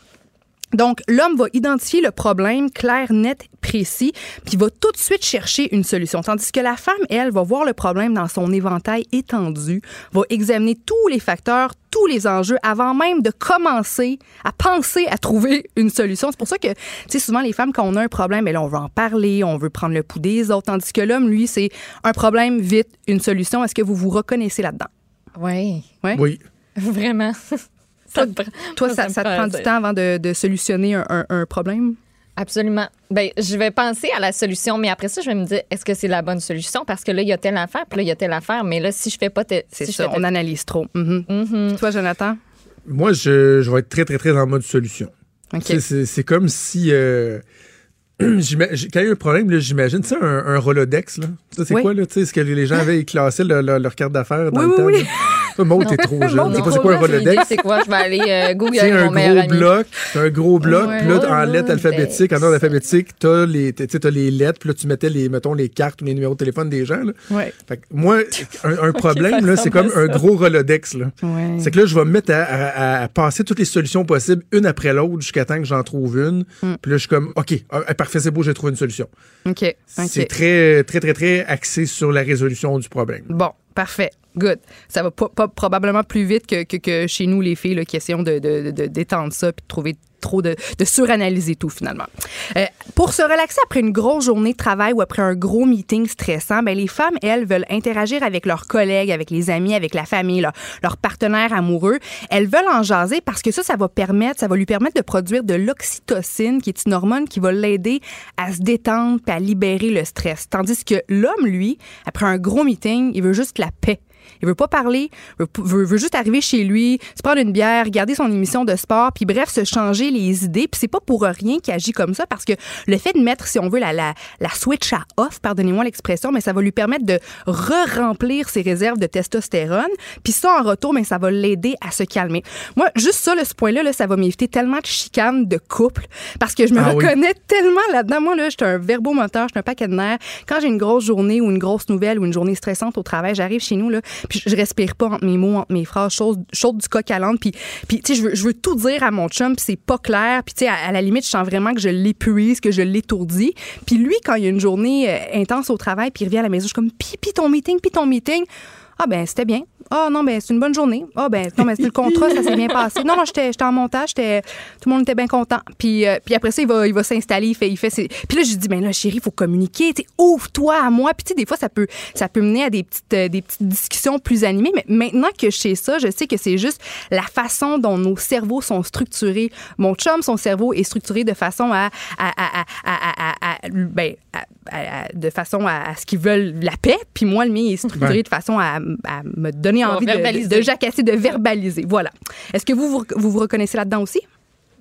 Donc, l'homme va identifier le problème clair, net, précis, puis va tout de suite chercher une solution. Tandis que la femme, elle, va voir le problème dans son éventail étendu, va examiner tous les facteurs, tous les enjeux avant même de commencer à penser à trouver une solution. C'est pour ça que, tu sais, souvent les femmes, quand on a un problème, ben là, on veut en parler, on veut prendre le pouls des autres, tandis que l'homme, lui, c'est un problème, vite, une solution. Est-ce que vous vous reconnaissez là-dedans? Oui. Ouais? Oui. Vraiment. Toi, Ça te prend- toi, ça ça, me ça te prend prend un du temps avant de, de solutionner un, un- un problème? Absolument. Ben, je vais penser à la solution, mais après ça, je vais me dire, est-ce que c'est la bonne solution? Parce que là, il y a telle affaire, puis là, il y a telle affaire, mais là, si je fais pas... te- C'est si je ça, fais on analyse trop. Mhm. Mhm. Toi, Jonathan? Moi, je, je vais être très, très, très en mode solution. OK. Tu sais, C'est c'est comme si. euh, quand il y a un problème, là, j'imagine, tu sais, un, un Rolodex, là. Ça, c'est Oui. quoi, là? Tu sais, ce que les gens avaient classé leur, leur- leur carte d'affaires dans Oui, le oui, temps? Maud, t'es trop jeune. Pas c'est trop quoi un Rolodex? C'est quoi? Je vais aller euh, Google C'est avec un mon meilleur gros ami. bloc, un gros bloc, Ouais. puis là, en lettres alphabétiques, en ordre alphabétique, t'as les, t'as les lettres, puis là, tu mettais les, mettons, les cartes ou les numéros de téléphone des gens, là. Ouais. Fait que moi, un, un problème, là, c'est comme un gros Rolodex, là. Ouais. C'est que là, je vais me mettre à, à- à passer toutes les solutions possibles, une après l'autre, jusqu'à temps que j'en trouve une. Mm. Puis là, je suis comme, OK, ah, parfait, c'est beau, j'ai trouvé une solution. OK. OK. C'est très, très, très, très axé sur la résolution du problème. Bon, parfait. Good. Ça va pas, probablement plus vite que, que, chez nous, les filles, là, qui essayons de, de, de- d'étendre ça puis de trouver trop de, de suranalyser tout finalement. Euh, pour se relaxer après une grosse journée de travail ou après un gros meeting stressant, ben les femmes, elles, veulent interagir avec leurs collègues, avec les amis, avec la famille, leur, leur partenaire amoureux. Elles veulent en jaser parce que ça, ça va permettre, ça va lui permettre de produire de l'oxytocine, qui est une hormone qui va l'aider à se détendre puis à libérer le stress. Tandis que l'homme, lui, après un gros meeting, il veut juste la paix. Il veut pas parler, veut, veut, veut juste arriver chez lui, se prendre une bière, regarder son émission de sport, puis bref, se changer les idées. Puis c'est pas pour rien qu'il agit comme ça, parce que le fait de mettre, si on veut, la, la, la switch à off, pardonnez-moi l'expression, mais ça va lui permettre de re-remplir ses réserves de testostérone. Puis ça, en retour, mais ça va l'aider à se calmer. Moi, juste ça, là, ce point-là, là, ça va m'éviter tellement de chicanes de couple, parce que je me Ah oui. reconnais tellement là-dedans. Moi, là, je suis un verbomoteur, je suis un paquet de nerfs. Quand j'ai une grosse journée ou une grosse nouvelle ou une journée stressante au travail, j'arrive chez nous, là, puis je respire pas entre mes mots, entre mes phrases, chaude, du coq à l'âne. Puis, puis tu sais, je veux, je veux tout dire à mon chum, puis c'est pas clair. Puis, tu sais, à, à la limite, je sens vraiment que je l'épuise, que je l'étourdis. Puis lui, quand il y a une journée euh, intense au travail, puis il revient à la maison, je suis comme, puis, puis ton meeting, puis ton meeting. Ah ben c'était bien. Ah non ben c'est une bonne journée. Ah ben non mais c'est le contrat, ça s'est bien passé. Non non, j'étais en montage, tout le monde était bien content. Puis euh, puis après ça il va il va s'installer, il fait il fait ses... Puis là je lui dis ben là chérie, il faut communiquer, ouvre-toi à moi. Puis tu sais des fois ça peut ça peut mener à des petites euh, des petites discussions plus animées, mais maintenant que je sais ça, je sais que c'est juste la façon dont nos cerveaux sont structurés. Mon chum son cerveau est structuré de façon à à à à, ben, de façon à, à ce qu'ils veulent la paix, puis moi le mien est structuré Ouais. de façon à, à me donner Envie de, verbaliser. de, de jacasser, de verbaliser. Voilà. Est-ce que vous vous, vous vous reconnaissez là-dedans aussi?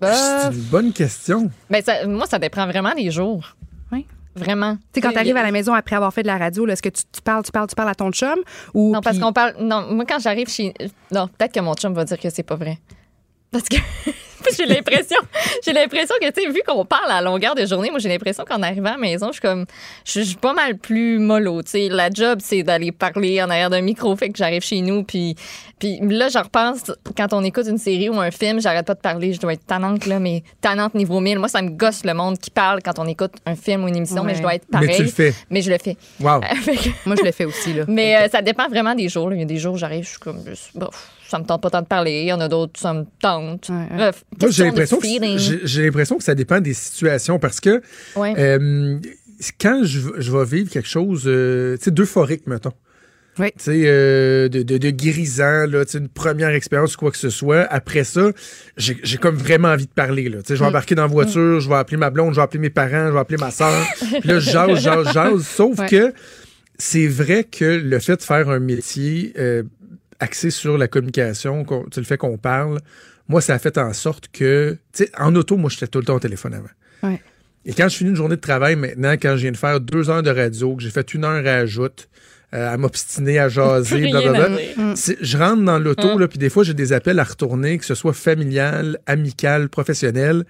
Bah, C'est une bonne question. ben, ça- moi, ça dépend vraiment des jours. Oui. Vraiment. Tu sais, quand tu arrives à la maison après avoir fait de la radio, là, est-ce que tu, tu parles, tu parles, tu parles à ton chum? Ou Non, parce qu'on parle. Non, moi, quand j'arrive chez. Non, peut-être que mon chum va dire que c'est pas vrai. Parce que j'ai l'impression, j'ai l'impression que, tu sais, vu qu'on parle à longueur de journée, moi, j'ai l'impression qu'en arrivant à la maison, je suis comme, je suis pas mal plus mollo, tu sais. La job, c'est d'aller parler en arrière d'un micro, fait que j'arrive chez nous, puis, puis là, je repense, quand on écoute une série ou un film, j'arrête pas de parler, je dois être tannante, là, mais tannante niveau 1000. Moi, ça me gosse le monde qui parle quand on écoute un film ou une émission, mais je dois être Mais pareil. tu le fais. Mais je le fais. Wow. Moi, je le fais aussi. Là. mais euh, ça dépend vraiment des jours. là. Il y a des jours où j'arrive, je suis comme, bof, ça me tente pas tant de parler. Il y en a d'autres, ça me tente. Ouais, ouais. Bref, Moi, j'ai l'impression que, j'ai l'impression que ça dépend des situations parce que Ouais. euh, quand je, je vais vivre quelque chose, euh, d'euphorique, mettons. Oui. Tu sais, euh, de, de, de guérissant, là, une première expérience ou quoi que ce soit. Après ça, j'ai comme vraiment envie de parler, là. Tu sais, je vais Mm. embarquer dans la voiture, je vais appeler ma blonde, je vais appeler mes parents, je vais appeler ma soeur. Puis là, je jase, jase, jase. Sauf Ouais. que c'est vrai que le fait de faire un métier euh, axé sur la communication, le fait qu'on parle, moi, ça a fait en sorte que, tu sais, en auto, moi, j'étais tout le temps au téléphone avant. Ouais. Et quand je finis une journée de travail maintenant, quand je viens de faire deux heures de radio, que j'ai fait une heure à ajoute, euh, à m'obstiner, à jaser, blablabla, c'est- je rentre dans l'auto, là, puis des fois, j'ai des appels à retourner, que ce soit familial, amical, professionnel.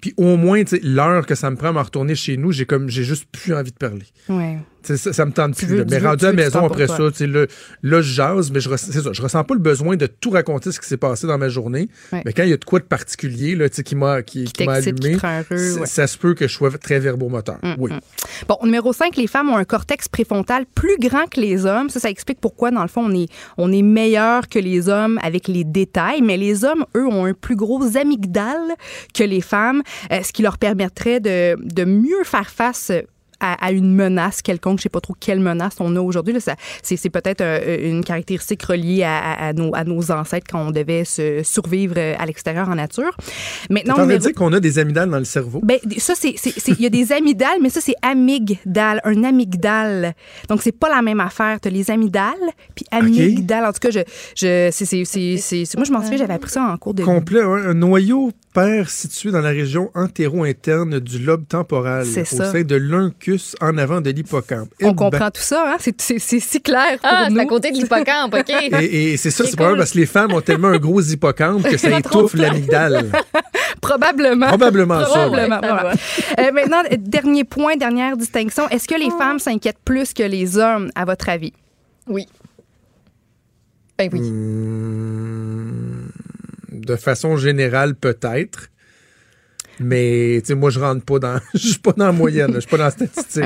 Puis au moins, tu sais, l'heure que ça me prend à me retourner chez nous, j'ai comme j'ai juste plus envie de parler. Ouais. Ça, ça me tente plus. veux- Mais rendu à la maison après ça, là, là, je jase, mais je, ça, je ressens pas le besoin de tout raconter ce qui s'est passé dans ma journée. Ouais. Mais quand il y a de quoi de particulier là, qui m'a qui, qui qui allumé, heureux, ouais. ça se peut que je sois très verbomoteur. Mm, oui. mm. Bon, numéro 5, les femmes ont un cortex préfrontal plus grand que les hommes. Ça, ça explique pourquoi, dans le fond, on est, on est meilleur que les hommes avec les détails. Mais les hommes, eux, ont un plus gros amygdale que les femmes, euh, ce qui leur permettrait de, de mieux faire face à, à une menace quelconque. Je sais pas trop quelle menace on a aujourd'hui. là. Ça- C'est peut-être euh, une caractéristique reliée à, nos, à nos ancêtres quand on devait se survivre euh, à l'extérieur en nature. Maintenant, de numéro- dire qu'on a des amygdales dans le cerveau? ben, ça, c'est. Il y a des amygdales, mais ça, c'est amygdale. Un amygdale. Donc, c'est pas la même affaire. Tu as les amygdales, puis amygdale. En tout cas, je, je, c'est, moi, je m'en souviens, j'avais appris ça en cours de. Complet, un noyau pair situé dans la région antéro-interne du lobe temporal, C'est au ça. sein de l'uncus en avant de l'hippocampe. On Eh ben, comprend tout ça, hein? C'est, c'est, c'est si clair pour Ah, nous. c'est à côté de l'hippocampe, OK. Et, et c'est ça, C'est cool. parce que les femmes ont tellement un gros hippocampe que ça étouffe l'amygdale. Probablement. Probablement ça. Probablement. Ouais, ça. Euh, maintenant, dernier point, dernière distinction. Est-ce que les femmes s'inquiètent plus que les hommes, à votre avis? Oui. Ben oui. Hmm, de façon générale, peut-être. Mais moi, je rentre pas dans. Je suis pas dans la moyenne, je suis pas dans la statistique.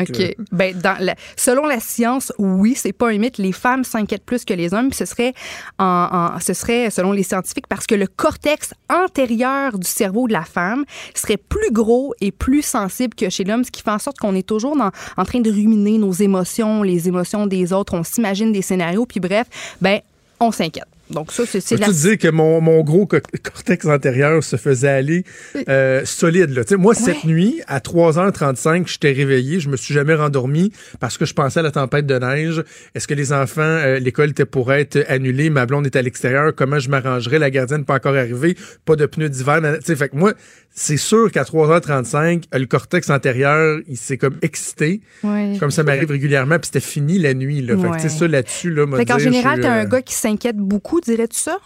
Ben, dans la- selon la science, oui, c'est pas un mythe. Les femmes s'inquiètent plus que les hommes. Puis ce serait, en, en- ce serait, selon les scientifiques, parce que le cortex antérieur du cerveau de la femme serait plus gros et plus sensible que chez l'homme, ce qui fait en sorte qu'on est toujours dans- en train de ruminer nos émotions, les émotions des autres. On s'imagine des scénarios. Puis bref, ben, on s'inquiète. Donc ça, c'est la... te dire que mon, mon gros co- cortex antérieur se faisait aller euh, solide? Là? Tu sais, Moi, cette nuit, à 3h35, j'étais réveillé. Je me suis jamais rendormi parce que je pensais à la tempête de neige. Est-ce que les enfants, euh, l'école était pour être annulée? Ma blonde est à l'extérieur. Comment je m'arrangerais? La gardienne n'est pas encore arrivée. Pas de pneus d'hiver. Tu sais, Fait que moi, c'est sûr qu'à 3h35, le cortex antérieur, il s'est comme excité. Ouais. Comme ça m'arrive régulièrement. Puis c'était fini la nuit. Là. Fait que, tu sais, Ouais. ça, là-dessus, là, Fait qu'en général, t'as un euh, gars qui s'inquiète beaucoup, dirais-tu ça?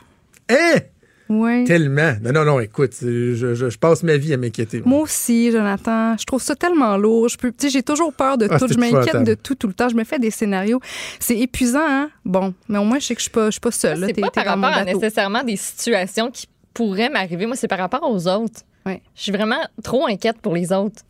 Hein? Oui. Tellement. Non, non, non, écoute, je, je- je passe ma vie à m'inquiéter. Moi aussi, Jonathan. Je trouve ça tellement lourd. Je peux, tu sais, j'ai toujours peur de Ah, tout. Je m'inquiète de tout tout le temps. Je me fais des scénarios. C'est épuisant, hein? Bon, mais au moins, je sais que je suis pas, je suis pas seule. là. C'est pas par rapport à nécessairement des situations qui pourraient m'arriver. Moi, c'est par rapport aux autres. Ouais. Je suis vraiment trop inquiète pour les autres.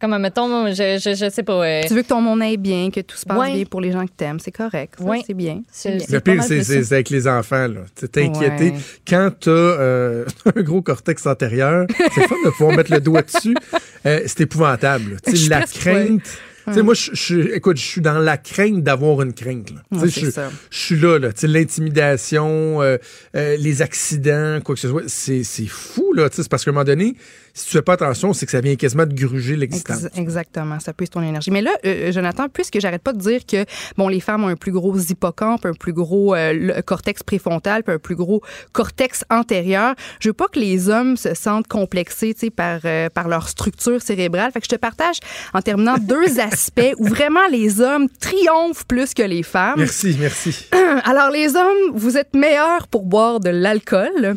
Comme, mettons, je, je, je sais pas. euh, Tu veux que ton monde aille bien, que tout se passe Ouais. bien pour les gens que t'aimes. C'est correct. Ça, Ouais. C'est bien. C'est- bien. c'est Le pire, c'est plus c'est- avec les enfants. là. Tu t'es inquiété. Ouais. Quand tu as un gros cortex antérieur, c'est fun de pouvoir mettre le doigt dessus. Euh, c'est épouvantable. Tu la presque crainte. Tu sais, moi, je, je- écoute, je suis dans la crainte d'avoir une crainte. là. Tu sais, Ouais, je, ça. je suis là, là. Tu sais, l'intimidation, euh, euh, les accidents, quoi que ce soit, c'est c'est fou, là. Tu sais, C'est parce qu'à un moment donné, si tu fais pas attention, c'est que ça vient quasiment de gruger l'existence. Ex- exactement, ça puise ton énergie. Mais là, euh, Jonathan, puisque j'arrête pas de dire que bon, les femmes ont un plus gros hippocampe, un plus gros euh, le cortex préfrontal, puis un plus gros cortex antérieur, je veux pas que les hommes se sentent complexés, tu sais, par euh, par leur structure cérébrale. Fait que je te partage en terminant deux aspects où vraiment les hommes triomphent plus que les femmes. Merci, merci. Alors, les hommes, vous êtes meilleurs pour boire de l'alcool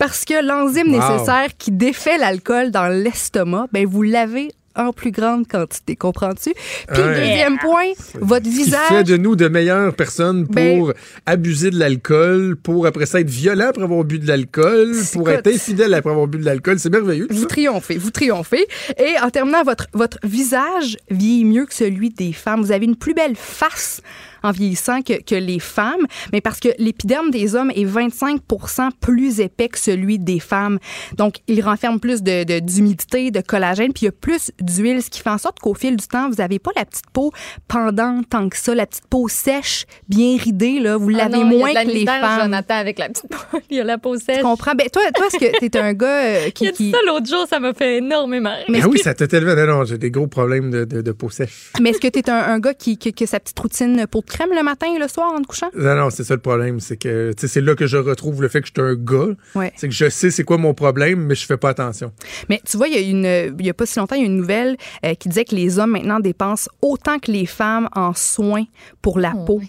parce que l'enzyme Wow. nécessaire qui défait l'alcool dans l'estomac, ben vous l'avez en plus grande quantité, comprends-tu? Puis, Ouais. deuxième point, votre Qui fait visage... de nous de meilleures personnes pour Ben- abuser de l'alcool, pour après ça être violent après avoir bu de l'alcool, pour être infidèle après avoir bu de l'alcool. C'est merveilleux. Vous ça. triomphez, vous triomphez. Et en terminant, votre, votre visage vieillit mieux que celui des femmes. Vous avez une plus belle face en vieillissant que, que les femmes, mais parce que l'épiderme des hommes est 25% plus épais que celui des femmes. Donc, il renferme plus de, de- d'humidité, de collagène, puis il y a plus d'huile, ce qui fait en sorte qu'au fil du temps, vous n'avez pas la petite peau pendante tant que ça, la petite peau sèche, bien ridée, là. Vous ah l'avez non, il y a moins de la que les femmes. Jonathan, avec la petite Il y a la peau sèche. Tu comprends? Ben, toi, toi, est-ce que t'es un gars euh, Il qui... a dit qui- ça l'autre jour, ça m'a fait énormément rire. Mais Ah oui, que- ça te tellement. Non, non, j'ai des gros problèmes de, de, de peau sèche. Mais est-ce que tu es un, un gars qui, qui, qui a sa petite routine peau de crème le matin et le soir en te couchant? Non, non, c'est ça le problème. C'est que, tu sais, c'est là que je retrouve le fait que je suis un gars. Ouais. C'est que je sais c'est quoi mon problème, mais je fais pas attention. Mais tu vois, il y a une, il y a pas si longtemps, il y a une nouvelle euh, qui disait que les hommes maintenant dépensent autant que les femmes en soins pour la Oh, peau. oui.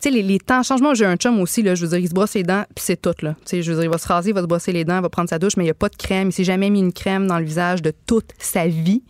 Tu sais, les, les temps changent. Moi, j'ai un chum aussi, là, je veux dire, il se brosse les dents, puis c'est tout, là. Tu sais, je veux dire, il va se raser, il va se brosser les dents, il va prendre sa douche, mais il n'y a pas de crème. Il s'est jamais mis une crème dans le visage de toute sa vie.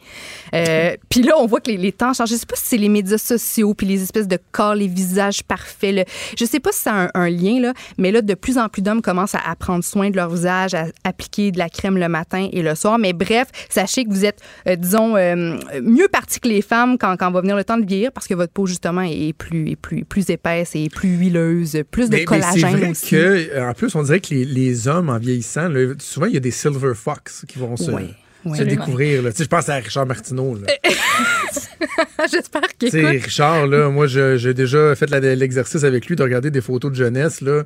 Euh, puis là, on voit que les, les temps changent. Je sais pas si c'est les médias sociaux, puis les espèces de corps, les visages parfaits. là. Je sais pas si ça a un, un lien, là, mais là, de plus en plus d'hommes commencent à, à prendre soin de leur visage, à appliquer de la crème le matin et le soir. Mais bref, sachez que vous êtes, euh, disons, euh, mieux partis que les femmes quand, quand va venir le temps de vieillir parce que votre peau, justement, est plus, est plus, plus épaisse et plus huileuse, plus de Mais, mais c'est collagène vrai aussi. que, euh, en plus, on dirait que les, les hommes, en vieillissant, là, souvent, il y a des silver fox qui vont se, oui. se découvrir. là. Tu sais, je pense à Richard Martineau. là. J'espère qu'il écoute. Richard, là, moi, j'ai déjà fait l'exercice avec lui de regarder des photos de jeunesse. Là.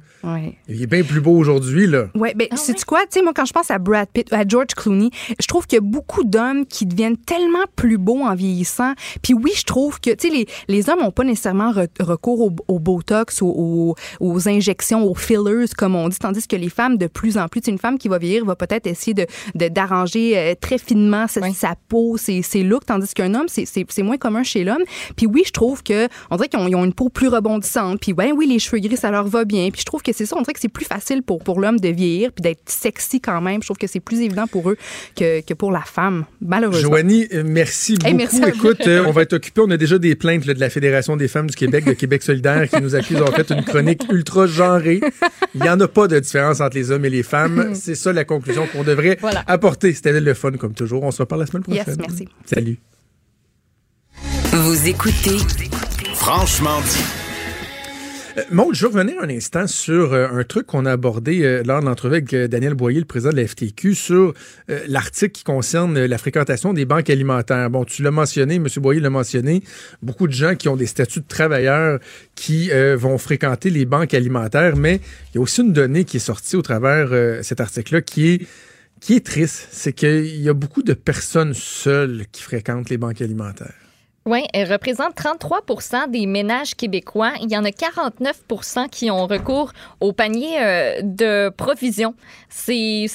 Il est bien plus beau aujourd'hui. là. Ouais, ben, sais-tu quoi? Tu sais, moi, quand je pense à Brad Pitt, à George Clooney, je trouve qu'il y a beaucoup d'hommes qui deviennent tellement plus beaux en vieillissant. Puis oui, je trouve que, tu sais, les, les hommes n'ont pas nécessairement re- recours au, au Botox, au- au- aux injections, aux fillers, comme on dit, tandis que les femmes, de plus en plus, une femme qui va vieillir va peut-être essayer de de- d'arranger euh, très finement sa, sa peau, ses, ses looks, tandis qu'un homme, c'est- moins commun chez l'homme. Puis oui, je trouve que, on dirait qu'ils ont, une peau plus rebondissante. Puis ben oui, les cheveux gris, ça leur va bien. Puis je trouve que c'est ça, on dirait que c'est plus facile pour, pour l'homme de vieillir puis d'être sexy quand même. Je trouve que c'est plus évident pour eux que, que pour la femme, malheureusement. Joanie, euh, merci Hey, beaucoup. merci à vous. Écoute, euh, on va être occupé. On a déjà des plaintes là, de la Fédération des femmes du Québec, de Québec solidaire, qui nous accusent d'avoir fait une chronique ultra genrée. Il n'y en a pas de différence entre les hommes et les femmes. C'est ça la conclusion qu'on devrait Voilà. apporter. C'était le fun, comme toujours. On se reparle la semaine prochaine. Yes, merci. Salut. Vous écoutez Franchement dit. Euh, Maud, je veux revenir un instant sur euh, un truc qu'on a abordé euh, lors de l'entrevue avec euh, Daniel Boyer, le président de la FTQ, sur euh, l'article qui concerne euh, la fréquentation des banques alimentaires. Bon, tu l'as mentionné, M. Boyer l'a mentionné, beaucoup de gens qui ont des statuts de travailleurs qui euh, vont fréquenter les banques alimentaires, mais il y a aussi une donnée qui est sortie au travers euh, cet article-là qui est qui est triste, c'est qu'il y a beaucoup de personnes seules qui fréquentent les banques alimentaires. Oui, elle représente 33 des ménages québécois. Il y en a 49 qui ont recours au panier euh, de provisions. C'est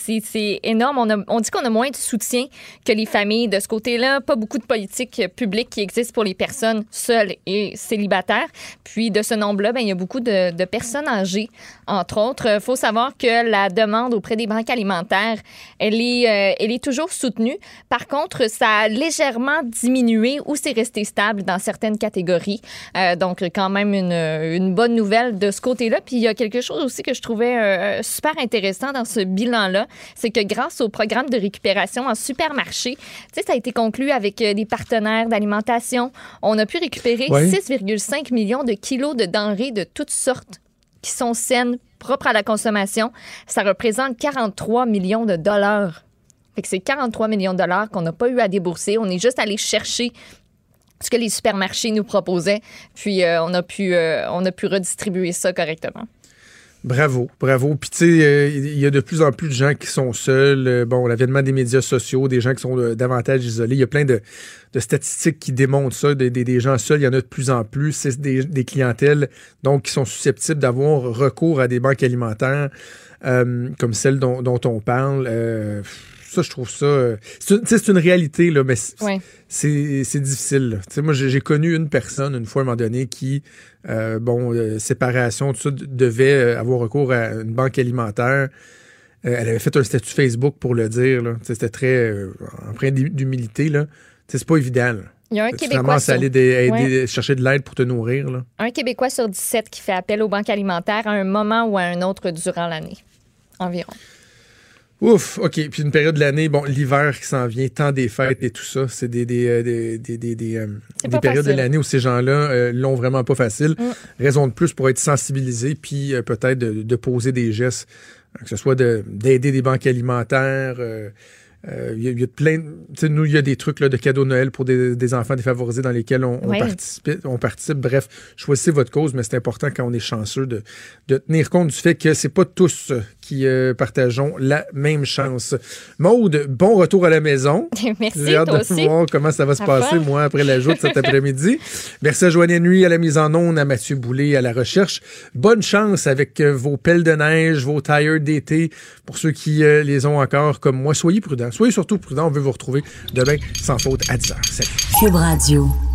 énorme. On, a- on dit qu'on a moins de soutien que les familles de ce côté-là. Pas beaucoup de politiques publiques qui existent pour les personnes seules et célibataires. Puis de ce nombre-là, ben, il y a beaucoup de, personnes âgées, entre autres. Il faut savoir que la demande auprès des banques alimentaires, elle est, euh, elle est toujours soutenue. Par contre, ça a légèrement diminué ou c'est resté stable dans certaines catégories. Euh, donc, quand même une, une bonne nouvelle de ce côté-là. Puis, il y a quelque chose aussi que je trouvais euh, super intéressant dans ce bilan-là, c'est que grâce au programme de récupération en supermarché, tu sais, ça a été conclu avec euh, des partenaires d'alimentation. On a pu récupérer Ouais. 6,5 millions de kilos de denrées de toutes sortes qui sont saines, propres à la consommation. Ça représente 43 millions de dollars. Fait que c'est 43 millions de dollars qu'on n'a pas eu à débourser. On est juste allé chercher ce que les supermarchés nous proposaient, puis euh, on, a pu, euh, on a pu redistribuer ça correctement. Bravo, bravo. Puis tu sais, euh, il y a de plus en plus de gens qui sont seuls. Bon, l'avènement des médias sociaux, des gens qui sont davantage isolés. Il y a plein de, statistiques qui démontrent ça. Des, gens seuls, il y en a de plus en plus. C'est des, clientèles donc qui sont susceptibles d'avoir recours à des banques alimentaires comme celle dont, dont on parle. Ça, je trouve ça. euh, c'est une, tu sais, c'est une réalité, là, mais c'est- Ouais. difficile. là. Tu sais, moi, j'ai connu une personne, une fois, à un moment donné, qui, euh, bon, euh, séparation, tout ça, de- devait avoir recours à une banque alimentaire. Euh, elle avait fait un statut Facebook pour le dire. C'était très empreint d'hu- d'humilité. C'est pas évident. là. Il y a un Québécois sur- aller des- aider- Ouais. chercher de l'aide pour te nourrir. Là. Un Québécois sur 17 qui fait appel aux banques alimentaires à un moment ou à un autre durant l'année, environ. Ouf, OK. Puis une période de l'année, bon, l'hiver qui s'en vient, temps des fêtes et tout ça, c'est des, des, euh, des, des, des, des, euh, des périodes facile. de l'année où ces gens-là euh, l'ont vraiment pas facile. Mm. Raison de plus pour être sensibilisés, puis euh, peut-être de, de poser des gestes, euh, que ce soit de- d'aider des banques alimentaires. Il y, a- y a plein. de- Tu sais, nous, il y a des trucs là, de cadeaux de Noël pour des, des enfants défavorisés dans lesquels on, participe, on participe. Bref, choisissez votre cause, mais c'est important quand on est chanceux de, de tenir compte du fait que c'est pas tous qui euh, partageons la même chance. Maude, bon retour à la maison. Merci, J'ai hâte toi de aussi. voir comment ça va se À passer, moi, après la joute cet après-midi. Merci à Joanne Nuit à la mise en onde, à Mathieu Boulay à la recherche. Bonne chance avec euh, vos pelles de neige, vos tires d'été. Pour ceux qui euh, les ont encore comme moi, soyez prudents. Soyez surtout prudents. On veut vous retrouver demain sans faute à 10h. Salut. Cube Radio.